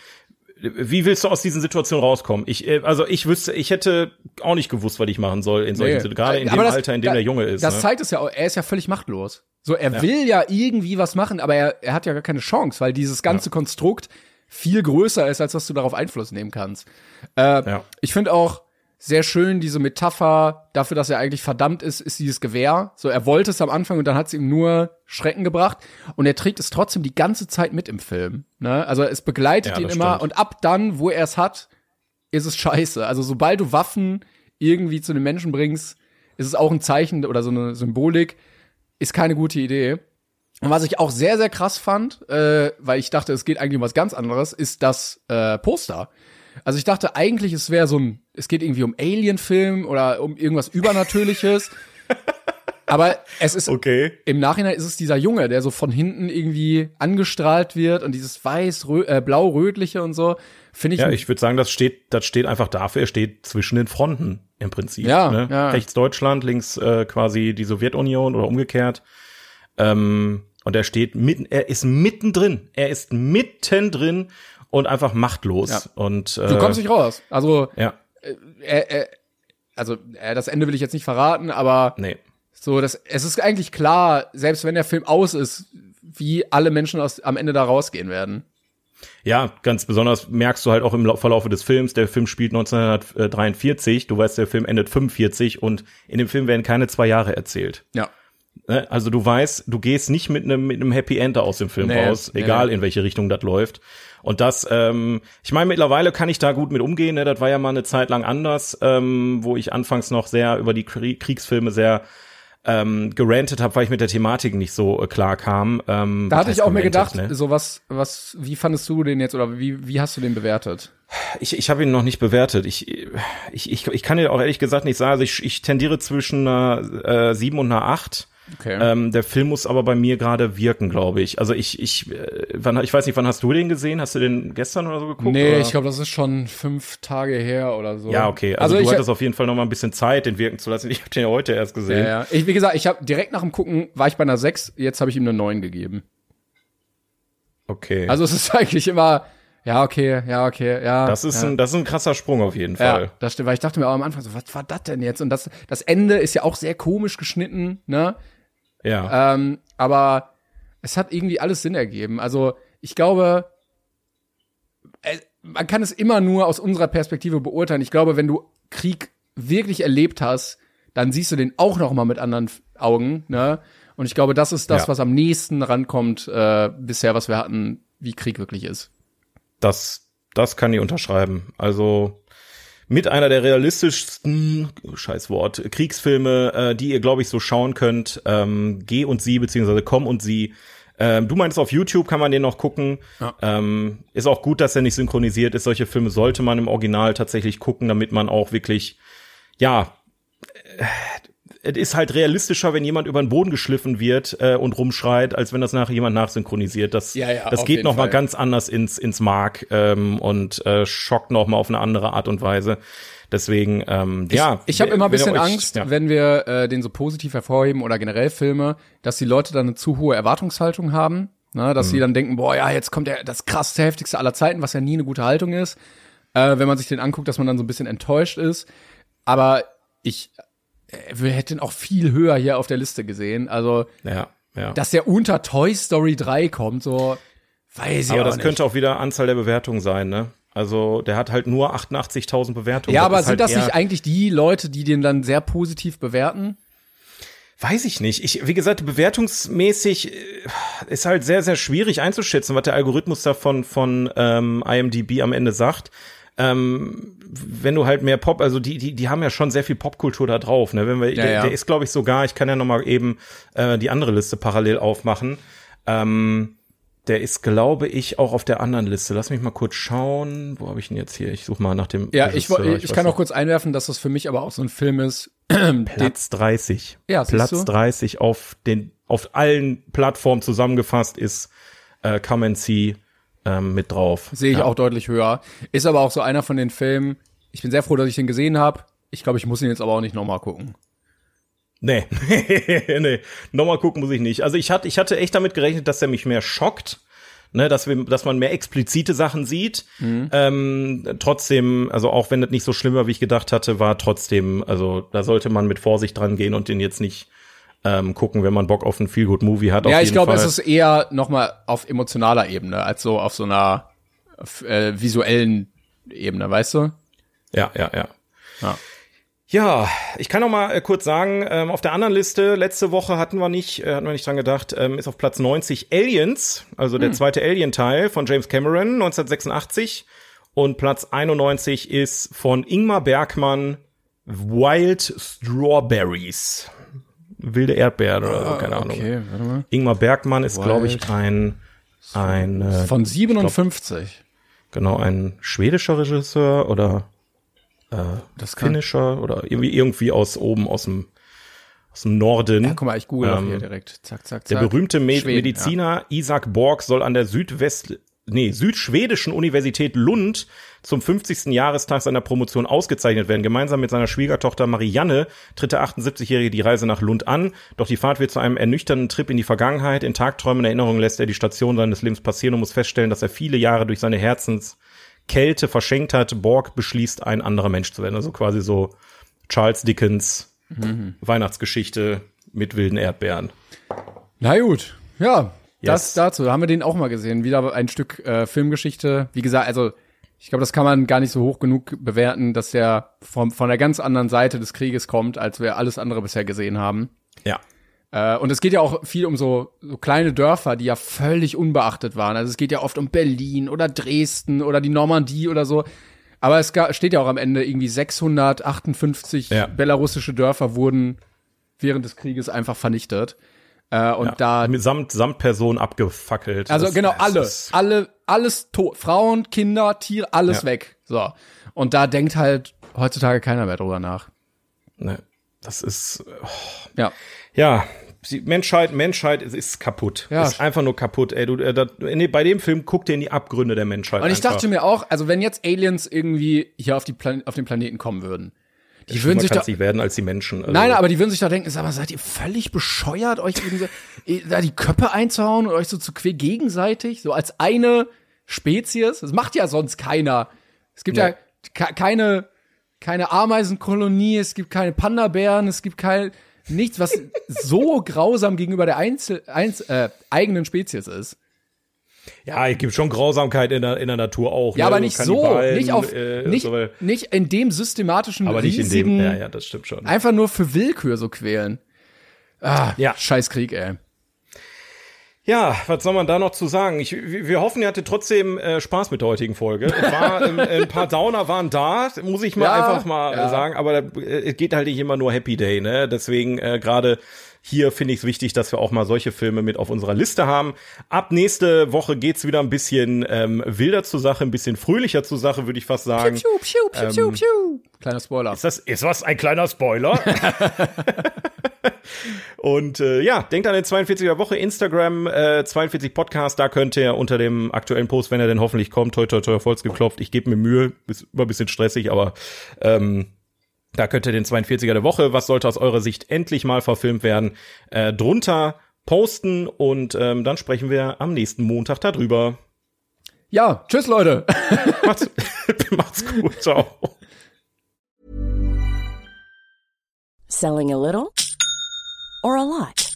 wie willst du aus diesen Situationen rauskommen? Ich, äh, also ich wüsste, ich hätte auch nicht gewusst, was ich machen soll in solchen Nee. Situationen, gerade in Aber dem das- Alter, in dem da- der Junge ist. Das ne? zeigt es ja auch, er ist ja völlig machtlos. So, er will ja irgendwie was machen, aber er, er hat ja gar keine Chance, weil dieses ganze Konstrukt viel größer ist, als dass du darauf Einfluss nehmen kannst. Äh, Ja. Ich finde auch sehr schön diese Metapher dafür, dass er eigentlich verdammt ist, ist dieses Gewehr. So, er wollte es am Anfang und dann hat es ihm nur Schrecken gebracht und er trägt es trotzdem die ganze Zeit mit im Film. Ne? Also es begleitet Ja, ihn immer stimmt. und ab dann, wo er es hat, ist es scheiße. Also sobald du Waffen irgendwie zu den Menschen bringst, ist es auch ein Zeichen oder so eine Symbolik, ist keine gute Idee. Und was ich auch sehr, sehr krass fand, äh, weil ich dachte, es geht eigentlich um was ganz anderes, ist das äh, Poster. Also ich dachte eigentlich, es wäre so ein, es geht irgendwie um Alien-Film oder um irgendwas Übernatürliches. Aber es ist Okay. im Nachhinein ist es dieser Junge, der so von hinten irgendwie angestrahlt wird und dieses weiß, äh, blau-rötliche und so, finde ich, Ja, ich würde sagen, das steht, das steht einfach dafür, er steht zwischen den Fronten im Prinzip. Ja, ne? ja. Rechts Deutschland, links äh, quasi die Sowjetunion oder umgekehrt. Ähm, und er steht mitten, er ist mittendrin. Er ist mittendrin und einfach machtlos. Ja. Und äh, du kommst nicht raus. Also, Ja, er, er, also äh, das Ende will ich jetzt nicht verraten, aber nee. so, das, es ist eigentlich klar, selbst wenn der Film aus ist, wie alle Menschen aus, am Ende da rausgehen werden. Ja, ganz besonders merkst du halt auch im Lau- Verlaufe des Films, der Film spielt 1943, du weißt, der Film endet 45 und in dem Film werden keine zwei Jahre erzählt. Ja. Ne? Also du weißt, du gehst nicht mit einem mit einem Happy End aus dem Film Nee, raus, egal nee. in welche Richtung das läuft. Und das, ähm, ich meine, mittlerweile kann ich da gut mit umgehen. Ne? Das war ja mal eine Zeit lang anders, ähm, wo ich anfangs noch sehr über die Krie- Kriegsfilme sehr ähm, gerantet habe, weil ich mit der Thematik nicht so äh, klar kam. Ähm, Da hatte ich auch mir gedacht, ne? so was, was, wie fandest du den jetzt oder wie, wie hast du den bewertet? Ich, ich habe ihn noch nicht bewertet. Ich, ich, ich, ich kann dir auch ehrlich gesagt nicht sagen. Also ich, ich tendiere zwischen einer äh, 7 und einer 8. Okay. Ähm, der Film muss aber bei mir gerade wirken, glaube ich. Also ich, ich, äh, wann, ich weiß nicht, wann hast du den gesehen? Hast du den gestern oder so geguckt? nee, oder? ich glaube, das ist schon fünf Tage her oder so. Ja, okay. Also, du ich, hattest auf jeden Fall noch mal ein bisschen Zeit, den wirken zu lassen. Ich habe den ja heute erst gesehen. ja, ja. Ich, wie gesagt, ich habe direkt nach dem Gucken war ich bei einer 6, jetzt habe ich ihm eine 9 gegeben. Okay. Also es ist eigentlich immer, ja, okay, ja, okay, ja. das ist ja. ein, das ist ein krasser Sprung auf jeden Ja, Fall. das stimmt, weil ich dachte mir auch am Anfang so, was war das denn jetzt? Und das, das Ende ist ja auch sehr komisch geschnitten, ne? Ja. Ähm, aber es hat irgendwie alles Sinn ergeben. Also ich glaube, äh, man kann es immer nur aus unserer Perspektive beurteilen. Ich glaube, wenn du Krieg wirklich erlebt hast, dann siehst du den auch noch mal mit anderen Augen. Ne? Und ich glaube, das ist das, Ja. was am nächsten rankommt äh, bisher, was wir hatten, wie Krieg wirklich ist. Das, das kann ich unterschreiben. Also mit einer der realistischsten, Scheißwort, Kriegsfilme, äh, die ihr, glaube ich, so schauen könnt. Ähm, Geh und sie, beziehungsweise Komm und sie. Ähm, du meinst, auf YouTube kann man den noch gucken. Ähm, ist auch gut, dass er nicht synchronisiert ist. Solche Filme sollte man im Original tatsächlich gucken, damit man auch wirklich, ja, äh, es ist halt realistischer, wenn jemand über den Boden geschliffen wird äh, und rumschreit, als wenn das nachher jemand nachsynchronisiert. Das, Ja, ja, das geht jeden noch mal Fall. ganz anders ins ins Mark ähm, und äh, schockt noch mal auf eine andere Art und Weise. Deswegen, ähm, ja. Ich habe immer ein bisschen euch- Angst, ja. wenn wir äh, den so positiv hervorheben oder generell Filme, dass die Leute dann eine zu hohe Erwartungshaltung haben. Ne, dass Mhm. sie dann denken, boah, ja, jetzt kommt der, das krasseste, heftigste aller Zeiten, was ja nie eine gute Haltung ist. Äh, wenn man sich den anguckt, dass man dann so ein bisschen enttäuscht ist. Aber ich wir hätten auch viel höher hier auf der Liste gesehen. Also, Ja, ja. dass der unter Toy Story 3 kommt, so weiß ich aber das nicht. könnte auch wieder Anzahl der Bewertungen sein, ne? Also der hat halt nur 88.000 Bewertungen. ja, aber ist sind halt das nicht eigentlich die Leute, die den dann sehr positiv bewerten? Weiß ich nicht. Ich, wie gesagt, bewertungsmäßig äh, ist halt sehr, sehr schwierig einzuschätzen, was der Algorithmus da von, von ähm, IMDb am Ende sagt. Ähm, wenn du halt mehr Pop, also die, die, die haben ja schon sehr viel Popkultur da drauf, ne? Wenn wir, Ja, der, ja. der ist, glaube ich, sogar, ich kann ja noch mal eben äh, die andere Liste parallel aufmachen. Ähm, der ist, glaube ich, auch auf der anderen Liste. Lass mich mal kurz schauen. Wo habe ich ihn jetzt hier? Ich suche mal nach dem. Ja, ich, ich, weiß kann auch kurz einwerfen, dass das für mich aber auch so ein Film ist. Platz 30. Ja, Platz du? 30 auf den auf allen Plattformen zusammengefasst ist äh, Come and See ähm, mit drauf. Sehe ich ja. auch deutlich höher. Ist aber auch so einer von den Filmen. Ich bin sehr froh, dass ich den gesehen habe. Ich glaube, ich muss ihn jetzt aber auch nicht nochmal gucken. Nee, nee, nochmal gucken muss ich nicht. Also ich hatte, ich hatte echt damit gerechnet, dass er mich mehr schockt. Ne, dass, wir, dass man mehr explizite Sachen sieht. Mhm. Ähm, trotzdem, also auch wenn das nicht so schlimm war, wie ich gedacht hatte, war trotzdem, also da sollte man mit Vorsicht dran gehen und den jetzt nicht ähm, gucken, wenn man Bock auf einen Feel-Good-Movie hat. ja, ich glaube, es ist eher nochmal auf emotionaler Ebene, als so auf so einer äh, visuellen Ebene, weißt du? Ja, ja, ja. Ja. Ja, ich kann noch mal äh, kurz sagen, ähm, auf der anderen Liste, letzte Woche hatten wir nicht, äh, hatten wir nicht dran gedacht, ähm, ist auf Platz 90 Aliens, also der zweite Alien-Teil von James Cameron, 1986. Und Platz 91 ist von Ingmar Bergmann, Wild Strawberries. Wilde Erdbeeren oder so, keine Ahnung. Okay, warte mal. Ingmar Bergmann ist, glaube ich, ein, ein, äh, Von 57. genau, ein schwedischer Regisseur oder Das kann. Finnischer oder irgendwie, irgendwie aus oben, aus dem, aus dem Norden. Ja, guck mal, ich google Ähm, hier direkt. Zack, zack, zack. Der berühmte Me Schweden, Mediziner Isaac Borg soll an der Südwest nee, südschwedischen Universität Lund zum 50. Jahrestag seiner Promotion ausgezeichnet werden. Gemeinsam mit seiner Schwiegertochter Marianne tritt der 78-Jährige die Reise nach Lund an. Doch die Fahrt wird zu einem ernüchternden Trip in die Vergangenheit. In Tagträumen und Erinnerungen lässt er die Station seines Lebens passieren und muss feststellen, dass er viele Jahre durch seine Herzenskälte verschenkt hat. Borg beschließt, ein anderer Mensch zu werden. Also quasi so Charles Dickens Weihnachtsgeschichte mit wilden Erdbeeren. Na gut, ja. Das Yes. dazu. Da haben wir den auch mal gesehen. Wieder ein Stück äh, Filmgeschichte. Wie gesagt, also ich glaube, das kann man gar nicht so hoch genug bewerten, dass der vom, von der ganz anderen Seite des Krieges kommt, als wir alles andere bisher gesehen haben. Ja. Äh, und es geht ja auch viel um so, so kleine Dörfer, die ja völlig unbeachtet waren. Also es geht ja oft um Berlin oder Dresden oder die Normandie oder so. Aber es steht ja auch am Ende irgendwie 658 Ja. belarussische Dörfer wurden während des Krieges einfach vernichtet. Äh, und da mit samt, samt Person abgefackelt. also Das- genau, alle, alle, alles tot. Frauen, Kinder, Tiere, alles Ja. weg. So. Und da denkt halt heutzutage keiner mehr drüber nach. Ne, das ist, Ja. ja, die Menschheit, Menschheit ist, kaputt. Ja. Ist einfach nur kaputt, ey. Du, äh, das, nee, bei dem Film guck dir in die Abgründe der Menschheit. Und ich einfach. dachte mir auch, also wenn jetzt Aliens irgendwie hier auf, die Plan auf den Planeten kommen würden, die würden sich doch, werden als die Menschen. Also, nein, aber die würden sich doch denken, sag mal, seid ihr völlig bescheuert, euch eh, da die Köpfe einzuhauen und euch so zu quer gegenseitig, so als eine Spezies? Das macht ja sonst keiner. Es gibt ja, ke- keine, keine Ameisenkolonie, es gibt keine Panda-Bären, es gibt kein, nichts, was so grausam gegenüber der Einzel, Einz, äh, eigenen Spezies ist. Ja, es gibt schon Grausamkeit in der, in der Natur auch. Ja, ne? aber nicht so, nicht auf, äh, nicht, so, nicht in dem systematischen, aber nicht in dem. Ja, ja, das stimmt schon. einfach nur für Willkür so quälen. Ah, Ja. scheiß Krieg, ey. Ja, was soll man da noch zu sagen? Ich, wir hoffen, ihr hattet trotzdem äh, Spaß mit der heutigen Folge. War, ähm, ein paar Downer waren da, muss ich mal Ja, einfach mal ja. sagen, aber äh, es geht halt nicht immer nur Happy Day, ne? Deswegen äh, gerade hier finde ich es wichtig, dass wir auch mal solche Filme mit auf unserer Liste haben. Ab nächste Woche geht's wieder ein bisschen ähm, wilder zur Sache, ein bisschen fröhlicher zur Sache, würde ich fast sagen. Piu, piu, piu, piu, piu. Kleiner Spoiler. Ist das ist was ein kleiner Spoiler? Und äh, ja, denkt an den 42er Woche Instagram, äh, 42 Podcast, da könnt ihr unter dem aktuellen Post, wenn er denn hoffentlich kommt, toi toi toi voll's geklopft. Ich gebe mir Mühe, ist immer ein bisschen stressig, aber ähm, da könnt ihr den 42er der Woche, was sollte aus eurer Sicht endlich mal verfilmt werden, äh, drunter posten und ähm, dann sprechen wir am nächsten Montag darüber. Ja, tschüss Leute. Macht's, macht's gut, ciao. Selling a little or a lot?